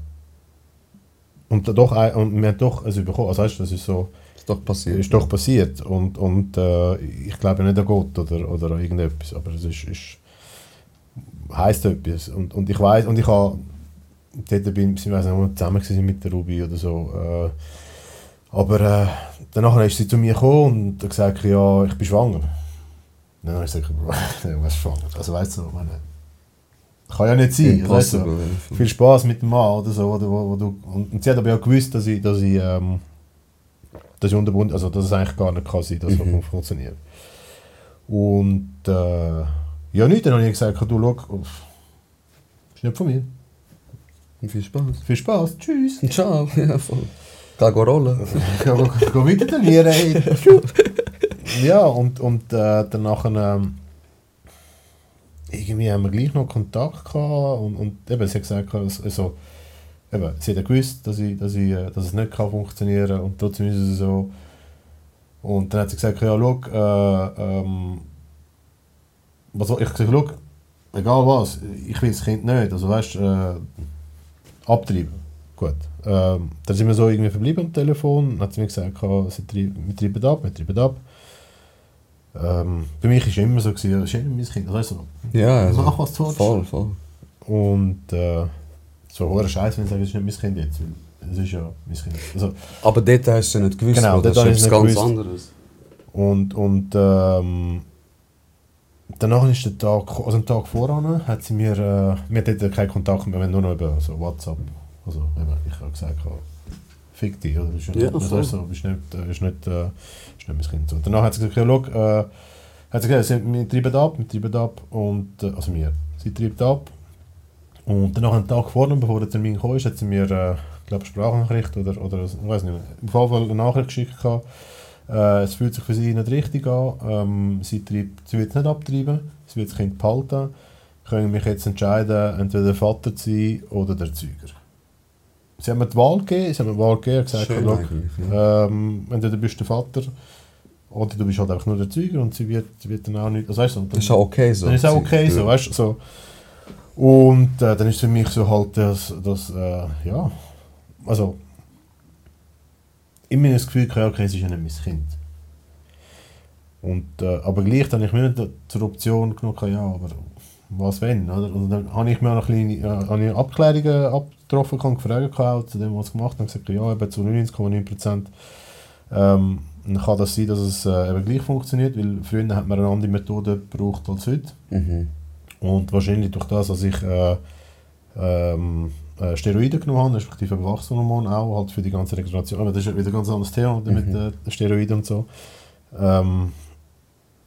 Speaker 4: und, doch, und wir haben doch es bekommen. Also, weißt das ist so,
Speaker 3: Ist doch passiert.
Speaker 4: ist doch passiert. Und, und äh, ich glaube nicht an Gott oder, oder an irgendetwas, aber es ist, ist heisst etwas. Und, und ich weiß und ich habe dort bin ich weiß nicht, zusammen mit der Ruby oder so. Äh, aber äh, danach ist sie zu mir gekommen und hat gesagt, ja, ich bin schwanger. Dann habe ich gesagt, ja, was schwanger? Also weißt du, meine, kann ja nicht sein. Also, weißt du, viel Spaß mit dem Mann oder so. Oder, wo, wo du, und, und sie hat aber ja gewusst, dass ich, dass ich, ähm, dass ich unterbunden, also dass es eigentlich gar nicht kann sein, dass es
Speaker 3: Mhm.
Speaker 4: funktioniert. Und äh, ja, nicht, dann habe ich gesagt, du schau, ist nicht von mir.
Speaker 3: Und viel Spaß.
Speaker 4: Viel Spaß, tschüss.
Speaker 3: Ciao. Ja, voll. Geh rollen.
Speaker 4: Geh weiter trainieren, ey. ja, und, und äh, danach ähm, irgendwie haben wir gleich noch Kontakt gehabt und, und eben, sie hat gesagt, also, eben, sie hat ja gewusst, dass, ich, dass, ich, äh, dass es nicht kann funktionieren und trotzdem ist es so. Und dann hat sie gesagt, ja, schau, äh, ähm, was ich gesagt, schau, egal was, ich will das Kind nicht, also weißt du, äh, abtreiben. Gut. Ähm, dann sind wir so irgendwie verblieben am Telefon. Dann hat sie mir gesagt, ja, sie treib, wir treiben ab, wir treiben ab. Ähm, bei mich war es immer so, gewesen, ja, das immer mein Kind. Du,
Speaker 3: Ja, also,
Speaker 4: Mach, was du willst.
Speaker 3: Voll, voll.
Speaker 4: Und äh, war hoher Scheiß, wenn ich sage, es ist nicht mein Kind jetzt. Es ist ja mein Kind. Also,
Speaker 3: Aber dort hast du nicht gewusst,
Speaker 4: Genau,
Speaker 3: das ist etwas ganz
Speaker 4: nicht
Speaker 3: anderes.
Speaker 4: und und ähm, danach ist der Tag, also einen Tag voran, hat sie mir, äh, wir hatten keinen Kontakt mehr, wir haben nur noch über so WhatsApp, also eben, ich habe gesagt, fick dich, oder? Ist
Speaker 3: Ja,
Speaker 4: das heißt so, ist nicht, äh, nicht, äh, ist nicht mein Kind. So. Danach hat sie gesagt, ja, schau, äh, hat sie gesagt, wir treiben ab, wir treiben ab, und, äh, also wir, sie treibt ab, und danach einen Tag vorher, bevor der Termin kam, hat sie mir, äh, glaube, Sprachnachricht oder, oder ich weiß nicht mehr, auf jeden Fall eine Nachricht geschickt äh, es fühlt sich für sie nicht richtig an. Ähm, sie, treibt, sie wird es nicht abtreiben. Sie wird das Kind behalten. Ich kann mich jetzt entscheiden, entweder der Vater zu sein oder der Zeuger. Sie haben mir die Wahl gegeben. Sie haben mir die Wahl gegeben gesagt,
Speaker 3: Schön
Speaker 4: «Schau,
Speaker 3: eigentlich, ja.
Speaker 4: ähm, entweder bist du der Vater oder du bist halt einfach nur der Zeuger und sie wird, wird dann auch nicht... Also, weißt du,
Speaker 3: Das ist auch okay so.
Speaker 4: dann ist auch okay so, weißt du, so. Und äh, dann ist für mich so halt das, das äh, ja, also, immer das Gefühl, gehabt, okay, es ist ja nicht mein Kind. Und, äh, aber gleich habe ich mir nicht zur Option gehabt, ja, aber was wenn, oder? Und dann habe ich mir auch noch kleine äh, Abklärungen abgetroffen, und gefragt zu dem, was ich gemacht habe, und gesagt, ja, eben zu 99,9 ähm, dann kann das sein, dass es äh, eben gleich funktioniert, weil früher hat man eine andere Methode gebraucht als heute.
Speaker 3: Mhm.
Speaker 4: Und wahrscheinlich durch das, dass ich äh, ähm, äh, Steroide genommen habe, respektive Wachstumshormone auch, halt für die ganze Regeneration. Aber das ist wieder ein ganz anderes Thema mit
Speaker 3: Mhm.
Speaker 4: äh, Steroiden und so. Ähm,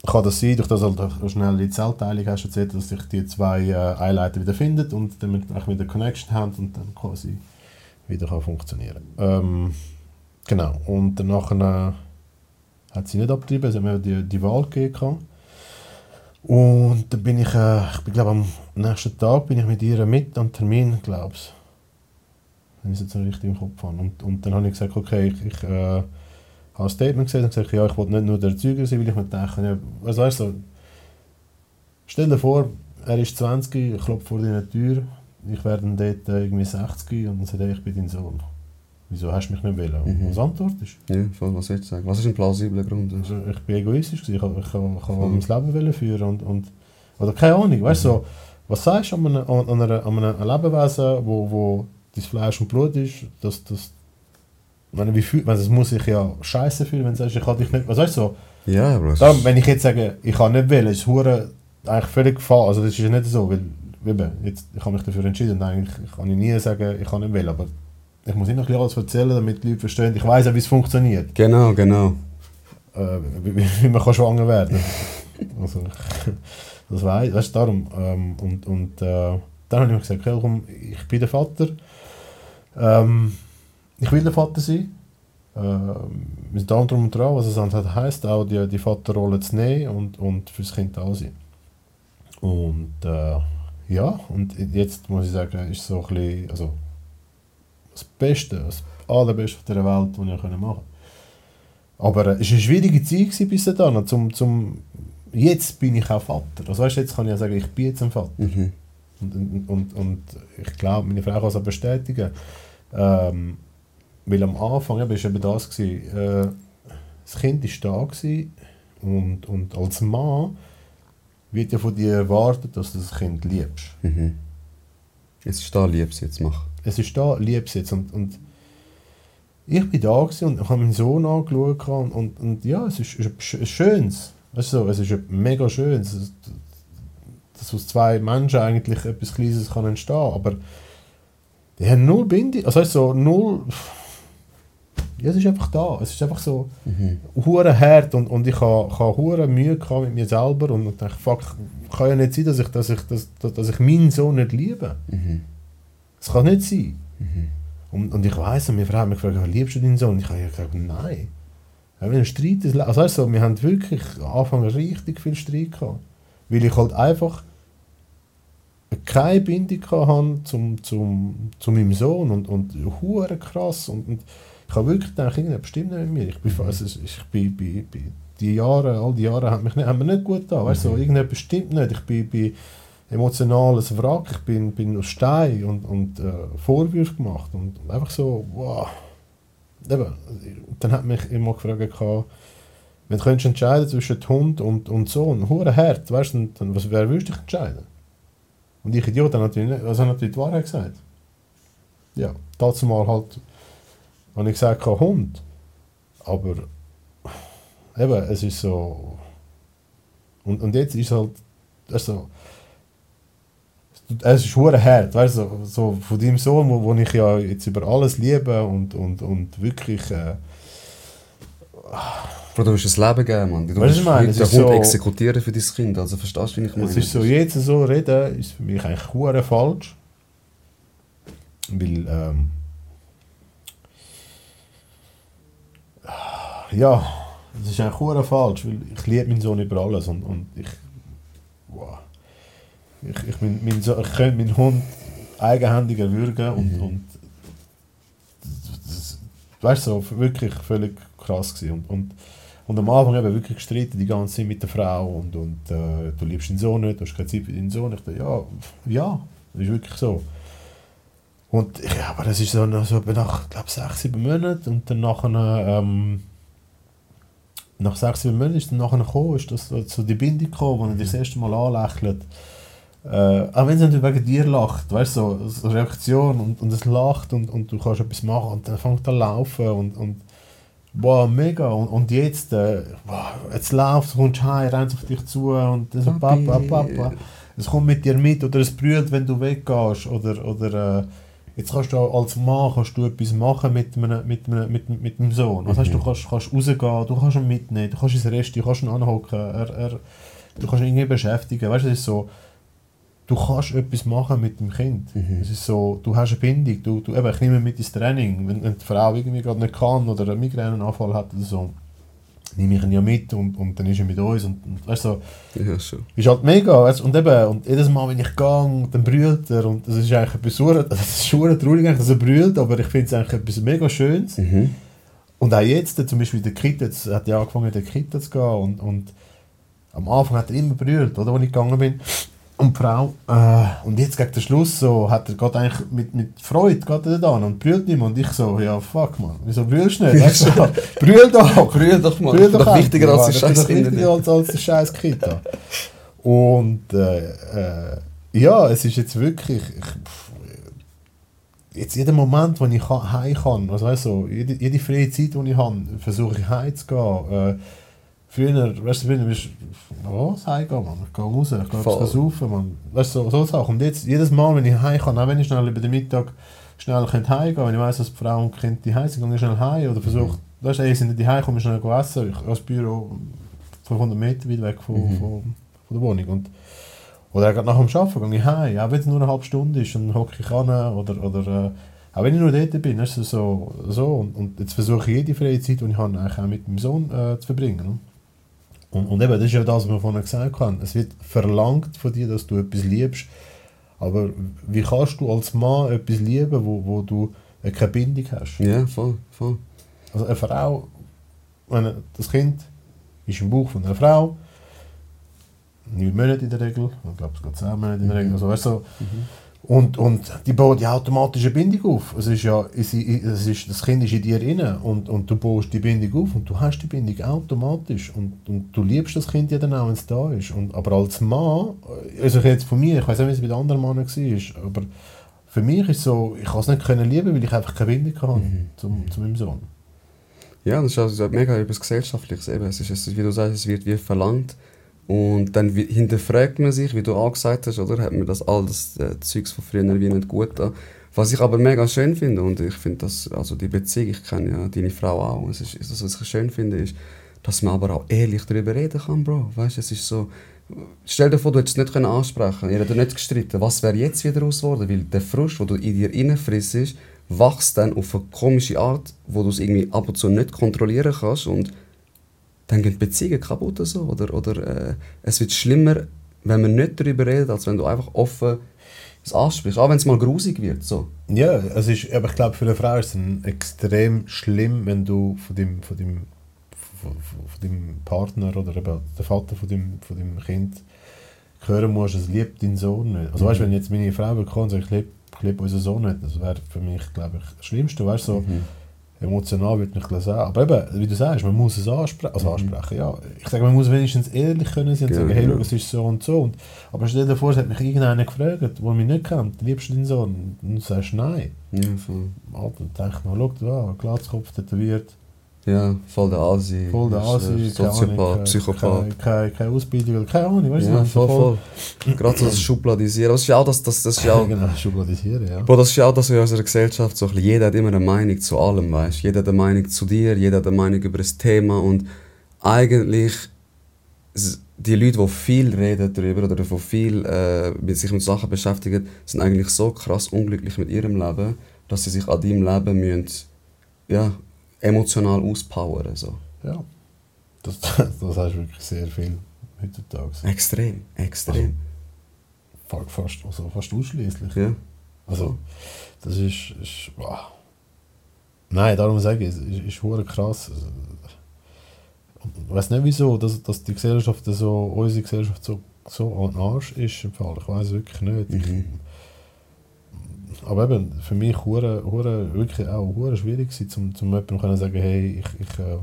Speaker 4: kann das sein, durch das halt auch schnell die Zellteilung hast erzählt, dass sich die zwei äh, Eileiter wieder findet und damit auch wieder Connection haben und dann quasi wieder kann funktionieren. Ähm, genau. Und danach äh, hat sie nicht abgetrieben, sie haben die, die Wahl gegeben. Und dann bin ich, äh, ich glaube am nächsten Tag bin ich mit ihr mit am Termin, glaube ich. Wenn ich es jetzt noch richtig im Kopf habe. Und, und dann habe ich gesagt, okay, ich, ich äh, habe ein Statement gesehen und gesagt, ja, ich wollte nicht nur der Zeuger sein, weil ich mir dachte, ja, was weißt du, stell dir vor, er ist 20, klopft vor deiner Tür, ich werde dann dort äh, irgendwie 60 und dann sagt er, ich bin dein Sohn. Wieso hast du mich nicht wählen?
Speaker 3: Mhm.
Speaker 4: Was Antwort ist?
Speaker 3: Ja, voll, was willst du sagen? Was ist ein plausibler Grund?
Speaker 4: Also ich bin egoistisch, ich habe ich, ich hab
Speaker 3: Voll.
Speaker 4: mein Leben führen und, und oder keine Ahnung, weißt du, so, was sagst du an einem, an einer, an einem Lebewesen, wo, wo dein Fleisch und Blut ist, dass das, ich meine, wie fühlt man, es muss sich ja scheiße fühlen, wenn du sagst, ich kann dich nicht, was weißt du, so,
Speaker 3: Ja, es
Speaker 4: darum, wenn ich jetzt sage, ich kann nicht wählen, ist hure eigentlich völlig gefallen, also das ist nicht so, weil, eben, jetzt, ich habe mich dafür entschieden eigentlich kann ich nie sagen, ich kann nicht wählen, aber ich muss ihnen noch alles erzählen, damit die Leute verstehen, ich weiß auch, wie es funktioniert.
Speaker 3: Genau, genau.
Speaker 4: äh, wie, wie man kann schwanger werden also, das weiß weißt du, darum ähm, und, und äh, dann habe ich mir gesagt, okay, komm, ich bin der Vater. Ähm, ich will der Vater sein. Ähm, wir sind da drum und dran, was es halt heisst, auch die, die Vaterrolle zu nehmen und, und fürs Kind da sein. Und äh, ja, und jetzt muss ich sagen, ist so ein bisschen, also das Beste, das allerbeste auf dieser Welt, was ich machen konnte. Aber äh, es war eine schwierige Zeit bis dahin. Zum, zum, jetzt bin ich auch Vater. Also weißt, jetzt kann ich ja sagen, ich bin jetzt ein Vater.
Speaker 3: Mhm.
Speaker 4: Und, und, und, und ich glaube, meine Frau kann es auch bestätigen. Ähm, weil am Anfang eben, ist eben das gewesen, äh, das Kind ist da gewesen, und, und als Mann wird ja von dir erwartet, dass du das Kind liebst.
Speaker 3: Mhm. Jetzt ist da, lieb's jetzt mach.
Speaker 4: Es ist da, lieb es jetzt. Und, und ich bin da und habe meinen Sohn angeschaut und, und, und ja, es ist, ist etwas Schönes. Weißt du, es ist etwas mega Schönes. Es- Dass aus zwei Menschen eigentlich etwas Kleines kann entstehen aber die haben null Bindung, also so null... Ja, es ist einfach da. Es ist einfach so
Speaker 3: Mhm.
Speaker 4: hure hart und, und ich habe ha hure Mühe gehabt mit mir selber und ich dachte, fuck, kann ja nicht sein, dass ich, dass ich, dass, dass ich meinen Sohn nicht liebe.
Speaker 3: Mhm.
Speaker 4: Das kann nicht sein.
Speaker 3: Mhm.
Speaker 4: Und, und ich weiss, meine Frau hat mich gefragt, liebst du deinen Sohn? Ich habe gesagt, nein. Ja, wenn ein Streit also weißt du, wir haben wirklich am Anfang richtig viel Streit gehabt. Weil ich halt einfach keine Bindung habe zum, zum, zu meinem Sohn und, und hure krass. Und, und ich habe wirklich gedacht, irgendetwas stimmt nicht mit mir. Ich bin, also, ich bin, bin, bin die Jahre, all die Jahre haben mich nicht, haben mir nicht gut da. Weißt du, so, irgendetwas stimmt nicht. Ich bin, bin emotionales Wrack, ich bin, bin aus Stein und, und äh, Vorwürfe gemacht und einfach so, wow. Eben, dann hat mich immer gefragt, wenn du könntest entscheiden zwischen Hund und, und Sohn, hure hart, weißt du, dann, was, wer würdest du dich entscheiden? Und ich Idiot habe natürlich, nicht, also natürlich die Wahrheit gesagt. Ja, dazu mal halt, habe ich gesagt, kein Hund. Aber eben, es ist so. Und, und jetzt ist halt also, es ist hure hart, weißt du, so, so von deinem Sohn, wo, wo ich ja jetzt über alles liebe und, und, und wirklich... Äh,
Speaker 3: Bro, du willst ein Leben geben, Mann. Du willst den Hund
Speaker 4: so-
Speaker 3: exekutieren für dein Kind. Also verstehst du, wie ich meine?
Speaker 4: Es ist so, jetzt so reden, ist für mich eigentlich hure falsch. Weil, ähm, ja, es ist eigentlich hure falsch, weil ich liebe meinen Sohn über alles und, und ich, wow. Ich, ich, mein, mein so, ich könnte meinen Hund eigenhändig erwürgen und, und das, weißt du, so, wirklich völlig krass gewesen. Und, und, und am Anfang eben wirklich gestritten, die ganze Zeit mit der Frau und, und äh, du liebst deinen Sohn nicht, du hast keine Zeit für deinen Sohn. Ich dachte, ja, ja, das ist wirklich so. Und ja, aber das ist so, nach- so nach, glaube sechs, sieben Monaten und dann nachher, ähm, nach sechs, sieben Monaten ist dann nachher gekommen, ist das so, so die Bindung gekommen, wo er das erste Mal anlächelt. Äh, auch wenn es nicht wegen dir lacht, weißt du, so, so eine Reaktion und, und es lacht und, und du kannst etwas machen und dann fängt er an laufen und, und wow, mega. Und, und jetzt, äh, wow, jetzt läuft, du kommst heim, rennt auf dich zu und das
Speaker 3: Papi.
Speaker 4: Papa, Papa. Es kommt mit dir mit oder es brüllt, wenn du weggehst oder, oder äh, jetzt kannst du auch als Mann kannst du etwas machen mit, einem, mit, einem, mit, mit dem Sohn. Das heißt, du kannst, kannst rausgehen, du kannst ihn mitnehmen, du kannst ins Rest, du kannst ihn anhocken, er, er, du kannst ihn irgendwie beschäftigen. Weißt du, es ist so, du kannst etwas machen mit dem Kind. Es ist so, du hast eine Bindung, du, du, eben, ich nehme mit ins Training, wenn, wenn die Frau irgendwie gerade nicht kann oder einen Migränenanfall hat oder so, nehme ich ihn ja mit und, und dann ist er mit uns und, und weißt so,
Speaker 3: Ja, schon.
Speaker 4: ist halt mega, weißt, und eben, und jedes Mal, wenn ich gehe, dann brüllt er und das ist eigentlich etwas sauer, das ist schon traurig, dass er brüllt, aber ich finde es eigentlich etwas mega Schönes.
Speaker 3: Mhm.
Speaker 4: Und auch jetzt, zum Beispiel der Kita, jetzt hat er angefangen in der Kita zu gehen und, und am Anfang hat er immer brüllt, oder, als ich gegangen bin. Und die Frau, äh, und jetzt gegen den Schluss so, hat er gerade eigentlich mit, mit Freude geht er da und brüllt nicht mehr. Und ich so, ja fuck man, wieso brüllst du nicht? Weißt du, brüll doch!
Speaker 3: Brüll doch mal.
Speaker 4: Brüll
Speaker 3: Das doch
Speaker 4: endlich,
Speaker 3: wichtiger als
Speaker 4: Das
Speaker 3: scheiß
Speaker 4: doch
Speaker 3: Internet.
Speaker 4: als, als die scheiß Kita. Und äh, äh, ja, es ist jetzt wirklich. Ich, pff, jetzt jeden Moment, wo ich heim kann, also weißt du, jede, jede freie Zeit, die ich habe, versuche ich heim zu gehen. Äh, früher, weißt du, früher bist du, was, heimgehen, Mann, ich gehe raus, ich gehe
Speaker 3: Voll.
Speaker 4: etwas saufen, Mann. Weißt du, so, so Sachen. Und jetzt, jedes Mal, wenn ich heim kann, auch wenn ich schnell über den Mittag schnell heimgehen, wenn ich weiss, dass die Frau und die Kinder die sind, gehe ich schnell heim oder versuche, weißt du, ey, sind nicht die heim, komme ich schnell essen, ich das Büro 500 Meter weit weg von, von, von der Wohnung und oder gerade nach dem Arbeiten gehe ich heim, auch wenn es nur eine halbe Stunde ist, dann hocke ich an oder, oder äh, auch wenn ich nur dort bin, ist es so, so und, und jetzt versuche ich jede freie Zeit, die ich habe, auch mit meinem Sohn äh, zu verbringen. Und, und eben, das ist ja das, was wir vorhin gesagt haben, es wird verlangt von dir, dass du etwas liebst, aber wie kannst du als Mann etwas lieben, wo, wo du keine Bindung hast?
Speaker 3: Ja, voll, voll.
Speaker 4: Also eine Frau, wenn das Kind ist im Bauch von einer Frau, neun Monate in der Regel, ich glaube es geht zehn Monate in der Regel, also weißt du, und, und die baut die automatische Bindung auf. Es ist ja, es ist, das Kind ist in dir drin und, und du baust die Bindung auf und du hast die Bindung automatisch und, und du liebst das Kind ja dann auch, wenn es da ist. Und, aber als Mann, also jetzt von mir, ich weiß nicht, wie es bei anderen Männern war, aber für mich ist es so, ich kann es nicht können lieben, weil ich einfach keine Bindung habe zum, zu meinem Sohn.
Speaker 3: Ja, das ist also mega etwas Gesellschaftliches. Eben. Es ist, es ist, wie du sagst, es wird wie verlangt. Und dann hinterfragt man sich, wie du auch gesagt hast, oder? Hat mir das all das äh, Zeugs von früher wie nicht gut an. Was ich aber mega schön finde, und ich finde das, also die Beziehung, ich kenne ja deine Frau auch, es ist, das, was ich schön finde, ist, dass man aber auch ehrlich darüber reden kann, Bro. Weißt es ist so, stell dir vor, du hättest es nicht können ansprechen ihr hättet nicht gestritten. Was wäre jetzt wieder raus geworden? Weil der Frust, den du in dir reinfrissst, wächst dann auf eine komische Art, wo du es irgendwie ab und zu nicht kontrollieren kannst und dann gehen Beziehungen kaputt oder so. Oder, oder äh, es wird schlimmer, wenn man nicht darüber redet, als wenn du einfach offen es ansprichst. Auch wenn es mal grusig wird. So.
Speaker 4: Ja, es ist, aber ich glaube, für eine Frau ist es extrem schlimm, wenn du von dem, von dem, von, von, von dem Partner oder eben der Vater von dem, von dem Kind hören musst, es liebt deinen Sohn nicht. Also weißt du, wenn jetzt meine Frau bekommt und sagt, ich liebe, ich liebe unseren Sohn nicht, das wäre für mich, glaube ich, das Schlimmste, weißt so emotional würde ich nicht sagen. Aber eben, wie du sagst, man muss es ansprechen, also ansprechen, ja. Ich sage, man muss wenigstens ehrlich können sein und
Speaker 3: Ja,
Speaker 4: sagen, hey,
Speaker 3: ja.
Speaker 4: schau, es ist so und so. Und, aber stell dir vor, es hat mich irgendeiner gefragt, der mich nicht kennt, liebst du deinen Sohn? Und du sagst nein.
Speaker 3: Ja, voll.
Speaker 4: Alter, ich mir, schau da, Glatzkopf tätowiert,
Speaker 3: Ja, voll der Asi.
Speaker 4: Voll der Asi,
Speaker 3: Soziopath, Psychopath.
Speaker 4: Keine, keine, Ausbildung, keine Ahnung, weißt du?
Speaker 3: Ja,
Speaker 4: man,
Speaker 3: voll, voll. Gerade so das Schubladisieren. Das ist ja auch das, das, das ist ja auch,
Speaker 4: Genau, schubladisieren, ja.
Speaker 3: Bro, das ist ja auch das in unserer Gesellschaft. So ein bisschen, jeder hat immer eine Meinung zu allem, weißt Jeder hat eine Meinung zu dir, jeder hat eine Meinung über das Thema. Und eigentlich, die Leute, die viel reden darüber oder die viel äh, mit sich mit Sachen beschäftigen, sind eigentlich so krass unglücklich mit ihrem Leben, dass sie sich an deinem Leben müssen, ja, emotional auspowern. So.
Speaker 4: ja. Das, das, das heißt wirklich sehr viel heutzutage.
Speaker 3: Extrem, extrem.
Speaker 4: Fa- Fast, also fast ausschließlich.
Speaker 3: Ja.
Speaker 4: Also, das ist. ist wow. Nein, darum sage ich, es ist, ist hure krass. Ich weiß nicht wieso, dass, dass die Gesellschaft so, unsere Gesellschaft so, so an den Arsch ist. Im Fall. Ich weiß wirklich nicht.
Speaker 3: Mhm.
Speaker 4: Aber eben, für mich hure, hure, wirklich auch hure schwierig gewesen, zum, zum jemandem können sagen, hey, ich, ich, äh,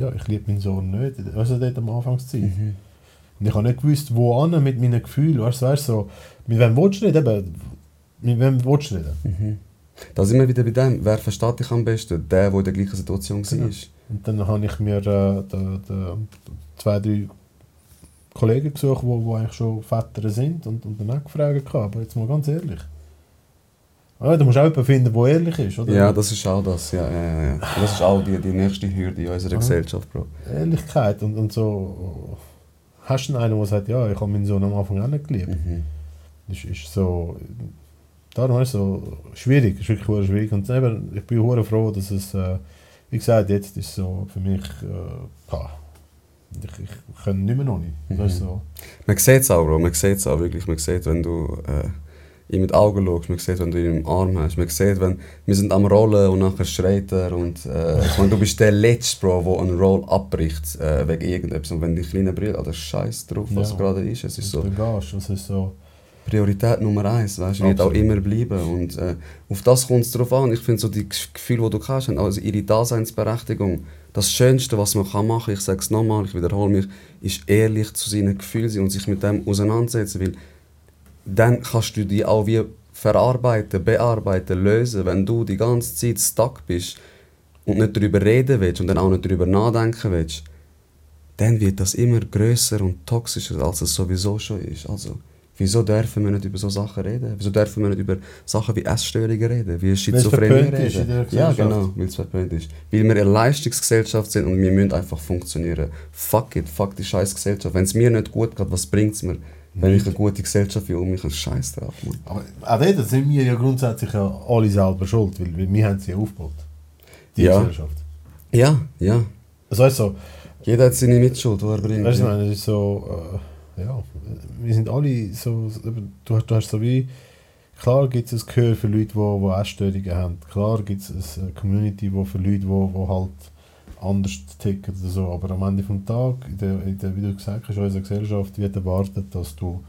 Speaker 4: ja, ich liebe meinen Sohn nicht. Also dort am Anfangszeit.
Speaker 3: Mhm.
Speaker 4: Und ich habe nicht gewusst, wo an mit meinen Gefühlen. Weißt du, weißt, du, so, mit wem willst du reden? Eben, mit wem willst du reden?
Speaker 3: Mhm. Da sind wir wieder bei dem. Wer versteht dich am besten? Der, der in der gleichen Situation
Speaker 4: Genau.
Speaker 3: war.
Speaker 4: Und dann habe ich mir äh, da, da, zwei, drei Kollegen gesucht, die wo, wo eigentlich schon Väter sind und, und dann auch gefragt habe, aber jetzt mal ganz ehrlich. Ah, du musst auch jemanden finden, der ehrlich ist, oder?
Speaker 3: Ja, das ist auch das. Ja, ja, ja, ja. Das ist auch die, die nächste Hürde in unserer
Speaker 4: Ah.
Speaker 3: Gesellschaft, Bro.
Speaker 4: Ehrlichkeit und, und so. Hast du einen, der sagt, ja, ich habe meinen Sohn am Anfang auch nicht geliebt?
Speaker 3: Mhm.
Speaker 4: Das ist so. Darum ist es so schwierig, ist wirklich schwierig. Und eben, ich bin froh, dass es, äh, wie gesagt, jetzt ist so für mich, äh, ich, ich kann nicht mehr noch nicht. Das ist so.
Speaker 3: Man sieht es auch, Bro. Man sieht es auch wirklich. Man sieht, wenn du äh, ihm mit Augen schaust. Man sieht, wenn du ihn im Arm hast. Man sieht, wenn wir sind am Rollen und nachher schreit er. Und äh, meine, du bist der Letzte, Bro, der einen Roll abbricht äh, wegen irgendetwas. Und wenn die kleine Brille, Alter, scheiß drauf, was
Speaker 4: Ja.
Speaker 3: gerade ist. Es ist so.
Speaker 4: Du gehst, das ist so.
Speaker 3: Priorität Nummer eins, weißt du, wird auch immer bleiben. Und äh, auf das kommt es drauf an. Ich finde so die Gefühle, die du hast, also ihre Daseinsberechtigung. Das Schönste, was man kann machen, ich sage es nochmal, ich wiederhole mich, ist ehrlich zu seinen Gefühlen sein und sich mit dem auseinandersetzen, weil dann kannst du die auch wie verarbeiten, bearbeiten, lösen. Wenn du die ganze Zeit stuck bist und nicht darüber reden willst und dann auch nicht darüber nachdenken willst, dann wird das immer größer und toxischer, als es sowieso schon ist. Also, wieso dürfen wir nicht über so Sachen reden? Wieso dürfen wir nicht über Sachen wie Essstörungen reden, wie Schizophrenie reden? Ja, genau, weil es verpönt ist. Weil wir eine Leistungsgesellschaft sind und wir müssen einfach funktionieren. Fuck it, fuck die scheiß Gesellschaft. Wenn es mir nicht gut geht, was bringt es mir? Wenn ich eine gute Gesellschaft will, um mich einen Scheiß drauf, Mann.
Speaker 4: Aber auch dort sind wir ja grundsätzlich ja alle selber schuld, weil, weil wir haben sie ja aufgebaut. Die
Speaker 3: Ja.
Speaker 4: Gesellschaft.
Speaker 3: Ja, ja.
Speaker 4: Das heißt so,
Speaker 3: Jeder hat seine Mitschuld, die er bringt.
Speaker 4: Weißt du,
Speaker 3: ja.
Speaker 4: meine, es ist so, äh, ja, wir sind alle so, du hast, du hast so wie, klar gibt es ein Gehör für Leute, die, die Essstörungen haben, klar gibt es eine Community, die für Leute, die, die halt anders ticken oder so, aber am Ende des Tages, in der, in der, wie du gesagt hast, in unserer Gesellschaft wird erwartet, dass du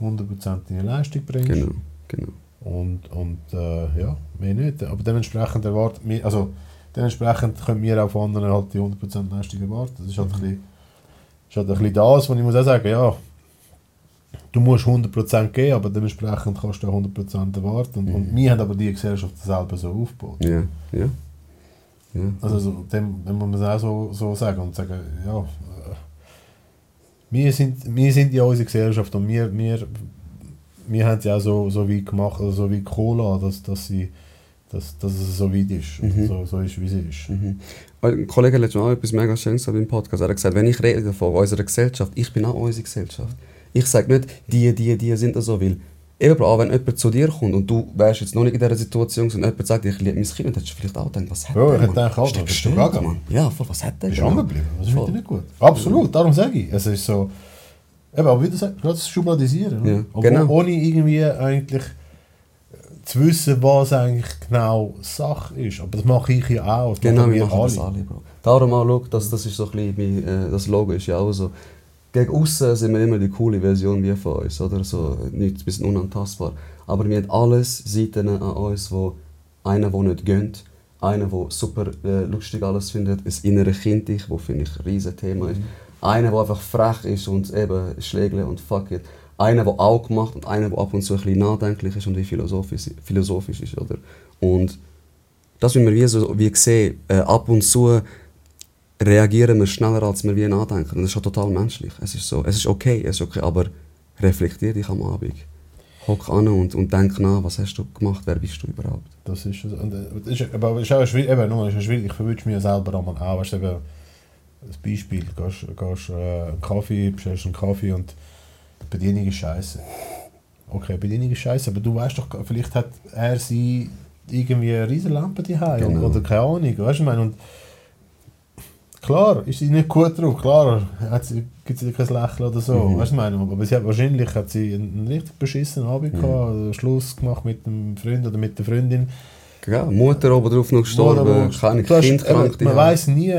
Speaker 4: 100% deine Leistung bringst.
Speaker 3: Genau, genau.
Speaker 4: und, und äh, ja, mehr nicht, aber dementsprechend erwartet also dementsprechend können wir auch von anderen halt die 100% Leistung erwarten, das ist halt ein bisschen ist halt ein bisschen das, was ich muss auch sagen, ja, du musst 100% geben, aber dementsprechend kannst du auch 100% erwarten. Und, und wir haben aber die Gesellschaft selber so aufgebaut.
Speaker 3: Ja, ja. ja.
Speaker 4: Also so, dem, dem muss man auch so, so sagen und sagen, ja, äh, wir sind, wir sind ja unsere Gesellschaft und wir, wir, wir haben sie auch so, so weit gemacht, also so weit Cola, dass, dass, sie, dass, dass es so weit ist,
Speaker 3: Mhm.
Speaker 4: so, so ist, wie es ist.
Speaker 3: Mhm. Ein Kollege hat letztens auch etwas mega Schönes im Podcast. Er hat gesagt, wenn ich rede von unserer Gesellschaft, ich bin auch unsere Gesellschaft. Ich sage nicht, die, die, die sind so, weil eben, auch wenn jemand zu dir kommt und du wärst jetzt noch nicht in dieser Situation und jemand sagt, ich liebe mein Kind, dann hättest du vielleicht auch gedacht, was hat
Speaker 4: Ja,
Speaker 3: der,
Speaker 4: ich hätte
Speaker 3: Mann?
Speaker 4: gedacht, Alter,
Speaker 3: Ist der
Speaker 4: bist du
Speaker 3: gestört,
Speaker 4: gaga?
Speaker 3: Mann? Ja, voll, was hat der?
Speaker 4: Bist du
Speaker 3: gemacht?
Speaker 4: hängen geblieben? Das ich nicht gut. Absolut, darum sage ich. Es ist so, eben, aber wie du sagst, das Schubladisieren.
Speaker 3: Ja,
Speaker 4: oder? Obwohl,
Speaker 3: genau.
Speaker 4: Ohne irgendwie eigentlich zu wissen, was eigentlich genau Sache ist. Aber das mache ich ja auch. Das
Speaker 3: Genau,
Speaker 4: machen
Speaker 3: wir machen das alle, Bro. Darum auch, schau, das, das ist so ein bisschen, wie, äh, das Logo ist ja auch so. Gegen außen sind wir immer die coole Version wie von uns, oder? So, nicht, wir sind unantastbar. Aber wir haben alles Seiten an uns, wo einer, der nicht gönnt, einer, der super äh, lustig alles findet, ein innere Kind, ich, wo finde ich ein riesen Thema ist. Einer, der einfach frech ist und eben schlägle und fuck it. Einer, der Auge macht und einer, der ab und zu ein bisschen nachdenklich ist und wie philosophisch, philosophisch ist, oder? Und das, wie wir wie, so, wie sehen, äh, ab und zu reagieren wir schneller, als wir wie nachdenken. Und das ist schon total menschlich. Es ist so, es ist okay, es ist okay, aber reflektier dich am Abend. Hock an und, und denk nach, was hast du gemacht, wer bist du überhaupt?
Speaker 4: Das ist es. Und, äh, ist, aber ist auch schwierig, eben, nur, ist schwierig. ich verwünsche mir selber auch. Weißt du, eben, ein Beispiel, gehst, gehst äh, einen Kaffee, bestellst einen Kaffee und Bedienung ist scheiße. Okay, die Bedienung ist scheiße, aber du weißt doch, vielleicht hat er sie irgendwie eine riesen Lampe daheim
Speaker 3: Genau.
Speaker 4: oder keine Ahnung, weißt du, ich meine, und klar, ist sie nicht gut drauf, klar, hat sie, gibt sie kein Lächeln oder so,
Speaker 3: Mhm.
Speaker 4: weißt du, meine, aber sie hat wahrscheinlich hat sie einen, richtig beschissenen Abend
Speaker 3: Mhm.
Speaker 4: gehabt, oder Schluss gemacht mit dem Freund oder mit der Freundin.
Speaker 3: Ja, Mutter oben drauf noch gestorben, keine Kind krank.
Speaker 4: eben, Man weiß nie,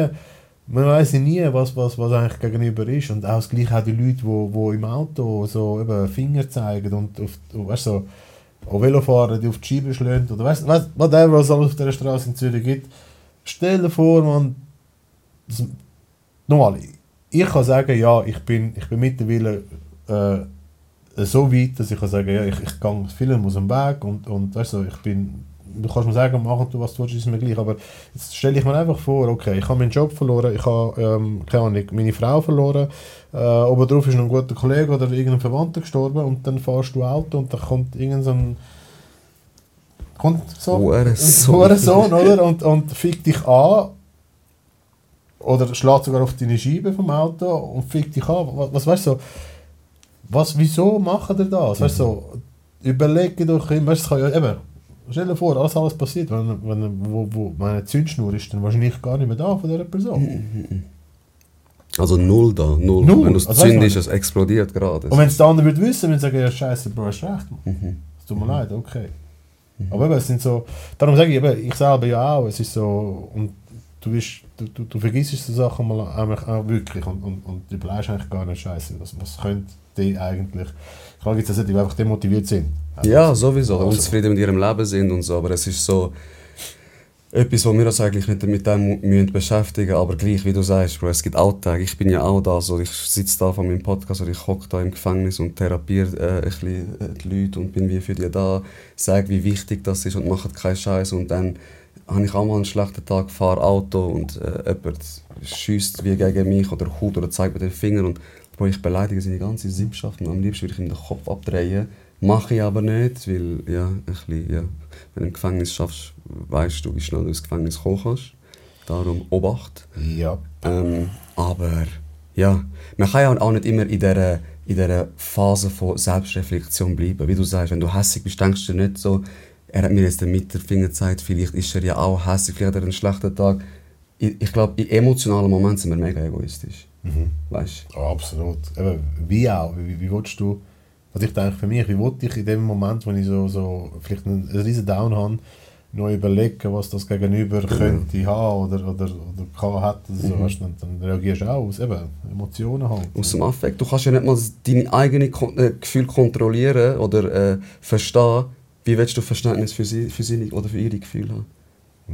Speaker 4: man weiß nie, was, was, was eigentlich gegenüber ist. Und auch das gleiche auch die Leute, die wo, wo im Auto so eben Finger zeigen und auf, weißt, so, auch Velofahrer, die auf die Scheibe schlagen oder weißt, weißt, whatever was es auf dieser Straße in Zürich gibt. Stell dir vor, man, das, nochmal, ich kann sagen, ja, ich bin, ich bin mittlerweile äh, so weit, dass ich kann sagen, ja, ich, ich gehe vielen aus dem Weg und, und weißt du, ich bin, du kannst mir sagen, mach du was du willst, ist mir gleich, aber jetzt stelle ich mir einfach vor, okay, ich habe meinen Job verloren, ich habe, ähm, keine Ahnung, meine Frau verloren, äh, oben drauf ist noch ein guter Kollege oder irgendein Verwandter gestorben und dann fährst du Auto und dann kommt irgend so ein kommt so
Speaker 3: Hurensohn.
Speaker 4: Hurensohn, oder? Und, und fickt dich an oder schlägt sogar auf deine Scheibe vom Auto und fickt dich an. Was, was weißt du, so, was, wieso machen ihr das? Weißt du, so, überlege doch immer, weißt, du, es kann ja eben, stell dir vor, alles, alles passiert, wenn, wenn, wo, wo meine Zündschnur ist, dann wahrscheinlich gar nicht mehr da von dieser Person.
Speaker 3: Also null da, null.
Speaker 4: Null?
Speaker 3: Wenn du es
Speaker 4: Also
Speaker 3: zündest, es explodiert gerade.
Speaker 4: Und wenn es der andere würde wissen, würde sagen, ja scheiße, Bro, hast recht.
Speaker 3: Mhm.
Speaker 4: Es tut mir leid, okay. Aber eben, es sind so, darum sage ich eben, ich selber ja auch, es ist so, und du, bist, du, du, du vergisst so Sachen mal eigentlich auch wirklich und, und, und du bleibst eigentlich gar nicht scheiße. Was, was könnte die eigentlich, klar gibt es Leute, die einfach demotiviert sind.
Speaker 3: Ja, sowieso.
Speaker 4: Also-
Speaker 3: Unzufrieden mit ihrem Leben sind und so. Aber es ist so etwas, wo wir uns eigentlich nicht mit dem müssen beschäftigen Aber gleich, wie du sagst, Bro, es gibt Alltag. Ich bin ja auch da. So, ich sitze da von meinem Podcast oder ich hocke da im Gefängnis und therapiere äh, ein bisschen äh, die Leute und bin wie für die da. Sage, wie wichtig das ist und mache keinen Scheiß. Und dann habe ich auch mal einen schlechten Tag, fahre Auto und äh, jemand schießt wie gegen mich oder haut oder zeigt mir den Finger. Und Bro, ich beleidige seine ganze Sippschaft und am liebsten würde ich ihm den Kopf abdrehen. Mache ich aber nicht, weil ja, ein bisschen, ja, wenn du im Gefängnis schaffst, weißt du, wie schnell du ins Gefängnis kommen kannst. Darum Obacht.
Speaker 4: Ja.
Speaker 3: Ähm, aber ja, man kann ja auch nicht immer in dieser, in dieser Phase von Selbstreflexion bleiben. Wie du sagst, wenn du hässlich bist, denkst du nicht so, er hat mir jetzt den Mittelfinger gezeigt, vielleicht ist er ja auch hässlich, vielleicht hat er einen schlechten Tag. Ich, ich glaube, in emotionalen Momenten sind wir mega egoistisch. Weißt
Speaker 4: Ja, absolut. Eben, wie auch, wie, wie willst du, was ich denke für mich, wie wollte ich in dem Moment, wenn ich so, so vielleicht einen, einen riesen Down habe, noch überlegen, was das Gegenüber könnte haben oder, oder, oder kann, hat. Oder so, weißt du, dann, dann reagierst du auch aus eben, Emotionen halt.
Speaker 3: Aus dem Affekt. Du kannst ja nicht mal deine eigenen Kon äh, Gefühle kontrollieren oder äh, verstehen. Wie willst du Verständnis für, sie, für seine oder für ihre Gefühle haben?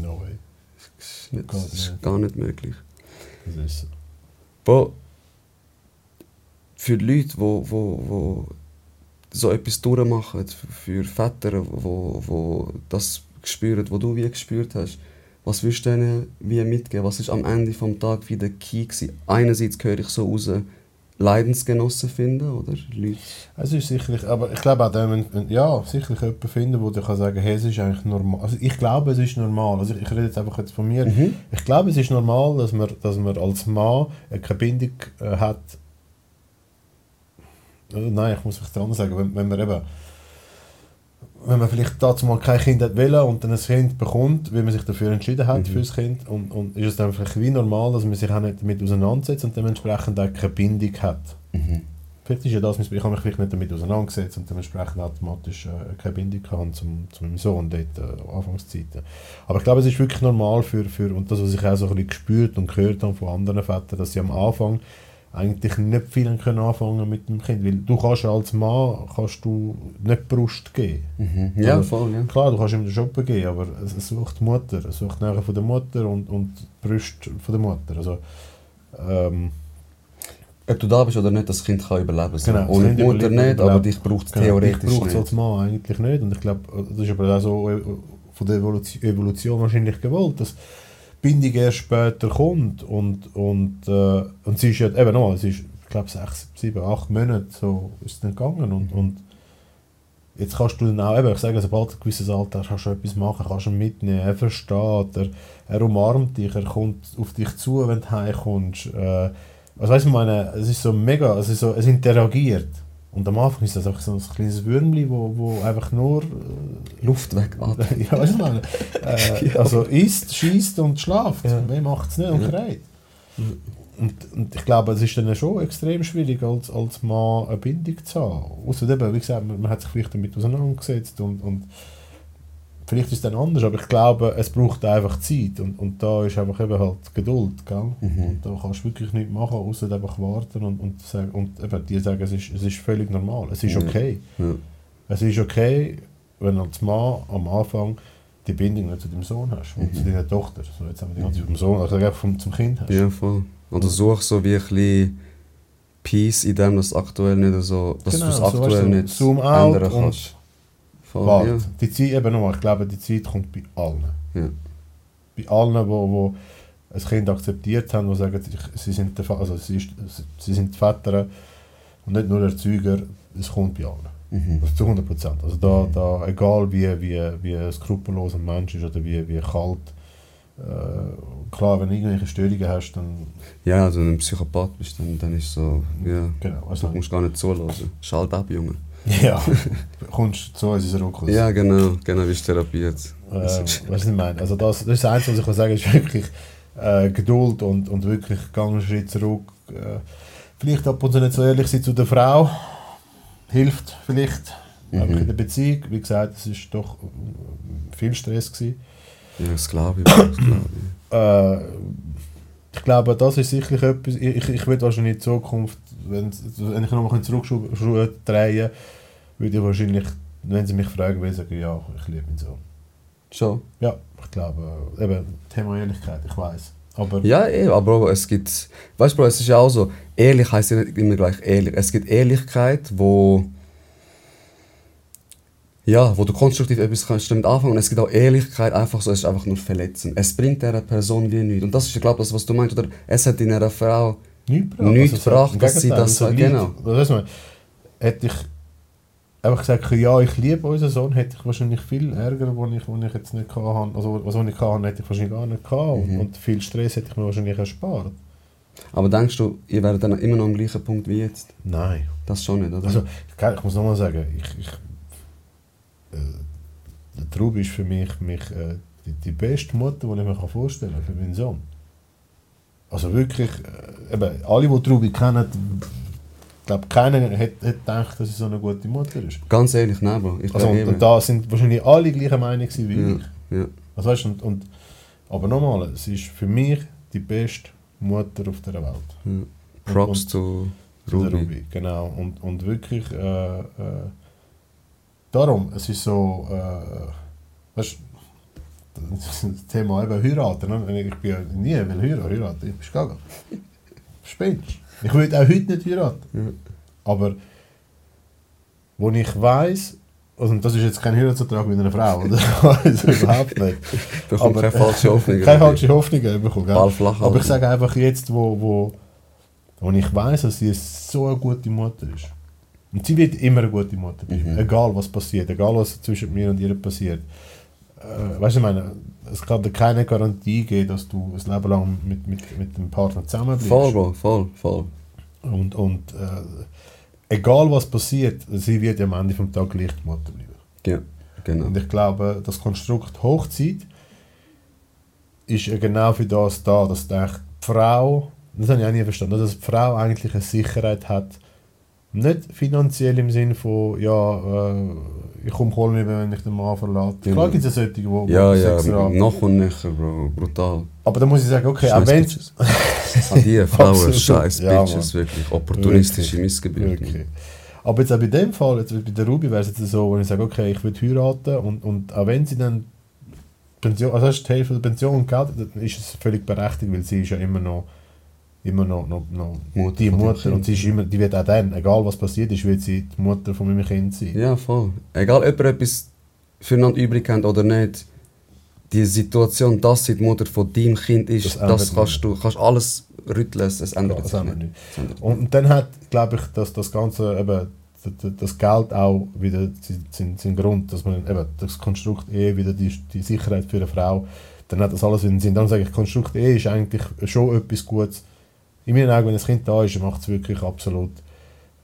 Speaker 4: No way.
Speaker 3: Das ist, nicht, das ist gar nicht möglich.
Speaker 4: Das ist so.
Speaker 3: Bo, für die Leute, die wo, wo, wo so etwas durchmachen, für Väter, wo, wo das spüren, was du wie gespürt hast, was würdest du denen wie mitgeben? Was ist am Ende des Tages wieder Key gewesen? Einerseits höre ich so raus, Leidensgenossen finden, oder? Leute.
Speaker 4: Es ist sicherlich, aber ich glaube auch, wenn, wenn, ja, sicherlich jemanden finden, der dir kann sagen hey, es ist eigentlich normal. Also ich glaube, es ist normal. Also ich, ich rede jetzt einfach jetzt von mir.
Speaker 3: Mhm.
Speaker 4: Ich glaube, es ist normal, dass man, dass man als Mann äh, keine Bindung äh, hat. Also nein, ich muss vielleicht anders sagen. Wenn, wenn man eben, wenn man vielleicht dazu mal kein Kind hat wollen und dann ein Kind bekommt, weil man sich dafür entschieden hat,
Speaker 3: Mhm.
Speaker 4: für das Kind, und, und ist es dann vielleicht wie normal, dass man sich auch nicht damit auseinandersetzt und dementsprechend auch keine Bindung hat.
Speaker 3: Mhm.
Speaker 4: Vielleicht ist ja das, ich habe mich vielleicht nicht damit auseinandergesetzt und dementsprechend automatisch äh, keine Bindung gehabt zum, zu meinem Sohn dort, äh, Anfangszeiten. Aber ich glaube, es ist wirklich normal für, für, und das, was ich auch so ein bisschen gespürt und gehört habe von anderen Vätern, dass sie am Anfang eigentlich nicht viel können anfangen mit dem Kind, weil du kannst als Mann kannst du nicht Brust geben.
Speaker 3: Mhm. Ja,
Speaker 4: Also,
Speaker 3: voll, ja.
Speaker 4: Klar, du kannst ihm den Shoppen geben, aber es, es sucht die Mutter, es sucht nachher von der Mutter und, und die Brust von der Mutter. Also, ähm,
Speaker 3: Ob du da bist oder nicht, das Kind kann überleben. So.
Speaker 4: Genau,
Speaker 3: Ohne die Mutter nicht, aber dich braucht es
Speaker 4: Genau,
Speaker 3: theoretisch
Speaker 4: ich brauche es als Mann eigentlich nicht. Und ich glaube, das ist aber auch so äh, von der Evolution, wahrscheinlich gewollt, dass Bindung erst später kommt und, und, äh, und sie ist ja, eben noch, es ist, ich glaube, sechs, sieben, acht Monate so ist es dann gegangen und, und jetzt kannst du dann auch, eben, ich sage, sobald du ein gewisses Alter hast, kannst du etwas machen, kannst ihn mitnehmen, er versteht, er, er umarmt dich, er kommt auf dich zu, wenn du heimkommst. Äh, also weißt du, meine, es ist so mega, ist so, es interagiert. Und am Anfang ist das einfach so ein kleines Würmli, wo, wo einfach nur... Äh,
Speaker 3: Luft wegatmet.
Speaker 4: ja, weißt du, meine, äh,
Speaker 3: Ja.
Speaker 4: also isst, schießt und schlaft.
Speaker 3: Ja.
Speaker 4: Wer macht es nicht und kreit? Und, und ich glaube, es ist dann schon extrem schwierig, als, als Mann eine Bindung zu haben. Außer eben, wie gesagt, man, man hat sich vielleicht damit auseinandergesetzt und, und vielleicht ist es dann anders, aber ich glaube, es braucht einfach Zeit und, und da ist einfach eben halt Geduld, gell?
Speaker 3: Mhm.
Speaker 4: Und da kannst du wirklich nichts machen, außer einfach warten und, und, sagen, und eben die sagen, es ist, es ist völlig normal, es ist
Speaker 3: Ja.
Speaker 4: okay.
Speaker 3: Ja.
Speaker 4: Es ist okay, wenn als Mann am Anfang die Bindung nicht zu deinem Sohn hast und zu deiner Tochter. So, jetzt haben wir die ganze Zeit vom Sohn, also einfach vom, zum Kind hast.
Speaker 3: ja, voll. Oder such so wie ein bisschen Peace in dem, dass aktuell nicht so, dass
Speaker 4: Genau,
Speaker 3: du es
Speaker 4: so weißt
Speaker 3: aktuell
Speaker 4: du,
Speaker 3: nicht
Speaker 4: Zoom out
Speaker 3: ändern
Speaker 4: und
Speaker 3: kannst.
Speaker 4: Warte.
Speaker 3: ja.
Speaker 4: Die Zeit, eben nochmal, ich glaube, die Zeit kommt bei allen.
Speaker 3: Ja.
Speaker 4: Bei allen, wo, wo ein Kind akzeptiert haben, die sagen, sie, sind Fa- also sie, sie sind die Väter und nicht nur Erzeuger, es kommt bei allen.
Speaker 3: Mhm.
Speaker 4: Also zu 100 Prozent. Also da, da, egal wie, wie, wie skrupellos ein Mensch ist oder wie, wie kalt, äh, klar, wenn du irgendwelche Störungen hast, dann,
Speaker 3: ja, also wenn du ein Psychopath bist, dann, dann ist so, ja,
Speaker 4: genau,
Speaker 3: du
Speaker 4: also,
Speaker 3: musst gar nicht zulassen. Schalt ab, Junge.
Speaker 4: Ja, kommst du zu uns ins Ruckus.
Speaker 3: Ja, genau, genau, wie es therapiert.
Speaker 4: Äh, weißt du, was ich meine? Also das, das ist das Einzige, was ich kann sagen ist wirklich äh, Geduld und, und wirklich gang einen Schritt zurück. Äh, vielleicht ab und zu nicht so ehrlich sein zu der Frau. Hilft vielleicht.
Speaker 3: Mhm.
Speaker 4: Einfach in der Beziehung. Wie gesagt, es ist doch äh, viel Stress gewesen.
Speaker 3: Ja, Sklave, Bro, Sklave.
Speaker 4: Äh, ich glaube, das ist sicherlich etwas, ich, ich, ich würde wahrscheinlich in Zukunft, wenn, wenn ich nochmal zurückdrehen drehen würde ich wahrscheinlich, wenn sie mich fragen, würde ich sagen, ja, ich liebe ihn so.
Speaker 3: Schon.
Speaker 4: Ja, ich glaube, eben, Thema Ehrlichkeit, ich weiß. Aber
Speaker 3: Ja, eh, aber es gibt, weißt du, es ist ja auch so, ehrlich heißt ja nicht immer gleich ehrlich. Es gibt Ehrlichkeit, wo, ja, wo du konstruktiv etwas kannst damit anfangen und es gibt auch Ehrlichkeit, einfach so, es ist einfach nur verletzen. Es bringt dieser Person wie nichts. Und das ist, ich glaube, das, was du meinst, oder es hat in einer Frau,
Speaker 4: nichts gebracht.
Speaker 3: Nichts
Speaker 4: so-
Speaker 3: gebracht, dass sie das-
Speaker 4: so
Speaker 3: genau.
Speaker 4: Hätte ich einfach gesagt, ja, ich liebe unseren Sohn, hätte ich wahrscheinlich viel Ärger, den ich, den ich jetzt nicht hatte. Also, was ich hatte, hätte ich wahrscheinlich gar nicht gehabt.
Speaker 3: Mhm.
Speaker 4: Und, viel Stress hätte ich mir wahrscheinlich erspart.
Speaker 3: aber denkst du, ihr werdet dann immer noch am gleichen Punkt wie jetzt?
Speaker 4: Nein.
Speaker 3: Das schon nicht, oder?
Speaker 4: Also, ich, muss nochmal sagen, ich, ich, äh, der Trub ist für mich, mich äh, die, die beste Mutter, die ich mir vorstellen kann für meinen Sohn. Also wirklich, äh, eben, alle, die Trubi kennen, glaube, keiner hätte gedacht, dass sie so eine gute Mutter ist.
Speaker 3: Ganz ehrlich, nein, Bro. Ich
Speaker 4: Also, und,
Speaker 3: eben.
Speaker 4: und da sind wahrscheinlich alle gleicher Meinung wie
Speaker 3: ja,
Speaker 4: ich.
Speaker 3: ja.
Speaker 4: Also, weißt, und, und, aber nochmal, es ist für mich die beste Mutter auf der Welt.
Speaker 3: ja. Props
Speaker 4: und-
Speaker 3: zu Ruby.
Speaker 4: Ruby, genau. Und, und wirklich, äh, äh, darum, es ist so, äh, weißt, das Thema eben heiraten, ne? ich bin ja nie will heiraten, heiraten, ich bin gaga. Spinnst. Ich würde auch heute nicht heiraten.
Speaker 3: Ja.
Speaker 4: Aber, wo ich weiß also das ist jetzt kein Heiratsantrag mit einer Frau, oder? also überhaupt nicht.
Speaker 3: Bekommt
Speaker 4: Aber-
Speaker 3: keine falsche Hoffnung.
Speaker 4: Keine falsche Hoffnungen bekommen, Aber ich sage einfach jetzt, wo, wo, wo ich weiß, dass sie so eine gute Mutter ist. Und sie wird immer eine gute Mutter bleiben.
Speaker 3: Mhm.
Speaker 4: Egal was passiert, egal was zwischen mir und ihr passiert. Äh, weißt du, ich meine, es kann dir keine Garantie geben, dass du ein Leben lang mit, mit, mit dem Partner zusammen bleibst.
Speaker 3: Voll, voll, voll.
Speaker 4: Und, und äh, egal was passiert, sie wird am Ende vom Tag gleich die Mutter bleiben.
Speaker 3: Ja, genau.
Speaker 4: Und ich glaube, das Konstrukt Hochzeit ist ja genau für das da, dass die Frau, das habe ich auch nie verstanden, dass die Frau eigentlich eine Sicherheit hat, nicht finanziell im Sinn von, ja, äh, ich komme hol mich, wenn ich den Mann verlasse.
Speaker 3: Ja.
Speaker 4: Klar gibt es ja solche, die,
Speaker 3: Ja, ja,
Speaker 4: haben.
Speaker 3: noch und näher, Bro. Brutal.
Speaker 4: Aber da muss ich sagen, okay, auch wenn.
Speaker 3: An die Frauen, scheiß
Speaker 4: Ja,
Speaker 3: Bitches, wirklich. Opportunistische Missgeburt.
Speaker 4: Aber jetzt auch bei dem Fall, jetzt bei der Ruby wäre es jetzt so, wo ich sage, okay, ich will heiraten und, und auch wenn sie dann Pension, also hast die Hälfte der Pension und Geld, dann ist es völlig berechtigt, weil sie ist ja immer noch immer noch, noch, noch
Speaker 3: Mutter
Speaker 4: die Mutter und sie ist immer, die wird auch dann, egal was passiert ist, wird sie die Mutter von meinem Kind sein.
Speaker 3: Ja, voll. Egal, ob ihr etwas füreinander übrig habt oder nicht, die Situation, dass sie die Mutter von deinem Kind ist,
Speaker 4: Das
Speaker 3: das, kannst du kannst alles rütteln, es ändert
Speaker 4: Das
Speaker 3: sich nicht.
Speaker 4: nicht.
Speaker 3: Es ändert
Speaker 4: Und, und dann hat, glaube ich, dass das Ganze eben das Geld auch wieder seinen sein Grund, dass man eben das Konstrukt Ehe wieder die, die Sicherheit für eine Frau, dann hat das alles in den Sinn. Dann sage ich, Konstrukt Ehe ist eigentlich schon etwas Gutes. In meinen Augen, wenn das Kind da ist, macht es wirklich absolut,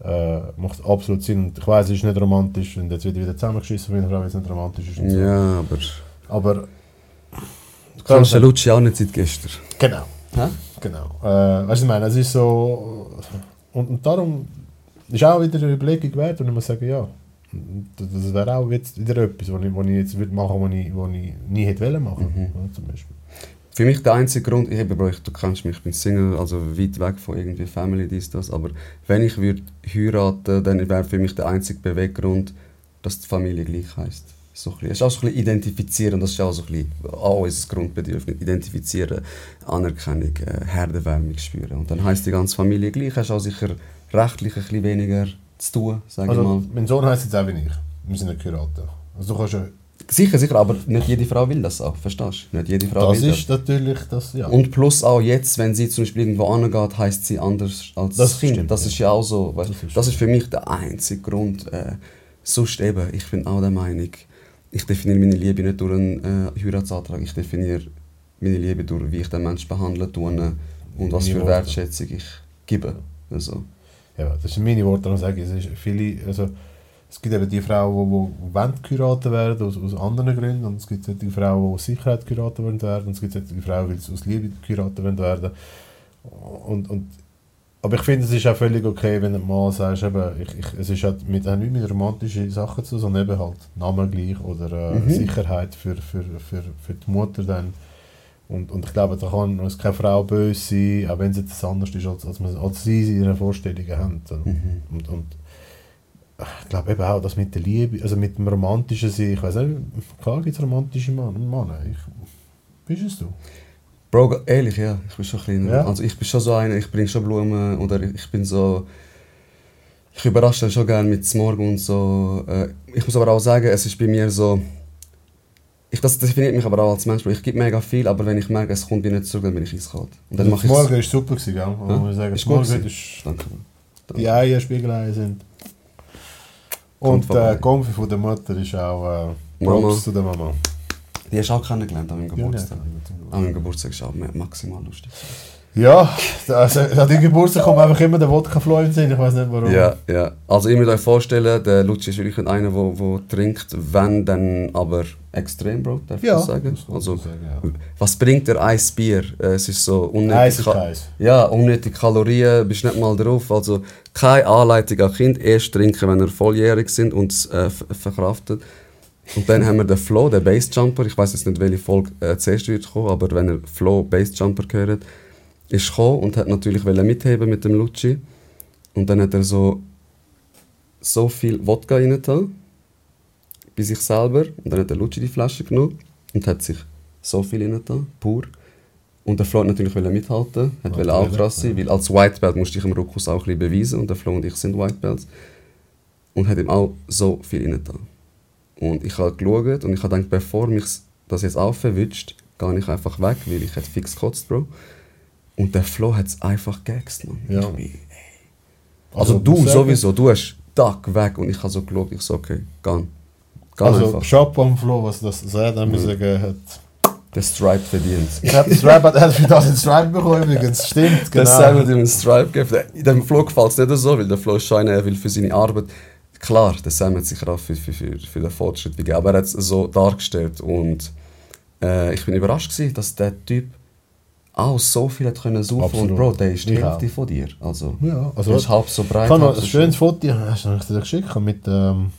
Speaker 4: äh, macht absolut Sinn. Und ich weiß, es ist nicht romantisch und jetzt wird wieder zusammengeschissen von einer Frau, weil es nicht romantisch ist. So.
Speaker 3: Ja, aber
Speaker 4: Aber
Speaker 3: du kannst den Lucci auch nicht seit gestern.
Speaker 4: Genau.
Speaker 3: Hä?
Speaker 4: Genau. Äh, weißt du, ich meine, es ist so. Und, und darum ist auch wieder eine Überlegung wert und ich muss sagen, ja. Das das wäre auch jetzt wieder etwas, was ich, was ich jetzt würde machen würde, was ich, was ich nie hätte wollen machen
Speaker 3: Mhm.
Speaker 4: ja, zum Beispiel.
Speaker 3: Für mich der einzige Grund, ich habe, Bro, ich, du kennst mich, ich bin Single, also weit weg von irgendwie Family, dies, das, aber wenn ich würde heiraten, dann wäre für mich der einzige Beweggrund, dass die Familie gleich heisst. So ein bisschen. Es ist auch so ein bisschen identifizieren, das ist auch so ein bisschen auch unser Grundbedürfnis. Identifizieren, Anerkennung, äh, Herdenwärmung spüren. Und dann heisst die ganze Familie gleich, hast auch sicher rechtlich ein bisschen weniger zu tun, sage ich
Speaker 4: Also,
Speaker 3: mal.
Speaker 4: mein Sohn heisst jetzt auch wie ich. Wir sind nicht geheiratet. Also, du kannst ja,
Speaker 3: Sicher, sicher, aber nicht jede Frau will das auch, verstehst du? Nicht jede Frau
Speaker 4: das
Speaker 3: will
Speaker 4: ist natürlich das, ja.
Speaker 3: Und plus auch jetzt, wenn sie zum Beispiel irgendwo angeht, heisst sie anders als
Speaker 4: Das
Speaker 3: das Kind.
Speaker 4: stimmt,
Speaker 3: das
Speaker 4: ja.
Speaker 3: ist ja auch so. Weißt,
Speaker 4: Das
Speaker 3: das,
Speaker 4: ist
Speaker 3: ist für mich der einzige Grund. Äh, sonst eben, ich bin auch der Meinung, ich definiere meine Liebe nicht durch einen äh, Heiratsantrag. Ich definiere meine Liebe durch, wie ich den Menschen behandle tue und was für. Wertschätzung ich gebe. Also,
Speaker 4: Ja, das sind meine Worte, die ich sage. Es, ist viele, also, es gibt eben die Frauen, die, die wollen geheiratet werden, aus, aus anderen Gründen. Und es gibt die Frauen, die aus Sicherheit geheiratet werden. Und es gibt die Frauen, die aus Liebe geheiratet werden. Und, und, aber ich finde, es ist auch völlig okay, wenn du mal sagst, eben, ich, ich, es ist halt mit, hat nicht mit romantischen Sachen zu sondern eben halt Namen gleich oder äh,
Speaker 3: Mhm.
Speaker 4: Sicherheit für, für, für, für die Mutter dann. Und, und ich glaube, da kann uns keine Frau böse sein, auch wenn es jetzt anders ist, als, als, man, als sie in ihren Vorstellungen haben.
Speaker 3: mhm.
Speaker 4: Und, und ich glaube eben auch, dass mit der Liebe, also mit dem romantischen Sein, ich weiß nicht, klar gibt es romantische Mann, Männer. Ich, bist es du?
Speaker 3: Bro, ehrlich, ja, ich bin schon ein bisschen,
Speaker 4: Ja?
Speaker 3: also ich bin schon so einer, ich bringe schon Blumen oder ich bin so, ich überrasche schon gerne mit Morgen und so. Äh, Ich muss aber auch sagen, es ist bei mir so, ich, das definiert mich aber auch als Mensch, ich gebe mega viel, aber wenn ich merke, es kommt wieder nicht zurück, dann bin ich eiskalt. Und dann mache ich
Speaker 4: Morgen war super, gewesen, gell?
Speaker 3: Ja?
Speaker 4: Muss ich sagen,
Speaker 3: Ist gut
Speaker 4: Morgen ist,
Speaker 3: Danke.
Speaker 4: die Eier Spiegeleier sind. Und der äh, von der Mutter ist auch äh. Props zu der Mama.
Speaker 3: Die hast du auch kennengelernt an meinem
Speaker 4: Ja,
Speaker 3: Geburtstag.
Speaker 4: ja.
Speaker 3: An meinem Geburtstag ist auch ma- maximal lustig.
Speaker 4: Ja, also, an deinem Geburtstag kommt einfach immer der Wodka-Flow in Sinn, ich weiß nicht warum.
Speaker 3: Ja, ja. Also ihr müsst euch vorstellen, der Luci ist wirklich einer, der, der trinkt, wenn dann aber extrem, Bro, darf ich
Speaker 4: Ja,
Speaker 3: das sagen?
Speaker 4: das kann
Speaker 3: Also,
Speaker 4: sagen, ja.
Speaker 3: was bringt der Eis Bier? Äh, Es ist so unnötig.
Speaker 4: Eis ist Eis.
Speaker 3: Ja, unnötige Kalorien, bist nicht mal drauf. Also keine Anleitung an Kind, erst trinken, wenn ihr volljährig sind und es äh, ver- verkraftet. Und dann haben wir den Flo, den Bassjumper. Ich weiß jetzt nicht, welche Folge äh, zuerst wird kommen, aber wenn ihr Flo Bassjumper gehört, ist gekommen und hat natürlich mitheben mit dem Lucci. Und dann hat er so, so viel Wodka reingetan, bei sich selber. Und dann hat der Lucci die Flasche genommen und hat sich so viel reingetan, pur. Und der Flo hat natürlich mithalten, hat wollte auch krass sein, weil als White Belt musst du dich im Ruckus auch ein bisschen beweisen und der Flo und ich sind White Belts. Und hat ihm auch so viel reingetan. Und ich habe geschaut und ich habe gedacht, bevor mich das jetzt aufwünscht, gehe ich einfach weg, weil ich hätte fix gekotzt, Bro. Und der Flo hat es einfach gegext, man.
Speaker 4: Ja.
Speaker 3: Bin, also,
Speaker 4: ich
Speaker 3: du sowieso, du hast Tag weg und ich habe so geschaut, ich so, okay. Geh
Speaker 4: Also,
Speaker 3: einfach.
Speaker 4: Chapeau am Flo, was das ich
Speaker 3: Mhm.
Speaker 4: sagen, hat.
Speaker 3: Der Stripe verdient.
Speaker 4: Ich habe den Stripe, er hat für das einen Stripe bekommen, übrigens. Stimmt, genau.
Speaker 3: Das sagen wir ihm einen Stripe geben. Der- Dem Flo gefällt es nicht so, weil der Flo einer, er will für seine Arbeit. Klar, der Sam hat sich auch für, für, für, für den Fortschritt gegeben, aber er hat es so dargestellt. Und äh, ich bin überrascht, gewesen, dass der Typ auch so viel hat können saufen
Speaker 4: Absolut.
Speaker 3: Und Bro, der ist die
Speaker 4: Ich
Speaker 3: Hälfte
Speaker 4: auch.
Speaker 3: von dir. Also,
Speaker 4: Ja, also
Speaker 3: der ist halb so breit.
Speaker 4: Ich habe noch ein schönes Foto, hast du dir das geschickt mit, ähm,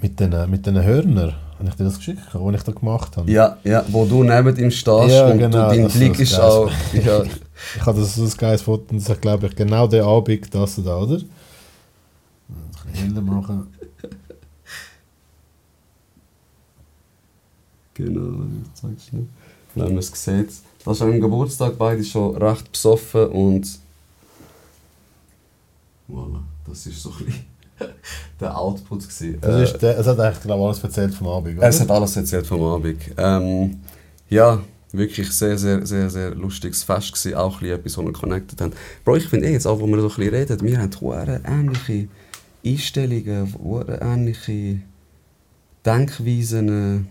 Speaker 4: mit den, mit den Hörnern. Habe ich dir das geschickt, was ich da gemacht habe?
Speaker 3: Ja, ja, wo du neben ihm stehst
Speaker 4: Ja,
Speaker 3: und
Speaker 4: genau,
Speaker 3: du, dein Blick
Speaker 4: ist
Speaker 3: auch. Ja,
Speaker 4: Ich habe das so ein geiles Foto und das ist, glaube ich, genau der Abend, das da, oder? Ein bisschen heller machen.
Speaker 3: Genau, ich zeig's schnell. Wenn man es sieht. An meinem Geburtstag beide schon recht besoffen und. Voilà, das ist so ein bisschen. der Output. Gewesen.
Speaker 4: Das
Speaker 3: Äh,
Speaker 4: ist der, es hat eigentlich glaub, alles erzählt vom Abend, oder?
Speaker 3: es hat alles erzählt vom Abend. Ähm, ja, wirklich sehr, sehr, sehr, sehr lustiges Fest gewesen. Auch etwas, wo wir connected haben. Bro, ich finde eh, jetzt auch, wo wir so ein bisschen reden, wir haben hure ähnliche Einstellungen, hure ähnliche Denkweisen.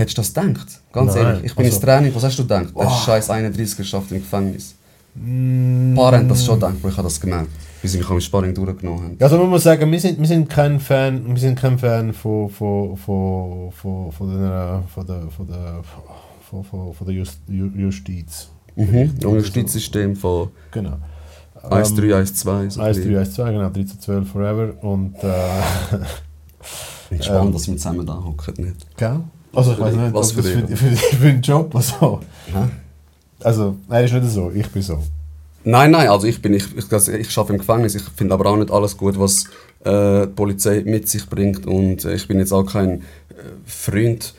Speaker 3: Hättest du das gedacht? Ganz
Speaker 4: Nein,
Speaker 3: ehrlich, ich bin
Speaker 4: also-
Speaker 3: ins Training, was hast du gedacht? Der
Speaker 4: Oh.
Speaker 3: scheiß 31 schafft im Gefängnis.
Speaker 4: Mm.
Speaker 3: Ein paar haben das schon gedacht, aber ich habe das gemerkt, wie sie mich am Sparring durchgenommen haben.
Speaker 4: Ja, Also man muss sagen, wir sind, wir sind kein Fan, wir sind kein Fan von, von, von, von, von, der, von, der, von, der, von, von, von der Just, Ju- Justiz.
Speaker 3: Mhm. Und Justizsystem von
Speaker 4: Genau.
Speaker 3: 1, 3, 1, 2. So
Speaker 4: 1, 3, 1, 2, genau, 13, 12 forever. Und, äh,
Speaker 3: Ich bin spannend,
Speaker 4: Ähm.
Speaker 3: dass wir zusammen da hocken. Nicht?
Speaker 4: gell? Also ich
Speaker 3: Für
Speaker 4: weiß nicht,
Speaker 3: Was
Speaker 4: was das
Speaker 3: für
Speaker 4: für, für, für, für einen Job also.
Speaker 3: Hä?
Speaker 4: Also, nein, ist nicht so, ich bin so.
Speaker 3: Nein, nein, also ich bin ich, ich, also ich arbeite im Gefängnis. Ich finde aber auch nicht alles gut, was äh, die Polizei mit sich bringt. Und äh, ich bin jetzt auch kein äh, Freund.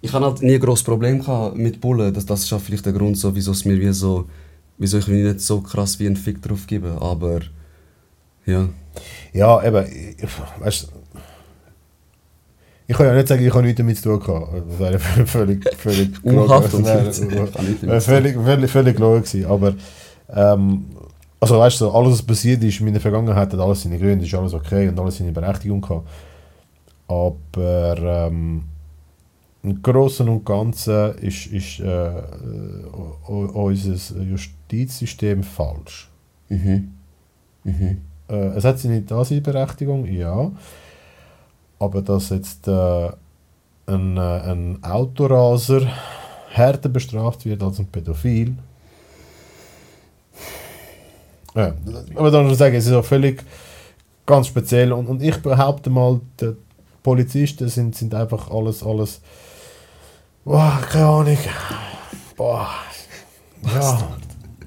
Speaker 3: Ich habe halt nie ein grosses Problem gehabt mit Bullen. Das, das ist auch vielleicht der Grund, so, wieso es mir wie so, wieso ich mir nicht so krass wie einen Fick drauf gebe. Aber ja,
Speaker 4: Ja, eben, ich, weißt ich kann ja nicht sagen, ich habe nichts damit zu tun gehabt. Das wäre völlig, völlig
Speaker 3: Unhaft und
Speaker 4: völlig, völlig, völlig logisch gewesen. Aber, ähm, also weißt du, alles was passiert ist in meiner Vergangenheit, hat alles seine Gründe, ist alles okay und alles seine Berechtigung gehabt. Aber ähm, im Großen und Ganzen ist, ist äh, unser Justizsystem falsch.
Speaker 3: Mhm. Mhm.
Speaker 4: Äh, es hat seine Daseinberechtigung, ja. Aber dass jetzt äh, ein, äh, ein Autoraser härter bestraft wird als ein Pädophil. Ja, aber dann muss ich sagen, es ist auch völlig ganz speziell. Und, und ich behaupte mal, die Polizisten sind, sind einfach alles, alles. Boah, keine Ahnung. Boah. Ja.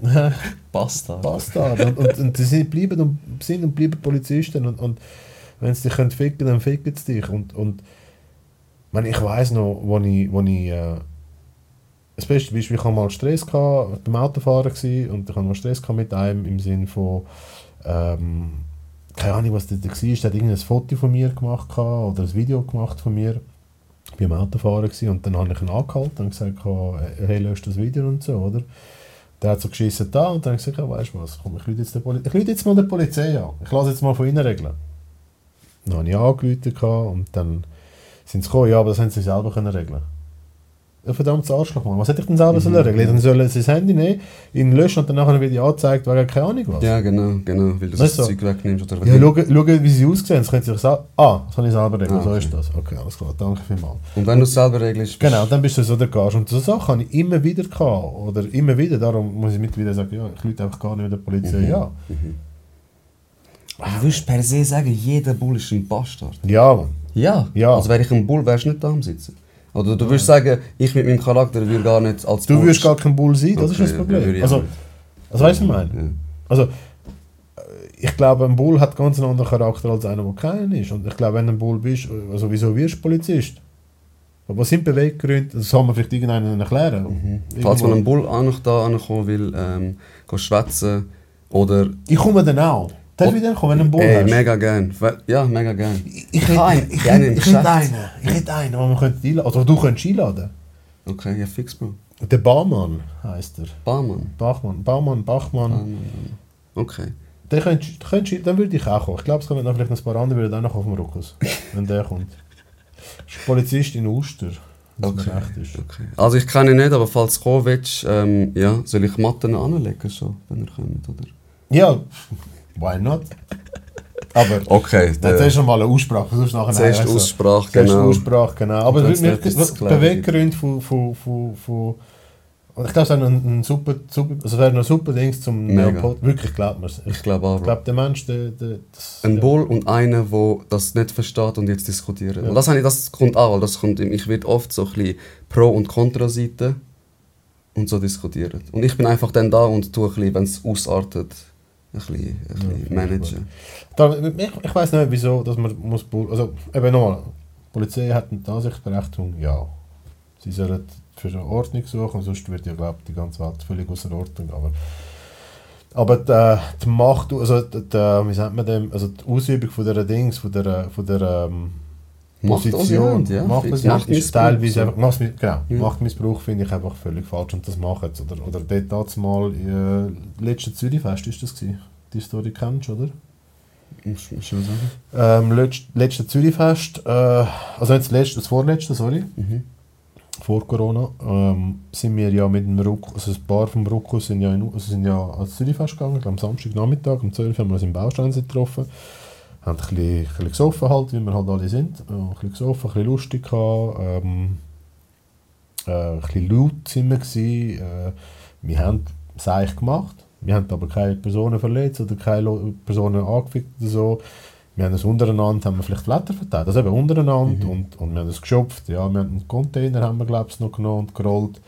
Speaker 3: Bastard.
Speaker 4: Bastard. Und, und, und sie bleiben und, sind und bleiben Polizisten. Und, und wenn sie dich können ficken dann ficken sie dich. Und, und ich meine, ich weiss noch, wo ich, wo ich äh, das beste Beispiel, ich hatte mal Stress gehabt, beim Autofahren gewesen, und ich hatte mal Stress mit einem im Sinne von, ähm, keine Ahnung, was das da war, der hat irgendein Foto von mir gemacht oder ein Video gemacht von mir beim Autofahren gewesen, und dann habe ich ihn angehalten und gesagt, hey, löst das Video und so, oder? Der hat so geschissen da und dann habe ich gesagt, ja, weißt du was, komm, ich rufe jetzt, jetzt mal der Polizei an. Ich lasse jetzt mal von ihnen regeln. Dann habe ich angerufen und dann sind sie gekommen, ja, aber das haben sie selber können regeln. Ja, verdammtes Arschloch, Mann. Was hätte ich denn selber sollen regeln? Dann sollen sie das Handy nehmen, ihn löschen und dann nachher wieder angezeigt, wegen keine Ahnung was.
Speaker 3: Ja, genau, genau. Weil du
Speaker 4: Weißt
Speaker 3: das
Speaker 4: du?
Speaker 3: Zeug wegnimmst. Oder
Speaker 4: Ja, schau, schau, wie sie aussehen. Das können sie sich sagen, ah, das kann ich selber regeln,
Speaker 3: Ah,
Speaker 4: so
Speaker 3: okay.
Speaker 4: ist das. Okay, alles klar, danke vielmals.
Speaker 3: Und wenn du es selber regelst,
Speaker 4: Genau, dann bist du so der Gast. Und so Sachen habe ich immer wieder gehabt. Oder immer wieder, darum muss ich mittlerweile sagen, ja, ich lüte einfach gar nicht mit der Polizei,
Speaker 3: Mhm.
Speaker 4: ja.
Speaker 3: Du würdest per se sagen, jeder Bull ist ein Bastard.
Speaker 4: Ja, Mann.
Speaker 3: Ja.
Speaker 4: Ja.
Speaker 3: Also wäre ich ein Bull, wärst du nicht da am Sitzen. Oder du würdest sagen, ich mit meinem Charakter würde gar nicht als
Speaker 4: Du
Speaker 3: Bull...
Speaker 4: wirst gar kein Bull sein, das
Speaker 3: Okay,
Speaker 4: ist das Problem. Also, also weißt du, was ich meine? Also, ich glaube, ein Bull hat ganz einen anderen Charakter als einer, der keinen ist. Und ich glaube, wenn du ein Bull bist, also wieso wirst du Polizist? Aber Was sind Beweggründe? Das soll man vielleicht irgendeinen erklären.
Speaker 3: Mhm. Falls man einen Bull auch noch da ankommen will, ähm, schwätzen oder...
Speaker 4: Ich komme dann auch. Darf ich dann kommen, wenn du einen
Speaker 3: Ey,
Speaker 4: hast?
Speaker 3: mega gern. Ja, mega gern.
Speaker 4: Ich, hätte,
Speaker 3: einen,
Speaker 4: ich, ich einen. Ich hätte einen, den wir könnten einladen. Oder du könntest einladen.
Speaker 3: Okay, ja fix, Bro.
Speaker 4: Der Barmann heisst er.
Speaker 3: Barmann.
Speaker 4: Bachmann. Baumann, Bachmann.
Speaker 3: Barmann. Okay.
Speaker 4: Den könntest, den könntest, dann würde ich auch kommen. Ich glaube, es kommen noch vielleicht noch ein paar andere, würden auch noch auf dem Ruckus. wenn der kommt. Ist Polizist in Uster. Es
Speaker 3: Okay. okay. Also ich kenne ihn nicht, aber falls du kommen willst, ähm, ja, soll ich Matten anlegen, so, wenn er kommt, oder?
Speaker 4: Ja, why not? Aber
Speaker 3: Okay,
Speaker 4: dann
Speaker 3: der-
Speaker 4: zuerst einmal eine Aussprache, sonst nachher
Speaker 3: Zuerst
Speaker 4: also,
Speaker 3: Aussprache, genau.
Speaker 4: Aussprache, genau. Aber
Speaker 3: zu klären
Speaker 4: Beweggründe von, von, von, von ich glaube, es ist auch ein, ein super, super, also wäre ein super Ding zum. Neopod. Wirklich, glaubt man es. Ich
Speaker 3: Ich glaube auch, Bro.
Speaker 4: glaube, der Mensch, der, der das,
Speaker 3: Ein
Speaker 4: ja.
Speaker 3: Bull und einer, der das nicht versteht und jetzt diskutiert.
Speaker 4: Ja.
Speaker 3: Und das, ich, das kommt auch, weil das kommt, ich werde oft so ein bisschen Pro- und Kontra-Seite und so diskutieren. Und ich bin einfach dann da und tue ein bisschen, wenn es ausartet, ein bisschen, ein bisschen
Speaker 4: Ja,
Speaker 3: managen.
Speaker 4: Da, ich ich weiß nicht, wieso, dass man muss. Also, eben nochmal, die Polizei hat eine Ansichtsberechtigung, ja. Sie sollen für eine Ordnung suchen, sonst wird ja, glaube die ganze Welt völlig außer Ordnung. Aber Aber die, die Macht, also die, die, wie sagt man dem, also die Ausübung von dieser Dings, von der, von der ähm, Position,
Speaker 3: Macht, ja.
Speaker 4: Machtmissbrauch ist teilweise einfach, Machtmi- genau,
Speaker 3: Ja.
Speaker 4: Machtmissbrauch finde ich einfach völlig falsch und das machen sie. Oder, oder dort damals mal, äh, letzte Zürichfest ist das gewesen. Die Story kennst du, oder?
Speaker 3: Musst du schon sagen.
Speaker 4: Ähm, letzt, letzte Zürichfest, äh, also nicht das letzte, das vorletzte, sorry,
Speaker 3: Mhm.
Speaker 4: vor Corona, ähm, sind wir ja mit dem Ruck, also ein paar vom Ruckus sind ja, in, also sind ja ans Zürichfest gegangen, am Samstagnachmittag, um 12 Uhr haben wir uns im Baustein getroffen, haben ein bisschen, ein bisschen gesoffen halt, wie wir halt alle sind, äh, ein bisschen gesoffen, ein bisschen lustig gehabt, ähm, äh, ein bisschen laut sind wir gewesen, äh, wir haben es eigentlich gemacht, wir haben aber keine Personen verletzt oder keine Personen angefickt oder so, wir haben es untereinander, haben wir vielleicht Blätter verteilt, also eben untereinander und, und wir haben es geschöpft, ja, wir haben einen Container haben wir glaube ich noch genommen und gerollt.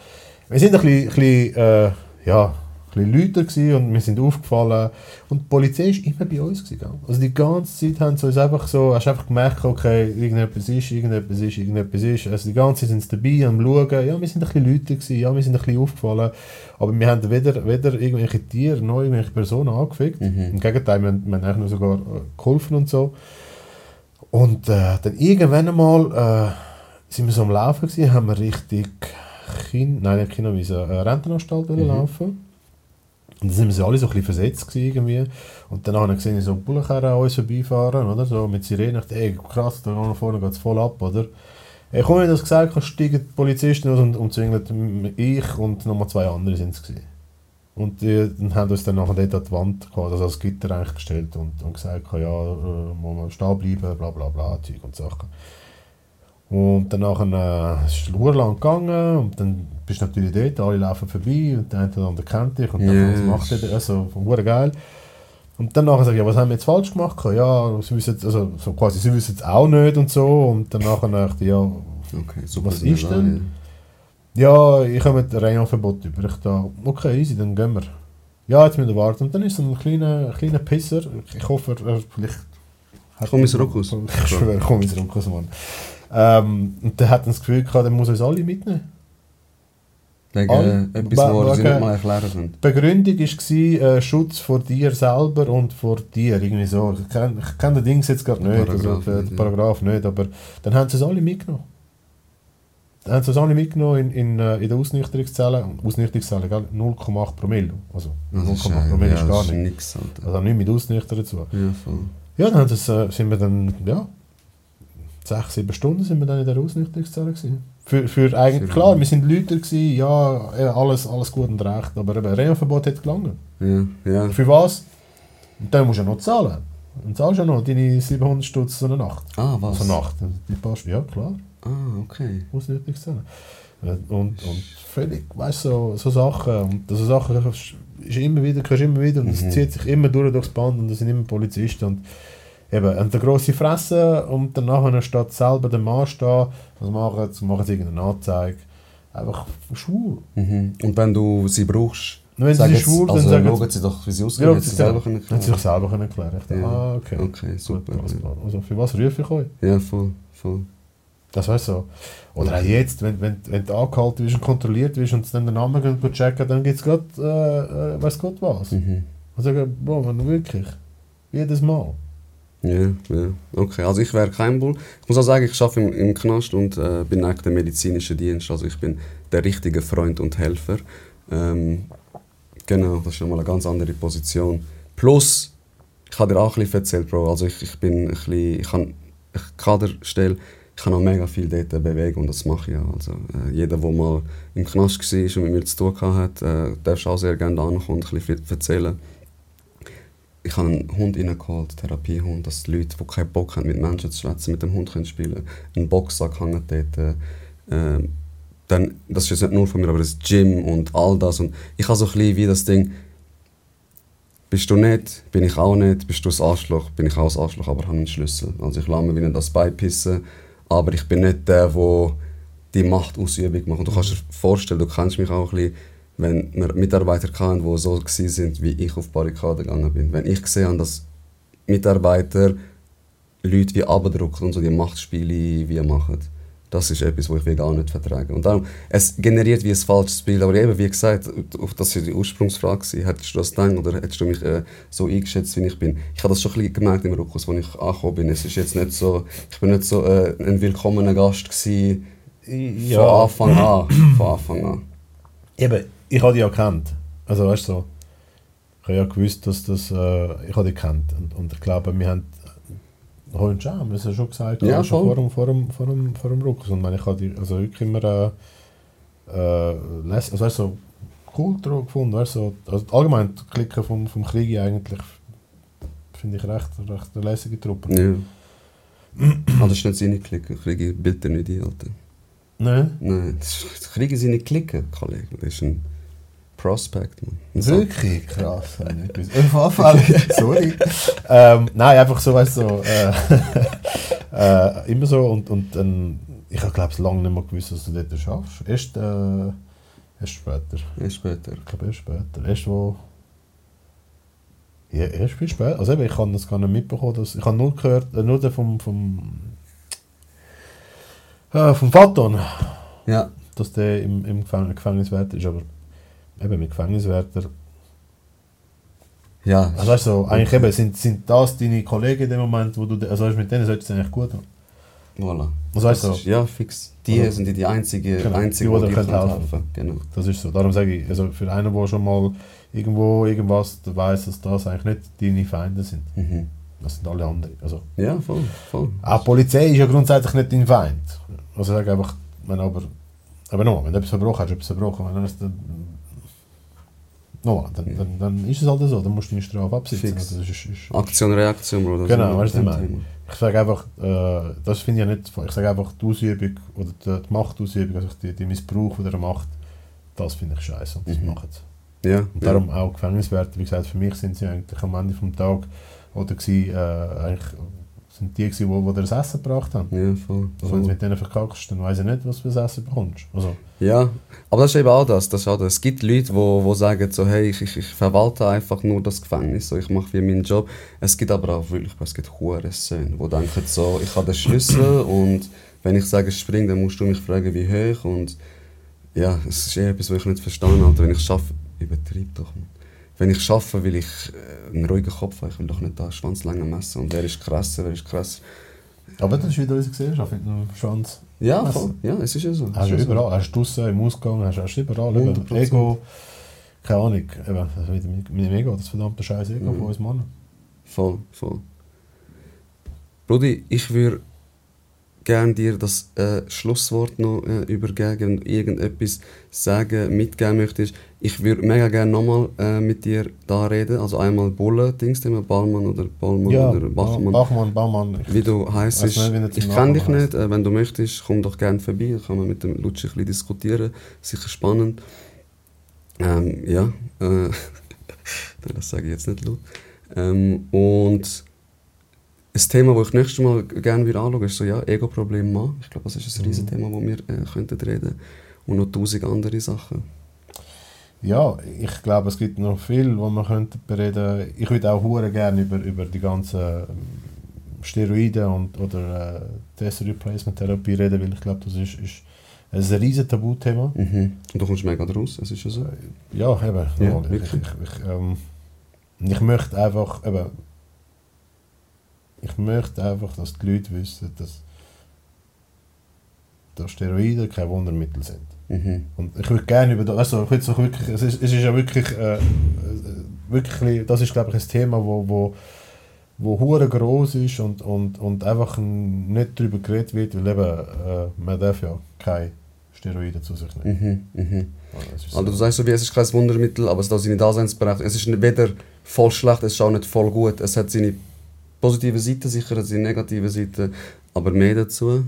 Speaker 4: Wir sind ein bisschen, ein bisschen äh, ja, bisschen lauter gewesen und wir sind aufgefallen. Und die Polizei ist immer bei uns gewesen, also die ganze Zeit haben sie uns einfach so, hast einfach gemerkt, okay, irgendetwas ist, irgendetwas ist, irgendetwas ist, also die ganze Zeit sind sie dabei am schauen, ja, wir sind ein bisschen lauter gewesen, ja, wir sind ein bisschen aufgefallen, aber wir haben weder, weder irgendwelche Tiere noch irgendwelche Personen angefickt, im Gegenteil, wir, haben- wir haben eigentlich nur sogar äh, geholfen und so. Und äh, dann irgendwann einmal äh, sind wir so am Laufen gewesen, haben wir richtig Kind, nein, nicht Kinderwiese, äh, Rentenanstalt mhm. laufen. Und dann sind wir alle so ein bisschen versetzt irgendwie. Und dann habe ich gesehen, so Bullenkerren an uns vorbeifahren, oder? So mit Sirenen. Ich dachte, ey, krass, da vorne geht es voll ab, oder? Ich komme, wie das gesagt habe, steigen die Polizisten aus und umzingelt ich und nochmal zwei andere sind es gewesen. Und die dann haben uns dann nachher dort an die Wand gehabt, also als Gitter eigentlich gestellt und, und gesagt, ja, äh, muss man stehen bleiben, bla bla bla, Zeug und Sachen. Und dann nachher, äh, ist es lang gegangen und dann bist du natürlich dort, alle laufen vorbei und der eine oder andere kennt dich und dann
Speaker 3: Yes.
Speaker 4: was macht er, also hure geil. Und dann nachher sage ich, ja, was haben wir jetzt falsch gemacht? Ja, sie wissen, also so quasi, sie wissen es auch nicht und so. Und dann nachher dachte ich, ja,
Speaker 3: Okay.
Speaker 4: Was ist denn? ja, ich habe mit Reihenverbot über. Ich da, okay, easy, dann gehen wir. Ja, jetzt müssen wir warten. Und dann ist so ein kleiner, kleiner Pisser. Ich hoffe, er vielleicht... hat-
Speaker 3: Komm ins Ruckus.
Speaker 4: Ich schwöre, komm ins Ruckus, Mann. Ähm, und der hat dann das Gefühl gehabt, der muss uns alle mitnehmen.
Speaker 3: Wegen
Speaker 4: Alle-
Speaker 3: etwas, wo sie nicht mal erklären können.
Speaker 4: Die Begründung war äh, Schutz vor dir selber und vor dir. Irgendwie so. Ich kenne kenn den Dings jetzt gerade nicht, also den, den. Paragraph nicht, aber dann haben sie es alle mitgenommen. Dann haben sie es alle mitgenommen in, in, äh, in der Ausnüchterungszelle. Ausnüchterungszelle, gell? 0,8 Promille. Also
Speaker 3: Das
Speaker 4: 0,8
Speaker 3: ist, äh,
Speaker 4: Promille
Speaker 3: ja,
Speaker 4: ist gar
Speaker 3: das ist
Speaker 4: nicht.
Speaker 3: nix, Alter.
Speaker 4: Also nicht mit Ausnüchtern dazu.
Speaker 3: Ja, voll.
Speaker 4: Ja, dann es, äh, sind wir dann, ja, sechs, sieben Stunden sind wir dann in der Ausnüchterungszelle gewesen. Für, für eigentlich, klar, wir sind Leute gewesen, ja, alles, alles gut und recht, aber eben, Reha-Verbot hat gelangen.
Speaker 3: Ja, ja.
Speaker 4: Für was? Und dann musst du ja noch zahlen. Und zahlst ja noch deine 700 Stutz so eine Nacht.
Speaker 3: Ah, was?
Speaker 4: So eine Nacht. Die paar, ja, klar,
Speaker 3: Ah, okay.
Speaker 4: zahlen. Äh, Und, und völlig, weißt du, so, so Sachen, und so Sachen ist immer wieder, hörst immer wieder und es
Speaker 3: Mhm.
Speaker 4: zieht sich immer durch durchs Band und das sind immer Polizisten und eben, und eine grosse Fresse und danach statt selber den Mann stehen, was machen sie? Machen sie irgendeine Anzeige. Einfach schwul.
Speaker 3: Mhm. Und wenn du sie brauchst,
Speaker 4: wenn sie
Speaker 3: jetzt,
Speaker 4: schwul
Speaker 3: also
Speaker 4: sagen
Speaker 3: schauen sie doch, wie sie aussehen,
Speaker 4: Ja,
Speaker 3: ja, sie selber können
Speaker 4: Haben sie sich selber können dachte,
Speaker 3: Ja.
Speaker 4: Ah, okay.
Speaker 3: Okay, super. Ja.
Speaker 4: Also für was rufe ich euch?
Speaker 3: Ja, voll, voll.
Speaker 4: Das weißt du so. Oder auch jetzt, wenn, wenn, wenn du angehalten wirst und kontrolliert wirst und sie dann den Namen gehen checken, dann gibt es gerade, äh, äh, weiß Gott was.
Speaker 3: Mhm.
Speaker 4: Und sagen, boah, man, wirklich. Jedes Mal.
Speaker 3: Ja, ja. Okay, also ich wäre kein Bull. Ich muss auch sagen, ich arbeite im, im Knast und äh, bin eigentlich der medizinische Dienst. Also ich bin der richtige Freund und Helfer. Ähm, genau, das ist nochmal eine ganz andere Position. Plus, ich habe dir auch bisschen erzählt, Bro. Also ich, ich bin ein bisschen, ich habe ich Kaderstelle, ich kann auch mega viel dort bewegen und das mache ich ja. Also äh, jeder, der mal im Knast war und mit mir zu tun hatte, äh, darf auch sehr gerne ankommen und ein bisschen erzählen ich habe einen Hund reingeholt, Therapiehund, dass Leute, die keinen Bock haben, mit Menschen zu schwätzen, mit dem Hund können spielen Ein Boxsack hängt dort. Äh, dann, das ist jetzt nicht nur von mir, aber das Gym und all das. Und ich habe so ein bisschen wie das Ding, bist du nicht, bin ich auch nicht, bist du das Arschloch, bin ich auch das Arschloch, aber habe einen Schlüssel. Also ich lasse mir wieder das beipissen, aber ich bin nicht der, der die Machtausübung macht. Und du kannst dir vorstellen, du kennst mich auch ein bisschen, wenn wir Mitarbeiter hatten, die so sind, wie ich auf die Barrikade gegangen bin. Wenn ich gesehen habe, dass Mitarbeiter Leute wie abdrucken und so die Machtspiele wie machen, Das ist etwas, was ich gar nicht vertrage. Und darum, es generiert wie ein falsches Bild. Aber eben, wie gesagt, auf das war die Ursprungsfrage. Hättest du das gedacht oder hättest du mich äh, so eingeschätzt, wie ich bin? Ich habe das schon ein bisschen gemerkt im Ruckus, als ich angekommen bin. Es ist jetzt nicht so, ich bin nicht so äh, ein willkommener Gast gewesen, von Anfang an. Von Anfang an.
Speaker 4: Eben, ich habe dich ja gekannt. Also weißt du so, ich habe ja gewusst, dass das, äh, ich habe dich gekannt. Und, und ich glaube, wir haben heute schon, haben wir es ja schon gesagt,
Speaker 3: Ja,
Speaker 4: schon vor dem, vor dem, vor dem, vor dem Ruckus. Und ich, meine, ich habe dich also wirklich immer äh, äh, lässig, also weißt so cool drauf gefunden. Weißt, so, also allgemein das Klicken vom, vom Krieg eigentlich finde ich recht, recht eine lässige Truppe.
Speaker 3: Ja. Ah, das ist nicht seine Klicken. Kriege Bilder nicht ein, Alter.
Speaker 4: Nein?
Speaker 3: Nein, das ist- das kriegen sie nicht klicken, Kollege. Das ist ein Prospect, man. Ein Sa-
Speaker 4: Wirklich krass. ich. Auf Anfall, sorry. ähm, nein, einfach so, weißt du, so, äh, äh, immer so und, und dann, ich habe glaube es lange nicht mehr gewusst, dass du dort schaffst. Erst, äh, erst später.
Speaker 3: Ja, später.
Speaker 4: Ich glaube erst später. Erst wo... Ja, erst viel später. Also eben, ich habe das gar nicht mitbekommen. Dass, ich habe nur gehört, äh, nur den vom, vom, äh, vom Faton,
Speaker 3: Ja.
Speaker 4: dass der im, im Gefäng Gefängniswärter ist, aber eben mit Gefängniswärter
Speaker 3: Ja.
Speaker 4: Also weißt du, eigentlich eben, sind, sind das deine Kollegen in dem Moment, wo du, also weißt, mit denen solltest du es eigentlich gut haben.
Speaker 3: Voilà.
Speaker 4: Also weißt du,
Speaker 3: ist- Ja, fix. Die
Speaker 4: Oder-
Speaker 3: sind die, die einzigen,
Speaker 4: Genau,
Speaker 3: einzigen,
Speaker 4: die,
Speaker 3: die,
Speaker 4: helfen.
Speaker 3: helfen Genau.
Speaker 4: das ist so. Darum sage ich, also für einen, der schon mal irgendwo irgendwas weiß, dass das eigentlich nicht deine Feinde sind.
Speaker 3: Mhm.
Speaker 4: Das sind alle andere. Also,
Speaker 3: Ja, voll, voll.
Speaker 4: auch die Polizei ist ja grundsätzlich nicht dein Feind. Also ich sage einfach, wenn aber, aber nochmal, wenn du etwas verbrochen hast, hast du etwas verbrochen. Wenn du es dann, dann, dann, ist es halt so, dann musst du deine Strafe absitzen.
Speaker 3: Fix.
Speaker 4: Also, das ist, ist,
Speaker 3: Aktion, Reaktion, Bro.
Speaker 4: Genau, weißt du, was ich meine? Ich sage einfach, äh, das finde ich ja nicht, ich sage einfach die Ausübung oder die, die Machtausübung, also die, die Missbrauch der Macht, das finde ich scheiße und das
Speaker 3: Mhm.
Speaker 4: machen sie.
Speaker 3: Ja,
Speaker 4: Und darum auch Gefängniswärter, wie gesagt, für mich sind sie eigentlich am Ende vom Tag oder äh, eigentlich sind die wo, wo dir das Essen gebracht haben.
Speaker 3: ja. ja, voll.
Speaker 4: Also wenn du mit denen verkackst, dann weiß ich nicht, was du für das Essen bekommst. Also,
Speaker 3: Ja, aber das ist eben auch das. das, ist auch das. Es gibt Leute, die wo, wo sagen, so, hey, ich, ich, ich verwalte einfach nur das Gefängnis, so, ich mache wie meinen Job. Es gibt aber auch wirklich, es gibt hure Söhne, die denken so, ich habe den Schlüssel und wenn ich sage spring, dann musst du mich fragen, wie hoch und ja, es ist eher etwas, was ich nicht verstanden habe. Wenn ich schaffe, übertreib doch. Man. Wenn ich schaffe, will ich äh, einen ruhigen Kopf haben. Ich will doch nicht da schwanzlänge messen. Und wer ist krasser, wer ist krasser.
Speaker 4: aber das ist wieder unsere Gesellschaft mit einem Schwanz.
Speaker 3: Ja, voll. Ja, es ist ja so.
Speaker 4: Hast du überall, hast du draussen, im Ausgang, hast, du überall. Eben,
Speaker 3: 100%.
Speaker 4: Ego, keine Ahnung, eben, also mit, dem- mit dem Ego, das verdammte scheiß Ego
Speaker 3: Mhm.
Speaker 4: von uns Männern.
Speaker 3: Voll, voll. Brudi, ich würde gerne dir das äh, Schlusswort noch äh, übergeben, wenn du irgendetwas sagen, mitgeben möchtest. Ich würde mega gerne nochmal äh, mit dir da reden. Also einmal Bulle, Dings, Thema Ballmann oder Ballmann oder Bachmann.
Speaker 4: Bachmann, Baumann. Ich,
Speaker 3: wie du heißt.
Speaker 4: Zum
Speaker 3: Ich kenne dich nicht. Äh, wenn du möchtest, komm doch gerne vorbei. Da kann man mit dem Lutsch ein bisschen diskutieren. Sicher spannend. Ähm, ja, äh, das sage ich jetzt nicht laut. Ähm, und ein Thema, das ich nächstes Mal gerne wieder anschaue, ist so, ja, Ego-Problem Mann. Ich glaube, das ist ein
Speaker 4: Mhm.
Speaker 3: riesiges Thema, das wir äh, könnten reden Und noch tausend andere Sachen.
Speaker 4: ja, ich glaube, es gibt noch viel, wo man könnte bereden. Ich würde auch hure gerne über, über die ganzen ähm, Steroide und oder äh, Test Replacement Therapie reden, weil ich glaube, das ist, ist ein riesen Tabuthema.
Speaker 3: Mhm. Und du kommst mega draus, es ist ja so.
Speaker 4: Ja, eben.
Speaker 3: Ja,
Speaker 4: ich, ich, ich, ähm, ich möchte einfach, eben, ich möchte einfach, dass die Leute wissen, dass, dass Steroide kein Wundermittel sind.
Speaker 3: Mhm.
Speaker 4: Und ich würde gerne über das, du, ich würde wirklich, es ist, es ist ja wirklich, äh, äh, wirklich, das ist glaube ich ein Thema, wo, wo, wo hure groß ist und, und, und einfach nicht darüber geredet wird, weil eben, äh, man darf ja keine Steroide zu sich nehmen.
Speaker 3: Mhm. Mhm.
Speaker 4: Also,
Speaker 3: Also du sagst so, wie es ist kein Wundermittel, aber es hat seine Daseinsberechtigung. Es ist weder voll schlecht, es ist auch nicht voll gut. Es hat seine positive Seite, sicher hat seine negative Seite, aber mehr dazu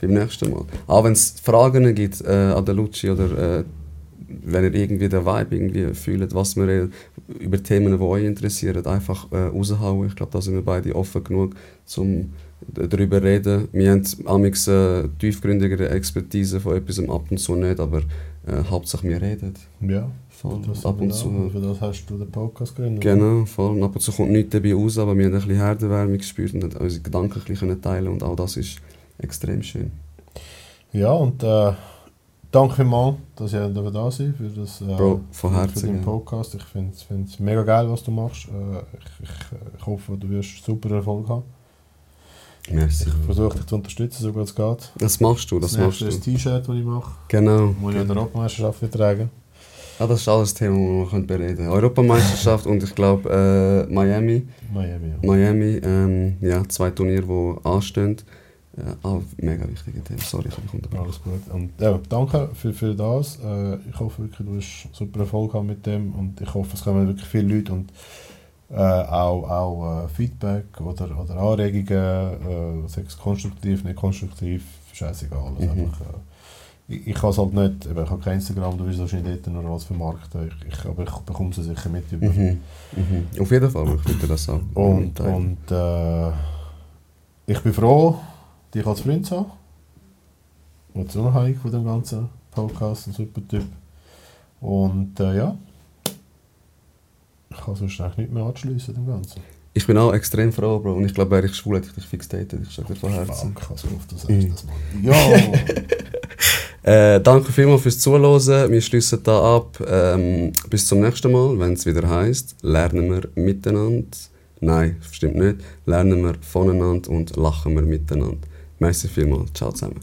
Speaker 3: beim nächsten Mal. Auch wenn es Fragen gibt äh, an der Lucci oder äh, wenn ihr irgendwie den Vibe irgendwie fühlt, was wir reden, über Themen, die euch interessieren, einfach äh, raushauen. Ich glaube, da sind wir beide offen genug, um darüber zu reden. Wir haben amigs äh, tiefgründigere Expertise von etwas ab und zu nicht, aber äh, Hauptsache wir reden.
Speaker 4: Ja,
Speaker 3: Voll.
Speaker 4: das
Speaker 3: ab und zu.
Speaker 4: Für das hast du den Podcast gegründet.
Speaker 3: Genau, voll. Und ab und zu kommt nichts dabei raus, aber wir haben ein bisschen Herdenwärme gespürt und haben unsere Gedanken ein bisschen teilen und auch das ist extrem schön.
Speaker 4: Ja, und äh, danke vielmals, dass ihr da sein für das äh,
Speaker 3: Bro, von
Speaker 4: für
Speaker 3: Herzen.
Speaker 4: den
Speaker 3: ja.
Speaker 4: Podcast. Ich finde es mega geil, was du machst. Äh, ich, ich, ich hoffe, du wirst super Erfolg haben.
Speaker 3: Merci.
Speaker 4: Ich versuche dich zu unterstützen, so gut es geht.
Speaker 3: Das machst du, das
Speaker 4: Das
Speaker 3: machst du.
Speaker 4: das T-Shirt, das ich mache.
Speaker 3: Genau.
Speaker 4: Muss ich an der Europameisterschaft wieder tragen.
Speaker 3: Ah, das ist alles Thema, das wir bereden können. Europameisterschaft und ich glaube äh, Miami.
Speaker 4: Miami, ja.
Speaker 3: Miami, ähm, ja, zwei Turniere, die anstehen. Äh, auch mega wichtige Themen. Sorry, ich habe unterbrochen.
Speaker 4: Alles gut. Und ja, danke für, für das. Äh, ich hoffe wirklich, du hast super Erfolg haben mit dem und ich hoffe, es kommen wirklich viele Leute und äh, auch, auch äh, Feedback oder, oder Anregungen, äh, sei es konstruktiv, nicht konstruktiv, scheißegal. Also
Speaker 3: Mhm.
Speaker 4: einfach, äh, ich, ich kann es halt nicht, eben, ich habe kein Instagram, du bist wahrscheinlich dort nur als vermarkten, ich, ich, aber ich bekomme es sicher mit über.
Speaker 3: Mhm. Mhm. Auf jeden Fall, ich würde das auch.
Speaker 4: Und,
Speaker 3: teilen.
Speaker 4: und äh, ich bin froh, dich als Freund zu haben. Und so unabhängig von dem ganzen Podcast, ein super Typ. Und äh, ja, ich kann sonst eigentlich nicht mehr anschliessen dem Ganzen.
Speaker 3: Ich bin auch extrem froh, Bro. Und ich glaube, wäre ich schwul, hätte ich dich fix datet. Ich sage dir von Herzen.
Speaker 4: Fuck, also oft du sagst
Speaker 3: Mhm.
Speaker 4: das, Mann. Ja!
Speaker 3: Äh, danke vielmals fürs Zuhören. Wir schließen da ab. Ähm, bis zum nächsten Mal, wenn es wieder heißt, lernen wir miteinander. Nein, stimmt nicht. Lernen wir voneinander und lachen wir miteinander. Merci vielmals. Ciao zusammen.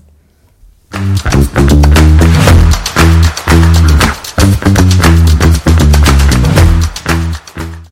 Speaker 3: Thank you.